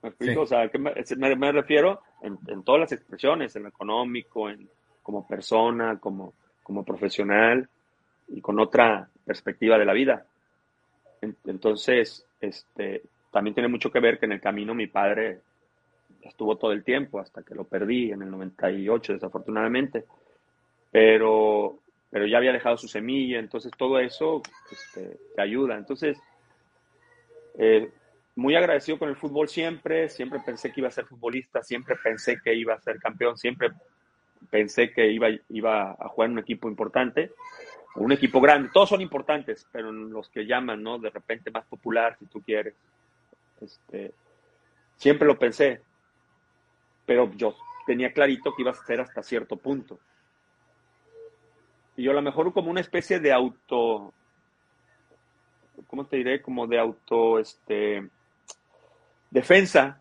¿Me explico? O sea, ¿qué me, refiero? En, todas las expresiones, en lo económico, en, como persona, como, como profesional y con otra perspectiva de la vida. Entonces, este, también tiene mucho que ver que en el camino mi padre estuvo todo el tiempo hasta que lo perdí en el 98 desafortunadamente, pero, pero ya había dejado su semilla, entonces todo eso este, te ayuda. Entonces, eh, muy agradecido con el fútbol siempre, siempre pensé que iba a ser futbolista, siempre pensé que iba a ser campeón, siempre pensé que iba, iba a jugar en un equipo importante, un equipo grande, todos son importantes, pero los que llaman, ¿no? De repente más popular, si tú quieres. Este, siempre lo pensé, pero yo tenía clarito que iba a ser hasta cierto punto. Y yo a lo mejor como una especie de auto, ¿cómo te diré? Como de auto, este, defensa,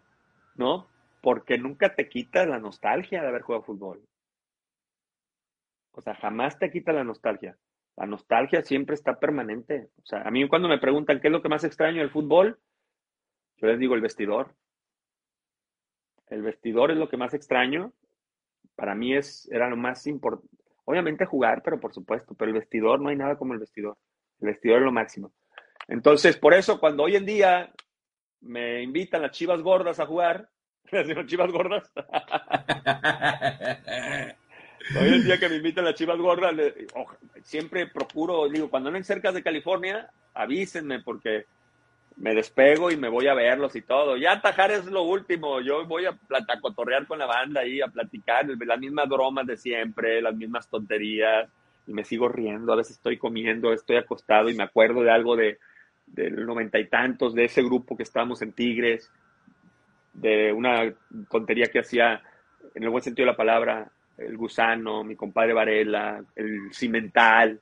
¿no? Porque nunca te quita la nostalgia de haber jugado fútbol. O sea, jamás te quita la nostalgia. La nostalgia siempre está permanente. O sea, a mí cuando me preguntan qué es lo que más extraño del fútbol, yo les digo el vestidor. El vestidor es lo que más extraño. Para mí es, era lo más importante. Obviamente jugar, pero por supuesto, pero el vestidor no hay nada como el vestidor. El vestidor es lo máximo. Entonces, por eso, cuando hoy en día me invitan las chivas gordas a jugar, las chivas gordas. hoy en día que me invitan las chivas gordas, siempre procuro, digo, cuando anden cerca de California, avísenme porque me despego y me voy a verlos y todo. Ya atajar es lo último. Yo voy a, a cotorrear con la banda ahí, a platicar, las mismas bromas de siempre, las mismas tonterías. Y me sigo riendo. A veces estoy comiendo, estoy acostado y me acuerdo de algo de del noventa y tantos, de ese grupo que estábamos en Tigres, de una tontería que hacía, en el buen sentido de la palabra, el gusano, mi compadre Varela, el cimental,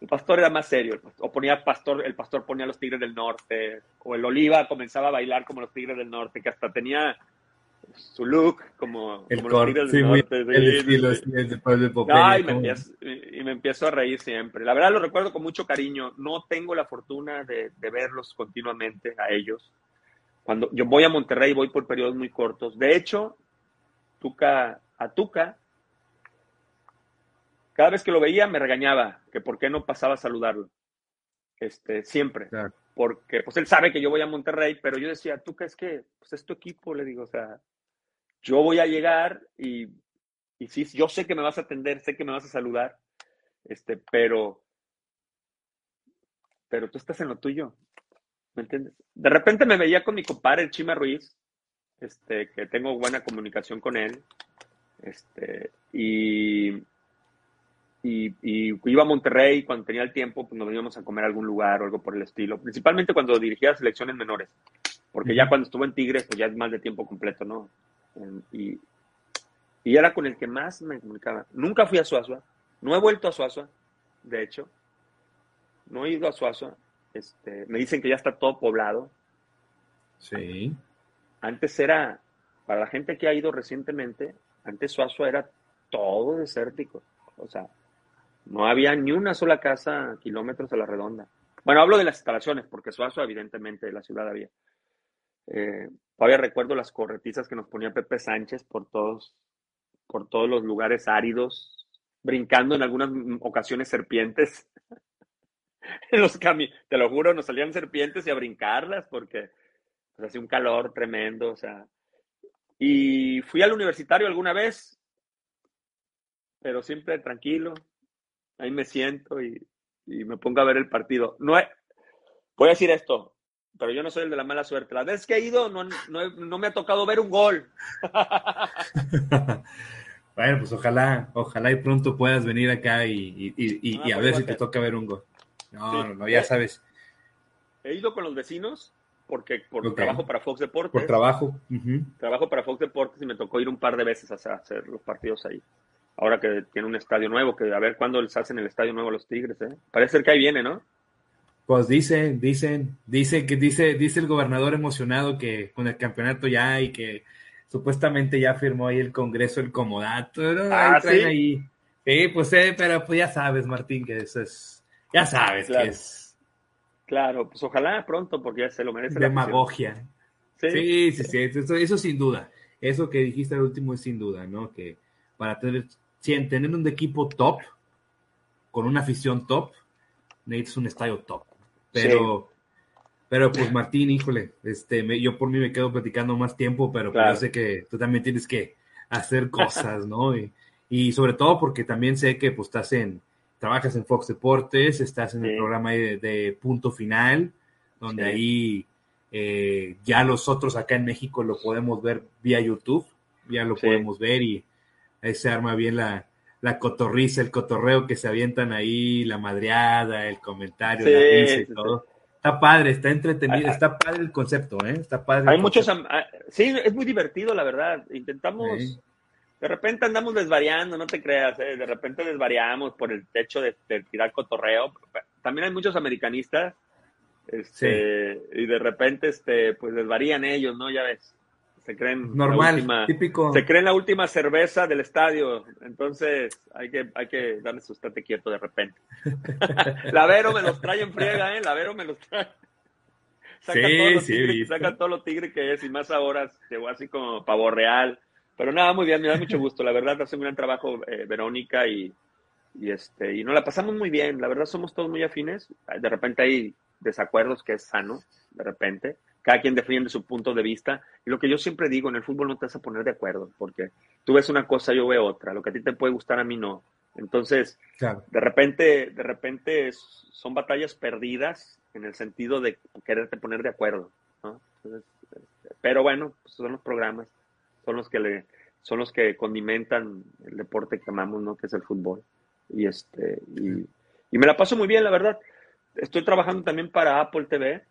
el pastor era más serio, o ponía pastor, el pastor ponía los Tigres del Norte, o el Oliva comenzaba a bailar como los Tigres del Norte, que hasta tenía su look como, los Tigres del Norte. y, me empiezo, a reír siempre. La verdad lo recuerdo con mucho cariño. No tengo la fortuna de, de verlos continuamente a ellos. Cuando yo voy a Monterrey, voy por periodos muy cortos. De hecho, Tuca, a Tuca cada vez que lo veía me regañaba que por qué no pasaba a saludarlo. Este, siempre. Porque pues él sabe que yo voy a Monterrey, pero yo decía, tú qué es que pues es tu equipo, le digo, o sea, yo voy a llegar y, y sí, yo sé que me vas a atender, sé que me vas a saludar, este, pero, pero tú estás en lo tuyo, ¿me entiendes? De repente me veía con mi compadre, el Chima Ruiz, este, que tengo buena comunicación con él, este, y y, iba a Monterrey cuando tenía el tiempo, pues nos íbamos a comer a algún lugar o algo por el estilo. Principalmente cuando dirigía selecciones menores, porque ya cuando estuvo en Tigres, pues ya es más de tiempo completo, ¿no? Y, y era con el que más me comunicaba. Nunca fui a Suazua, no he vuelto a Suazua, de hecho, no he ido a Suazua. Este, me dicen que ya está todo poblado. Sí. Antes era, para la gente que ha ido recientemente, antes Suazua era todo desértico. O sea, no había ni una sola casa a kilómetros a la redonda. Bueno, hablo de las instalaciones, porque Suazo, evidentemente, la ciudad había. Eh, todavía recuerdo las corretizas que nos ponía Pepe Sánchez por todos, por todos los lugares áridos, brincando en algunas ocasiones serpientes. en los caminos, te lo juro, nos salían serpientes y a brincarlas porque pues, hacía un calor tremendo, o sea. Y fui al universitario alguna vez, pero siempre tranquilo, ahí me siento y, me pongo a ver el partido. No voy a decir esto, pero yo no soy el de la mala suerte. La vez que he ido no, no, me ha tocado ver un gol. bueno, pues ojalá, ojalá y pronto puedas venir acá y, y, ah, a ver si te toca ver un gol. No, no, no, ya sabes. He ido con los vecinos porque por trabajo para Fox Deportes. Por trabajo. Trabajo para Fox Deportes y me tocó ir un par de veces a hacer los partidos ahí ahora que tiene un estadio nuevo, que a ver cuándo les hacen el estadio nuevo a los Tigres, ¿eh? Parece ser que ahí viene, ¿no? Pues dicen, dicen, dice que dice, dice el gobernador emocionado que con el campeonato ya y que supuestamente ya firmó ahí el Congreso el comodato. Ah, ¿sí? Sí, pues eh, pero pues ya sabes, Martín, que eso es, ya sabes que es. Claro, pues ojalá pronto, porque ya se lo merece. Demagogia. Sí, sí, sí, Eso, eso sin duda. Eso que dijiste al último es sin duda, ¿no? Que para tener tener un equipo top, con una afición top, necesitas un estadio top. Pero, pero pues Martín, híjole, este, yo por mí me quedo platicando más tiempo, pero pues, yo sé que tú también tienes que hacer cosas, ¿no? Y, sobre todo porque también sé que pues estás en, trabajas en Fox Deportes, estás en el programa de, Punto Final, donde ahí eh, ya los otros acá en México lo podemos ver vía YouTube, ya lo podemos ver y ahí se arma bien la, la cotorriza, el cotorreo que se avientan ahí, la madreada, el comentario, la risa y todo. Está padre, está entretenido, está padre el concepto, ¿eh? Está padre. Hay muchos, ah, sí, es muy divertido, la verdad. Intentamos, de repente andamos desvariando, no te creas, ¿eh? de repente desvariamos por el techo de, tirar cotorreo. También hay muchos americanistas Este, Y de repente, este, pues desvarían ellos, ¿no? Ya ves. Se creen normal, típico. Se creen la última cerveza del estadio. Entonces hay que, hay que darle su estate quieto de repente. la Vero me los trae en friega, ¿eh? La Vero me los trae. Saca sí, todos los sí, tigres, saca todo lo tigre que es, y más ahora llegó así como pavo real. Pero nada, muy bien, me da mucho gusto. La verdad, hace un gran trabajo eh, Verónica y, y, este, y nos la pasamos muy bien. La verdad, somos todos muy afines. De repente hay desacuerdos que es sano, de repente. Cada quien defiende su punto de vista. Y lo que yo siempre digo, en el fútbol no te vas a poner de acuerdo, porque tú ves una cosa, yo veo otra. Lo que a ti te puede gustar, a mí no. Entonces, de repente, de repente son batallas perdidas en el sentido de quererte poner de acuerdo. Este, pero bueno, pues son los programas, son los que le, son los que condimentan el deporte que amamos, ¿no? Que es el fútbol. Y este, y, y me la paso muy bien, la verdad. Estoy trabajando también para Apple TV,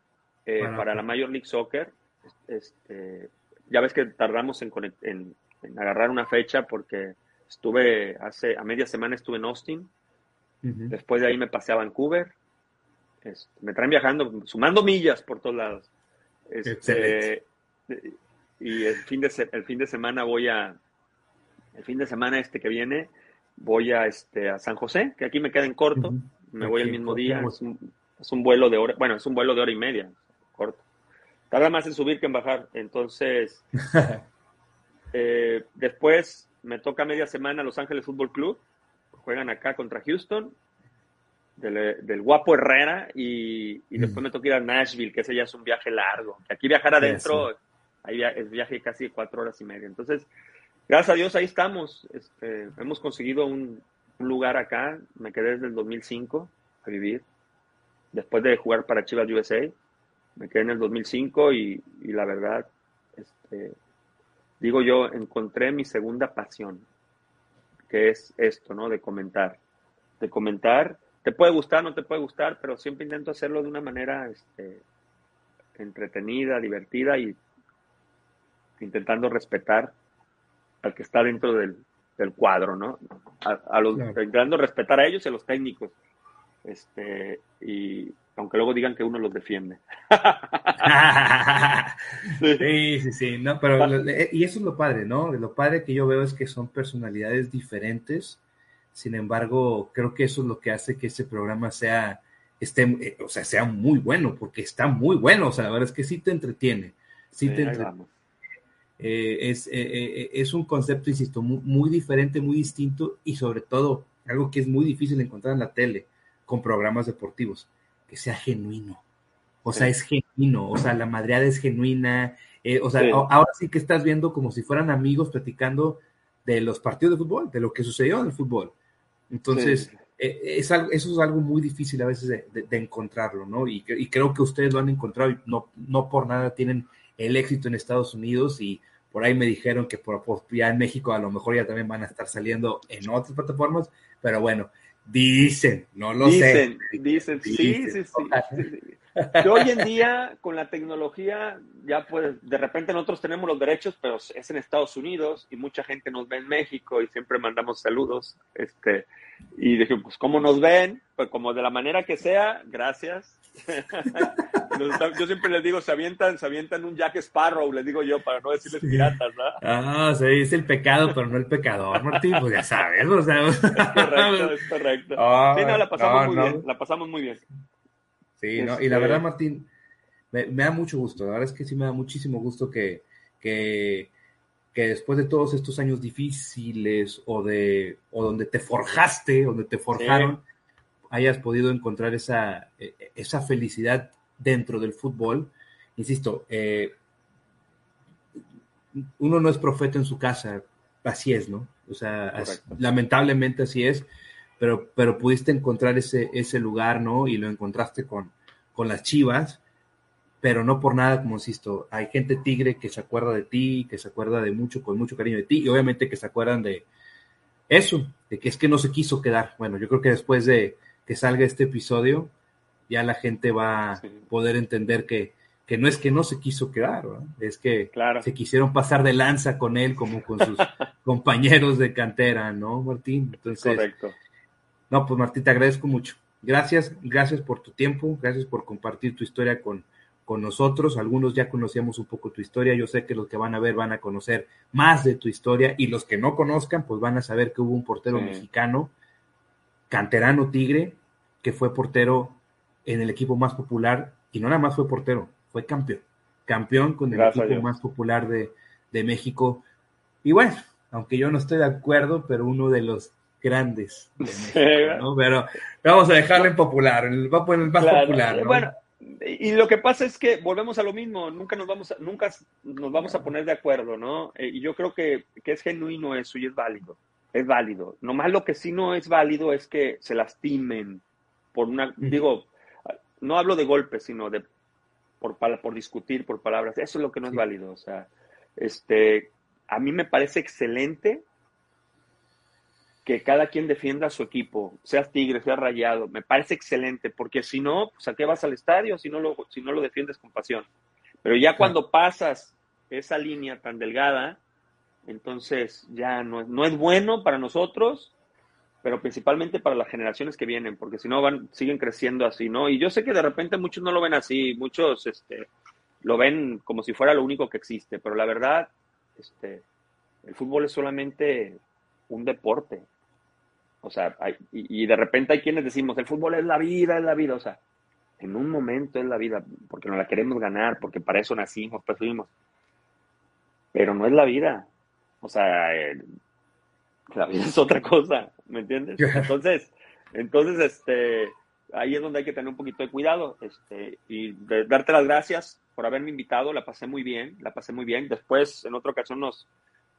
eh, para la Major League Soccer. Este, ya ves que tardamos en, en, agarrar una fecha porque estuve hace, a media semana estuve en Austin. Después de ahí me pasé a Vancouver. Este, me traen viajando, sumando millas por todos lados. Este, y el fin, de, el fin de semana voy a, el fin de semana este que viene, voy a, este, a San José, que aquí me queda en corto me voy el mismo día. Es un, vuelo de hora, bueno, es un vuelo de hora y media, corto. Tarda más en subir que en bajar. Entonces, eh, después me toca media semana Los Ángeles Fútbol Club. Juegan acá contra Houston, del, guapo Herrera, y, mm. después me toca ir a Nashville, que ese ya es un viaje largo. Aquí viajar adentro, ahí es viaje casi cuatro horas y media. Entonces, gracias a Dios, ahí estamos. Este, hemos conseguido un, un lugar acá, me quedé desde el 2005 a vivir, después de jugar para Chivas USA, me quedé en el 2005 y, y la verdad, este, digo yo, encontré mi segunda pasión, que es esto, ¿no? De comentar, de comentar, te puede gustar, no te puede gustar, pero siempre intento hacerlo de una manera este, entretenida, divertida y intentando respetar al que está dentro del, del cuadro, ¿no? A, los intentando respetar a ellos y a los técnicos. Este, y aunque luego digan que uno los defiende. sí, sí, sí, no, pero y eso es lo padre, ¿no? Lo padre que yo veo es que son personalidades diferentes. Sin embargo, creo que eso es lo que hace que ese programa sea esté, eh, o sea, sea muy bueno, porque está muy bueno, o sea, la verdad es que sí te entretiene, sí, te entretiene. Eh, es, eh, eh, es, un concepto, insisto, muy, diferente, muy distinto y sobre todo algo que es muy difícil encontrar en la tele con programas deportivos, que sea genuino. O sea, es genuino, o sea, la madreada es genuina. o sea, ahora sí que estás viendo como si fueran amigos platicando de los partidos de fútbol, de lo que sucedió en el fútbol. Entonces, es algo, eso es algo muy difícil a veces de, encontrarlo, ¿no? Y, y, creo que ustedes lo han encontrado y no, no por nada tienen el éxito en Estados Unidos y por ahí me dijeron que por, ya en México a lo mejor ya también van a estar saliendo en otras plataformas, pero bueno, dicen, no lo sé. Dicen, sí, sí, sí, hoy en día, con la tecnología, ya pues, de repente nosotros tenemos los derechos, pero es en Estados Unidos y mucha gente nos ve en México y siempre mandamos saludos. Este, y dije, pues, ¿cómo nos ven? Pues como de la manera que sea, gracias. yo siempre les digo, se avientan, se avientan un Jack Sparrow, les digo yo, para no decirles piratas, ¿no? Ah, se dice el pecado, pero no el pecador, Martín, pues ya sabes, o sea. Es correcto, es correcto. sí, no, la pasamos muy bien, la pasamos muy bien. Sí, no, y la verdad, este Martín, me, da mucho gusto, la verdad es que sí me da muchísimo gusto que, que, que después de todos estos años difíciles o de, o donde te forjaste, donde te forjaron, hayas podido encontrar esa, e, e, esa felicidad dentro del fútbol. Insisto, eh, uno no es profeta en su casa, así es, ¿no? O sea, lamentablemente así es, pero, pero pudiste encontrar ese, ese lugar, ¿no? Y lo encontraste con, con las chivas, pero no por nada, como insisto, hay gente tigre que se acuerda de ti, que se acuerda de mucho, con mucho cariño de ti, y obviamente que se acuerdan de eso, de que es que no se quiso quedar. Bueno, yo creo que después de, que salga este episodio, ya la gente va a poder entender que, que no es que no se quiso quedar, es que se quisieron pasar de lanza con él como con sus compañeros de cantera, ¿no, Martín? Entonces, Correcto. No, pues Martín, te agradezco mucho. gracias, gracias por tu tiempo, gracias por compartir tu historia con, con nosotros. Algunos ya conocíamos un poco tu historia. Yo sé que los que van a ver van a conocer más de tu historia y los que no conozcan, pues van a saber que hubo un portero mexicano, canterano Tigre, que fue portero en el equipo más popular y no nada más fue portero, fue campeón. Campeón con el equipo más popular de, de México. Y bueno, aunque yo no estoy de acuerdo, pero uno de los grandes de México, ¿no? Pero vamos a dejarlo en popular, en el, más popular. ¿no? Bueno, y lo que pasa es que volvemos a lo mismo, nunca nos vamos a, nunca nos vamos a poner de acuerdo, ¿no? Eh, y yo creo que, que, es genuino eso y es válido, es válido. Nomás lo que sí no es válido es que se lastimen por una, digo, no hablo de golpes, sino de por, por discutir, por palabras. Eso es lo que no es válido. O sea, este, a mí me parece excelente que cada quien defienda a su equipo, seas Tigre, seas Rayado, me parece excelente, porque si no, pues a qué vas al estadio si no lo, si no lo defiendes con pasión. Pero ya cuando pasas esa línea tan delgada, entonces ya no, no es bueno para nosotros, pero principalmente para las generaciones que vienen, porque si no van, siguen creciendo así, ¿no? Y yo sé que de repente muchos no lo ven así, muchos este, lo ven como si fuera lo único que existe, pero la verdad, este, el fútbol es solamente un deporte, o sea, y, de repente hay quienes decimos, el fútbol es la vida, es la vida. O sea, en un momento es la vida, porque no la queremos ganar, porque para eso nacimos, pues fuimos. Pero no es la vida. O sea, eh, la vida es otra cosa, ¿me entiendes? Entonces, entonces, este, ahí es donde hay que tener un poquito de cuidado, este, y darte las gracias por haberme invitado, la pasé muy bien, la pasé muy bien. Después, en otra ocasión nos,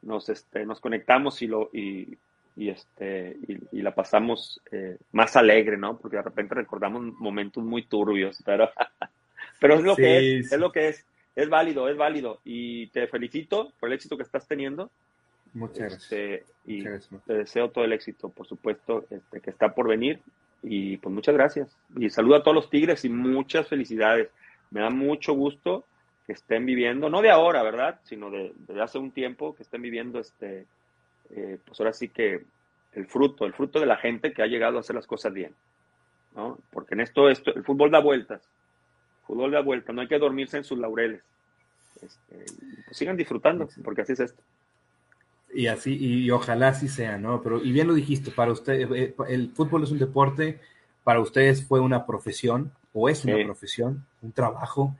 nos, este, nos conectamos y lo, y, y, este, y, la pasamos eh, más alegre, ¿no? Porque de repente recordamos momentos muy turbios, pero, pero es lo que es, es lo que es, es válido, es válido. Y te felicito por el éxito que estás teniendo. Muchas este, gracias. y te deseo todo el éxito, por supuesto, este, que está por venir. Y pues muchas gracias. Y saludo a todos los Tigres y muchas felicidades. Me da mucho gusto que estén viviendo, no de ahora, ¿verdad? Sino de, de hace un tiempo, que estén viviendo este, eh, pues ahora sí que el fruto, el fruto de la gente que ha llegado a hacer las cosas bien, ¿no? Porque en esto, esto el fútbol da vueltas, el fútbol da vueltas, no hay que dormirse en sus laureles. Este, pues sigan disfrutando, porque así es esto. Y así, y, ojalá así sea, ¿no? Pero, y bien lo dijiste, para usted, eh, el fútbol es un deporte, para ustedes fue una profesión, o es una profesión, un trabajo,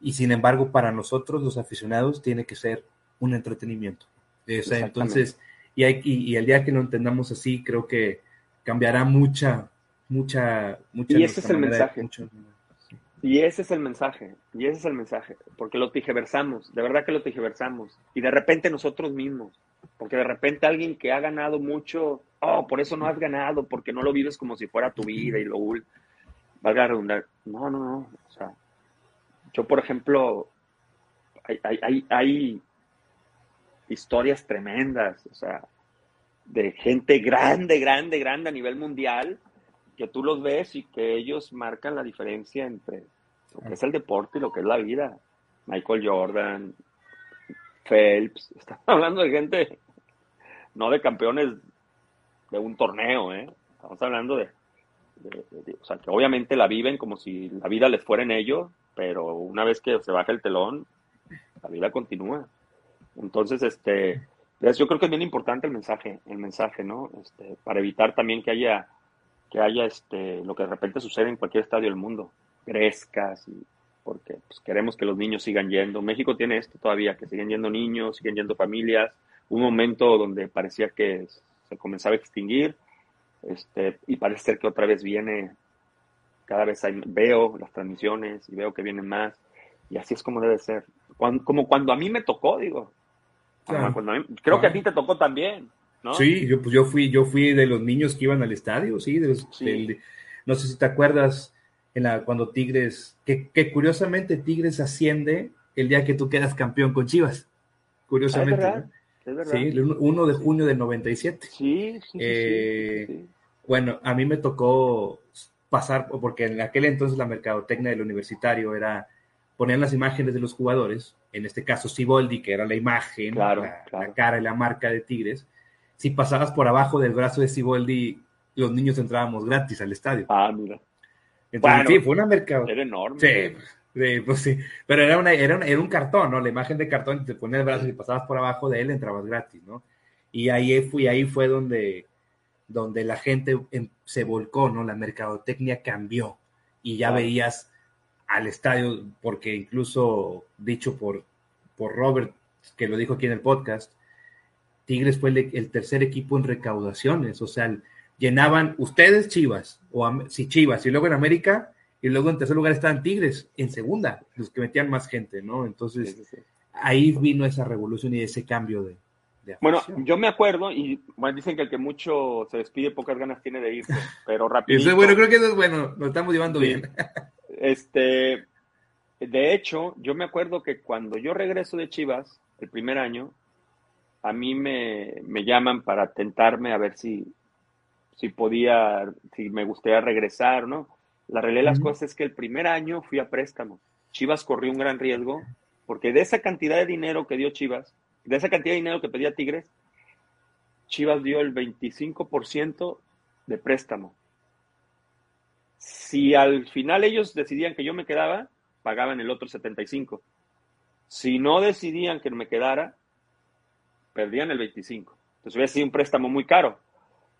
y sin embargo, para nosotros, los aficionados, tiene que ser un entretenimiento entonces, y, hay, y, el día que lo entendamos así, creo que cambiará mucha, mucha, mucha. Y ese es el mensaje. Y ese es el mensaje, y ese es el mensaje, porque lo tijeversamos, de verdad que lo tijeversamos, y de repente nosotros mismos, porque de repente alguien que ha ganado mucho, oh, por eso no has ganado, porque no lo vives como si fuera tu vida y lo valga a redundar. No, no, no, o sea, yo por ejemplo, hay, hay, hay, historias tremendas, o sea, de gente grande, grande, grande a nivel mundial, que tú los ves y que ellos marcan la diferencia entre lo que es el deporte y lo que es la vida. Michael Jordan, Phelps, estamos hablando de gente, no de campeones de un torneo, ¿eh? estamos hablando de, o sea, que obviamente la viven como si la vida les fuera en ellos, pero una vez que se baja el telón, la vida continúa. Entonces, este, pues, yo creo que es bien importante el mensaje, el mensaje, ¿no? Este, para evitar también que haya, que haya este, lo que de repente sucede en cualquier estadio del mundo, crezcas, y, porque pues, queremos que los niños sigan yendo. México tiene esto todavía, que siguen yendo niños, siguen yendo familias. Un momento donde parecía que se comenzaba a extinguir, este, y parece ser que otra vez viene, cada vez veo las transmisiones y veo que vienen más, y así es como debe ser. como cuando a mí me tocó, digo, creo que a ti te tocó también, ¿no? Sí, yo, pues yo fui, yo fui de los niños que iban al estadio, sí, no sé si te acuerdas en la, cuando Tigres, que, curiosamente Tigres asciende el día que tú quedas campeón con Chivas, curiosamente. Ah, es verdad, Sí, el 1 de junio del 97. Sí, sí, eh, sí, Bueno, a mí me tocó pasar, porque en aquel entonces la mercadotecnia del universitario era ponían las imágenes de los jugadores, en este caso Siboldi, que era la imagen, la, cara y la marca de Tigres, si pasabas por abajo del brazo de Siboldi, los niños entrábamos gratis al estadio. Ah, mira. Entonces, sí, fue una mercado. Era enorme. Sí, pues sí. Pero era, una, era, era, un cartón, ¿no? La imagen de cartón, te ponías el brazo y pasabas por abajo de él, entrabas gratis, ¿no? Y ahí fui, ahí fue donde, donde la gente se volcó, ¿no? La mercadotecnia cambió y ya veías al estadio, porque incluso dicho por, por Robert, que lo dijo aquí en el podcast, Tigres fue el, tercer equipo en recaudaciones, o sea, llenaban ustedes Chivas, o si Chivas, y luego en América, y luego en tercer lugar estaban Tigres, en segunda, los que metían más gente, ¿no? Entonces, ahí vino esa revolución y ese cambio de... bueno, yo me acuerdo, y bueno, dicen que el que mucho se despide, pocas ganas tiene de irse, pero rápido. Eso es bueno, creo que eso es bueno, nos estamos llevando bien. Este, de hecho, yo me acuerdo que cuando yo regreso de Chivas, el primer año, a mí me, me llaman para tentarme a ver si, si podía, si me gustaría regresar, ¿no? La realidad de las cosas es que el primer año fui a préstamo. Chivas corrió un gran riesgo, porque de esa cantidad de dinero que dio Chivas, de esa cantidad de dinero que pedía Tigres, Chivas dio el 25% de préstamo. Si al final ellos decidían que yo me quedaba, pagaban el otro 75. Si no decidían que me quedara, perdían el 25. Entonces hubiera sido un préstamo muy caro.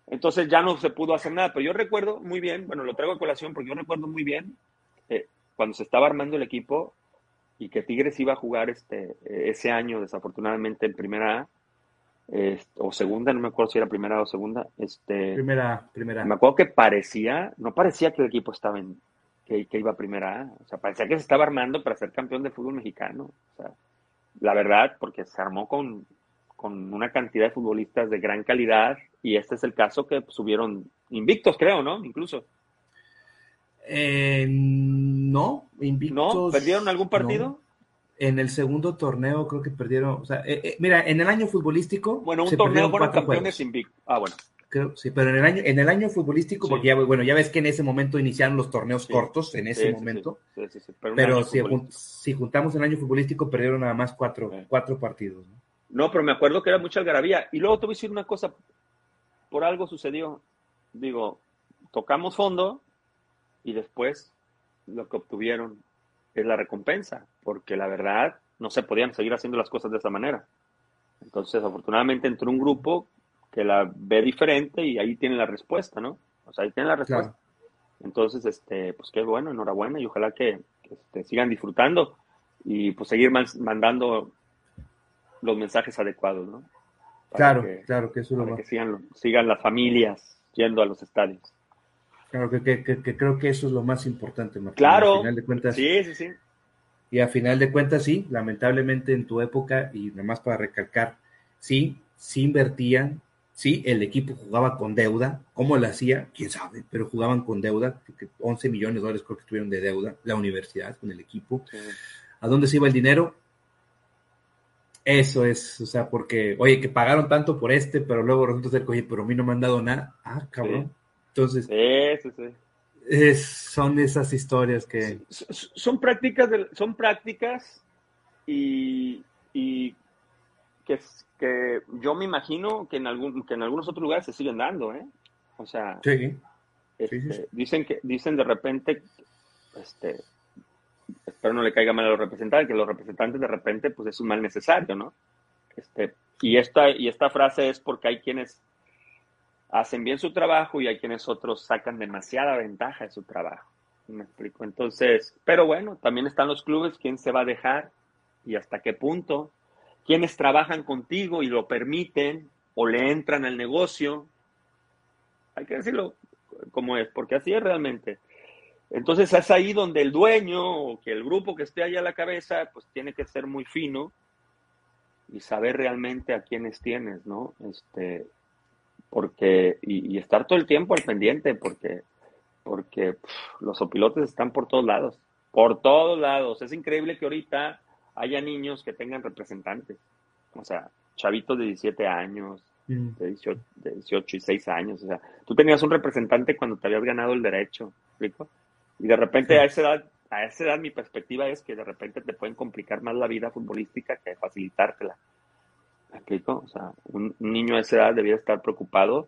Entonces ya no se pudo hacer nada. Pero yo recuerdo muy bien, bueno, lo traigo a colación porque yo recuerdo muy bien eh, cuando se estaba armando el equipo y que Tigres iba a jugar este, ese año, desafortunadamente, en primera A, o segunda, no me acuerdo si era primera o segunda. Este, primera, primera. Me acuerdo que parecía, no parecía que el equipo estaba en, que, que, iba a primera A, o sea, parecía que se estaba armando para ser campeón de fútbol mexicano. O sea, la verdad, porque se armó con, con una cantidad de futbolistas de gran calidad y este es el caso que subieron invictos, creo, ¿no? Incluso. Eh, no, invictos. ¿No? ¿Perdieron algún partido? En el segundo torneo creo que perdieron, o sea, eh, eh, mira, en el año futbolístico. Bueno, un torneo fueron campeones invictos. Ah, bueno. Creo, sí, pero en el año, en el año futbolístico, porque ya, bueno, ya ves que en ese momento iniciaron los torneos cortos, en ese momento. Pero, pero si, si, juntamos el año futbolístico, perdieron nada más cuatro, cuatro partidos. ¿no? No, pero me acuerdo que era mucha algarabía. Y luego te voy a decir una cosa, por algo sucedió. Digo, tocamos fondo y después lo que obtuvieron es la recompensa, porque la verdad no se podían seguir haciendo las cosas de esa manera. Entonces, afortunadamente entró un grupo que la ve diferente y ahí tiene la respuesta, ¿no? O sea, ahí tiene la respuesta. Entonces, este, pues qué bueno, enhorabuena y ojalá que, este, sigan disfrutando y pues seguir mandando los mensajes adecuados, ¿no? claro, claro, que eso lo que sigan, sigan las familias yendo a los estadios. Claro, que, creo que eso es lo más importante, Martín. Claro. final de cuentas, sí, sí, sí. Y a final de cuentas, sí, lamentablemente en tu época, y nada más para recalcar, sí, sí invertían, sí, el equipo jugaba con deuda. ¿Cómo lo hacía? Quién sabe, pero jugaban con deuda, porque 11 millones de dólares creo que tuvieron de deuda, la universidad con el equipo. ¿A dónde se iba el dinero? Eso es, o sea, porque, oye, que pagaron tanto por este, pero luego resulta ser que, oye, pero a mí no me han dado nada. Ah, cabrón. Entonces, sí, sí, Es, son esas historias que... Son prácticas, son prácticas y, y que, que yo me imagino que en, algún, que en algunos otros lugares se siguen dando, ¿eh? O sea, este, dicen que dicen de repente, este, espero no le caiga mal a los representantes, que los representantes de repente pues es un mal necesario, ¿no? Este, y, esta, y esta frase es porque hay quienes hacen bien su trabajo y hay quienes otros sacan demasiada ventaja de su trabajo. Me explico. Entonces, pero bueno, también están los clubes, quién se va a dejar y hasta qué punto, quienes trabajan contigo y lo permiten o le entran al negocio. Hay que decirlo como es, porque así es realmente. Entonces es ahí donde el dueño o que el grupo que esté ahí a la cabeza, pues tiene que ser muy fino y saber realmente a quiénes tienes, ¿no? Este, porque, y, estar todo el tiempo al pendiente, porque, porque los opilotes están por todos lados, por todos lados. Es increíble que ahorita haya niños que tengan representantes, o sea, chavitos de 17 años, mm. de, 18, de 18 y 6 años, o sea, tú tenías un representante cuando te habías ganado el derecho, ¿explico? Y de repente a esa edad, a esa edad mi perspectiva es que de repente te pueden complicar más la vida futbolística que facilitártela. ¿Me explico? O sea, un, niño a esa edad debía estar preocupado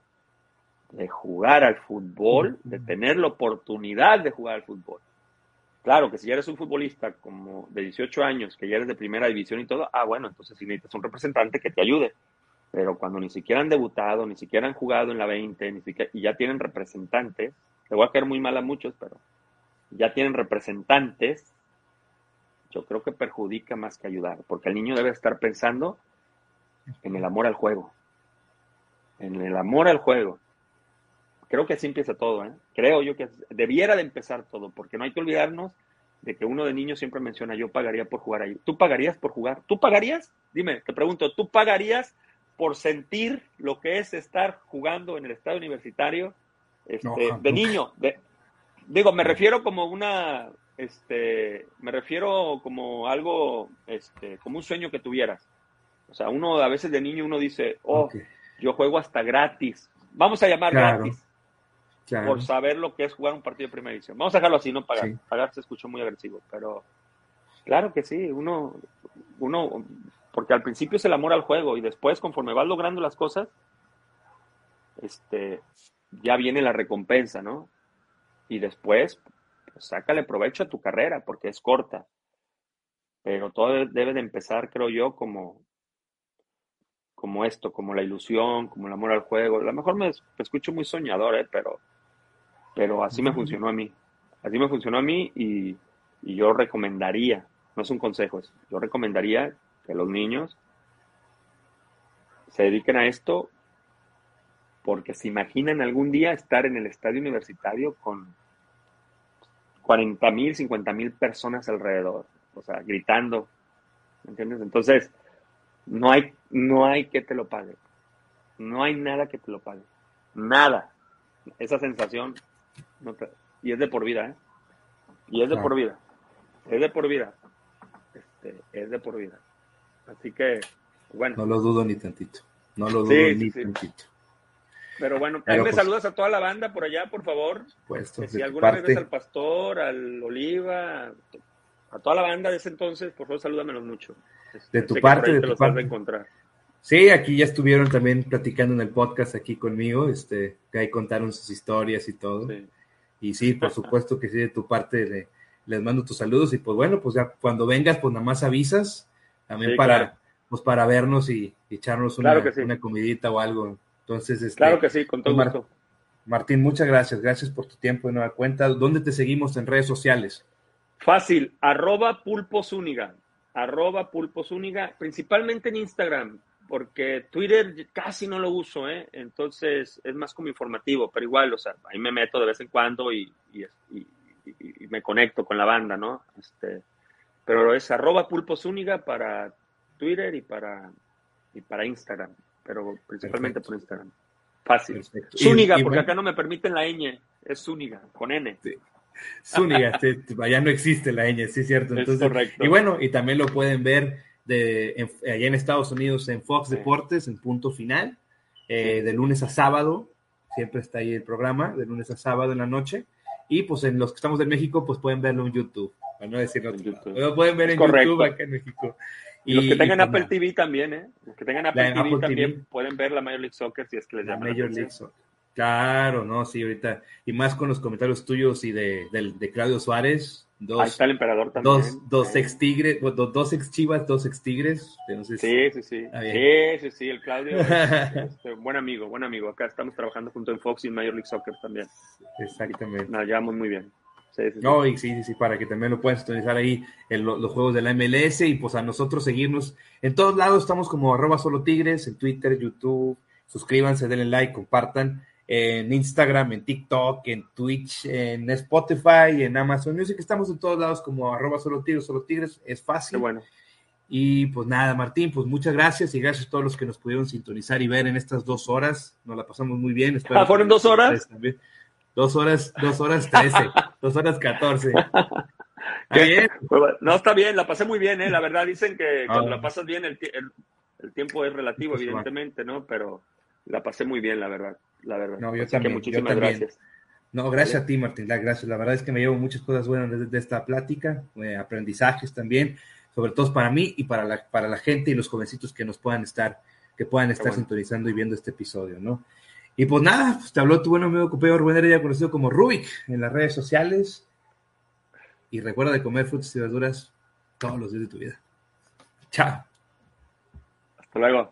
de jugar al fútbol, de tener la oportunidad de jugar al fútbol. Claro que si ya eres un futbolista como de 18 años, que ya eres de primera división y todo, ah, bueno, entonces sí necesitas un representante que te ayude. Pero cuando ni siquiera han debutado, ni siquiera han jugado en la 20, ni siquiera, y ya tienen representantes, le voy a caer muy mal a muchos, pero ya tienen representantes, yo creo que perjudica más que ayudar, porque el niño debe estar pensando en el amor al juego, en el amor al juego. Creo que así empieza todo, ¿eh? Creo yo que debiera de empezar todo, porque no hay que olvidarnos de que uno de niños siempre menciona, yo pagaría por jugar ahí. ¿Tú pagarías por jugar? ¿Tú pagarías? Dime, te pregunto, ¿tú pagarías por sentir lo que es estar jugando en el estadio universitario este, de niño? digo, me refiero como una, este, me refiero como algo, este, como un sueño que tuvieras. O sea, uno a veces de niño uno dice, oh, yo juego hasta gratis. Vamos a llamar gratis. Por saber lo que es jugar un partido de primera edición. Vamos a dejarlo así, no pagar. Pagar se escuchó muy agresivo, pero claro que sí, uno, uno porque al principio es el amor al juego y después, conforme vas logrando las cosas, este, ya viene la recompensa, ¿no? Y después, pues, sácale provecho a tu carrera porque es corta. Pero todo debe de empezar, creo yo, como, como esto, como la ilusión, como el amor al juego. A lo mejor me, escucho muy soñador, ¿eh? pero, pero así me funcionó a mí. Así me funcionó a mí y, y yo recomendaría, no es un consejo, yo recomendaría que los niños se dediquen a esto porque se imaginan algún día estar en el estadio universitario con 40 mil, 50 mil personas alrededor, o sea, gritando, ¿entiendes? Entonces, no hay, no hay que te lo pague, no hay nada que te lo pague, nada. Esa sensación, y es de por vida, ¿eh? Y es de por vida, es de por vida, este, es de por vida. Así que, bueno. No lo dudo ni tantito. No lo dudo ni tantito. Pero bueno, ahí me pues saludas a toda la banda por allá, por favor. Puesto, si alguna vez ves al pastor, al Oliva, a toda la banda de ese entonces, por favor, salúdamelos mucho. De tu parte, de tu parte. encontrar. Sí, aquí ya estuvieron también platicando en el podcast aquí conmigo, este, que ahí contaron sus historias y todo. Y sí, por supuesto que sí, de tu parte les mando tus saludos y pues bueno, pues ya cuando vengas, pues nada más avisas también para, pues para vernos y, echarnos una, una, comidita o algo. Entonces, este, claro que sí, con todo gusto. Martín, muchas gracias, gracias por tu tiempo de nueva cuenta. ¿Dónde te seguimos en redes sociales? Fácil, arroba pulposúniga, arroba pulposúniga, principalmente en Instagram, porque Twitter casi no lo uso, ¿eh? entonces es más como informativo, pero igual, o sea, ahí me meto de vez en cuando y, y, y, y me conecto con la banda, ¿no? Este, pero es arroba Pulpo Zúñiga para Twitter y para, y para Instagram, pero principalmente por Instagram. Fácil. Zúñiga, porque acá no me permiten la ñ, es Zúñiga, con N. Zúñiga, allá no existe la ñ, sí, cierto. Entonces, correcto. Y bueno, y también lo pueden ver de, allá en Estados Unidos en Fox Deportes, en punto final, eh, de lunes a sábado, siempre está ahí el programa, de lunes a sábado en la noche. Y pues en los que estamos en México, pues pueden verlo en YouTube para no decirlo en YouTube. Lo pueden ver en YouTube acá en México. Y, los que tengan Apple TV también, ¿eh? Los que tengan Apple, TV, también pueden ver la Major League Soccer si es que les llama la Major League Soccer. Claro, no, sí, ahorita. Y más con los comentarios tuyos y de, de, Claudio Suárez. Dos, Ahí está el emperador también. Dos, dos ex tigres, dos, dos ex chivas, dos ex tigres. sí, sí, sí. Sí, sí, sí, el Claudio. este, buen amigo, buen amigo. Acá estamos trabajando junto en Fox y en Major League Soccer también. Exactamente. Nos llevamos muy bien. No, y sí, sí, para que también lo puedan utilizar ahí en los juegos de la MLS y pues a nosotros seguirnos. En todos lados estamos como arroba solo tigres, en Twitter, YouTube, suscríbanse, denle like, compartan, en Instagram, en TikTok, en Twitch, en Spotify, en Amazon Music, estamos en todos lados como arroba solo tigres, solo tigres, es fácil. bueno. Y pues nada, Martín, pues muchas gracias y gracias a todos los que nos pudieron sintonizar y ver en estas dos horas. Nos la pasamos muy bien. ah, ¿fueron dos horas? También. Dos horas, dos horas trece, dos horas catorce. No, está bien, la pasé muy bien, ¿eh? La verdad, dicen que ah. cuando la pasas bien, el, el, tiempo es relativo, pues, evidentemente, ¿no? Pero la pasé muy bien, la verdad. La verdad. No, yo también. muchísimas gracias. No, gracias a ti, Martín. Gracias. La verdad es que me llevo muchas cosas buenas de, esta plática, eh, aprendizajes también, sobre todo para mí y para la, para la gente y los jovencitos que nos puedan estar, que puedan estar sintonizando y viendo este episodio, ¿no? Y pues nada, pues te habló tu buen amigo Cupeo Rubén ya conocido como Rubik en las redes sociales. Y recuerda de comer frutas y verduras todos los días de tu vida. Chao. Hasta luego.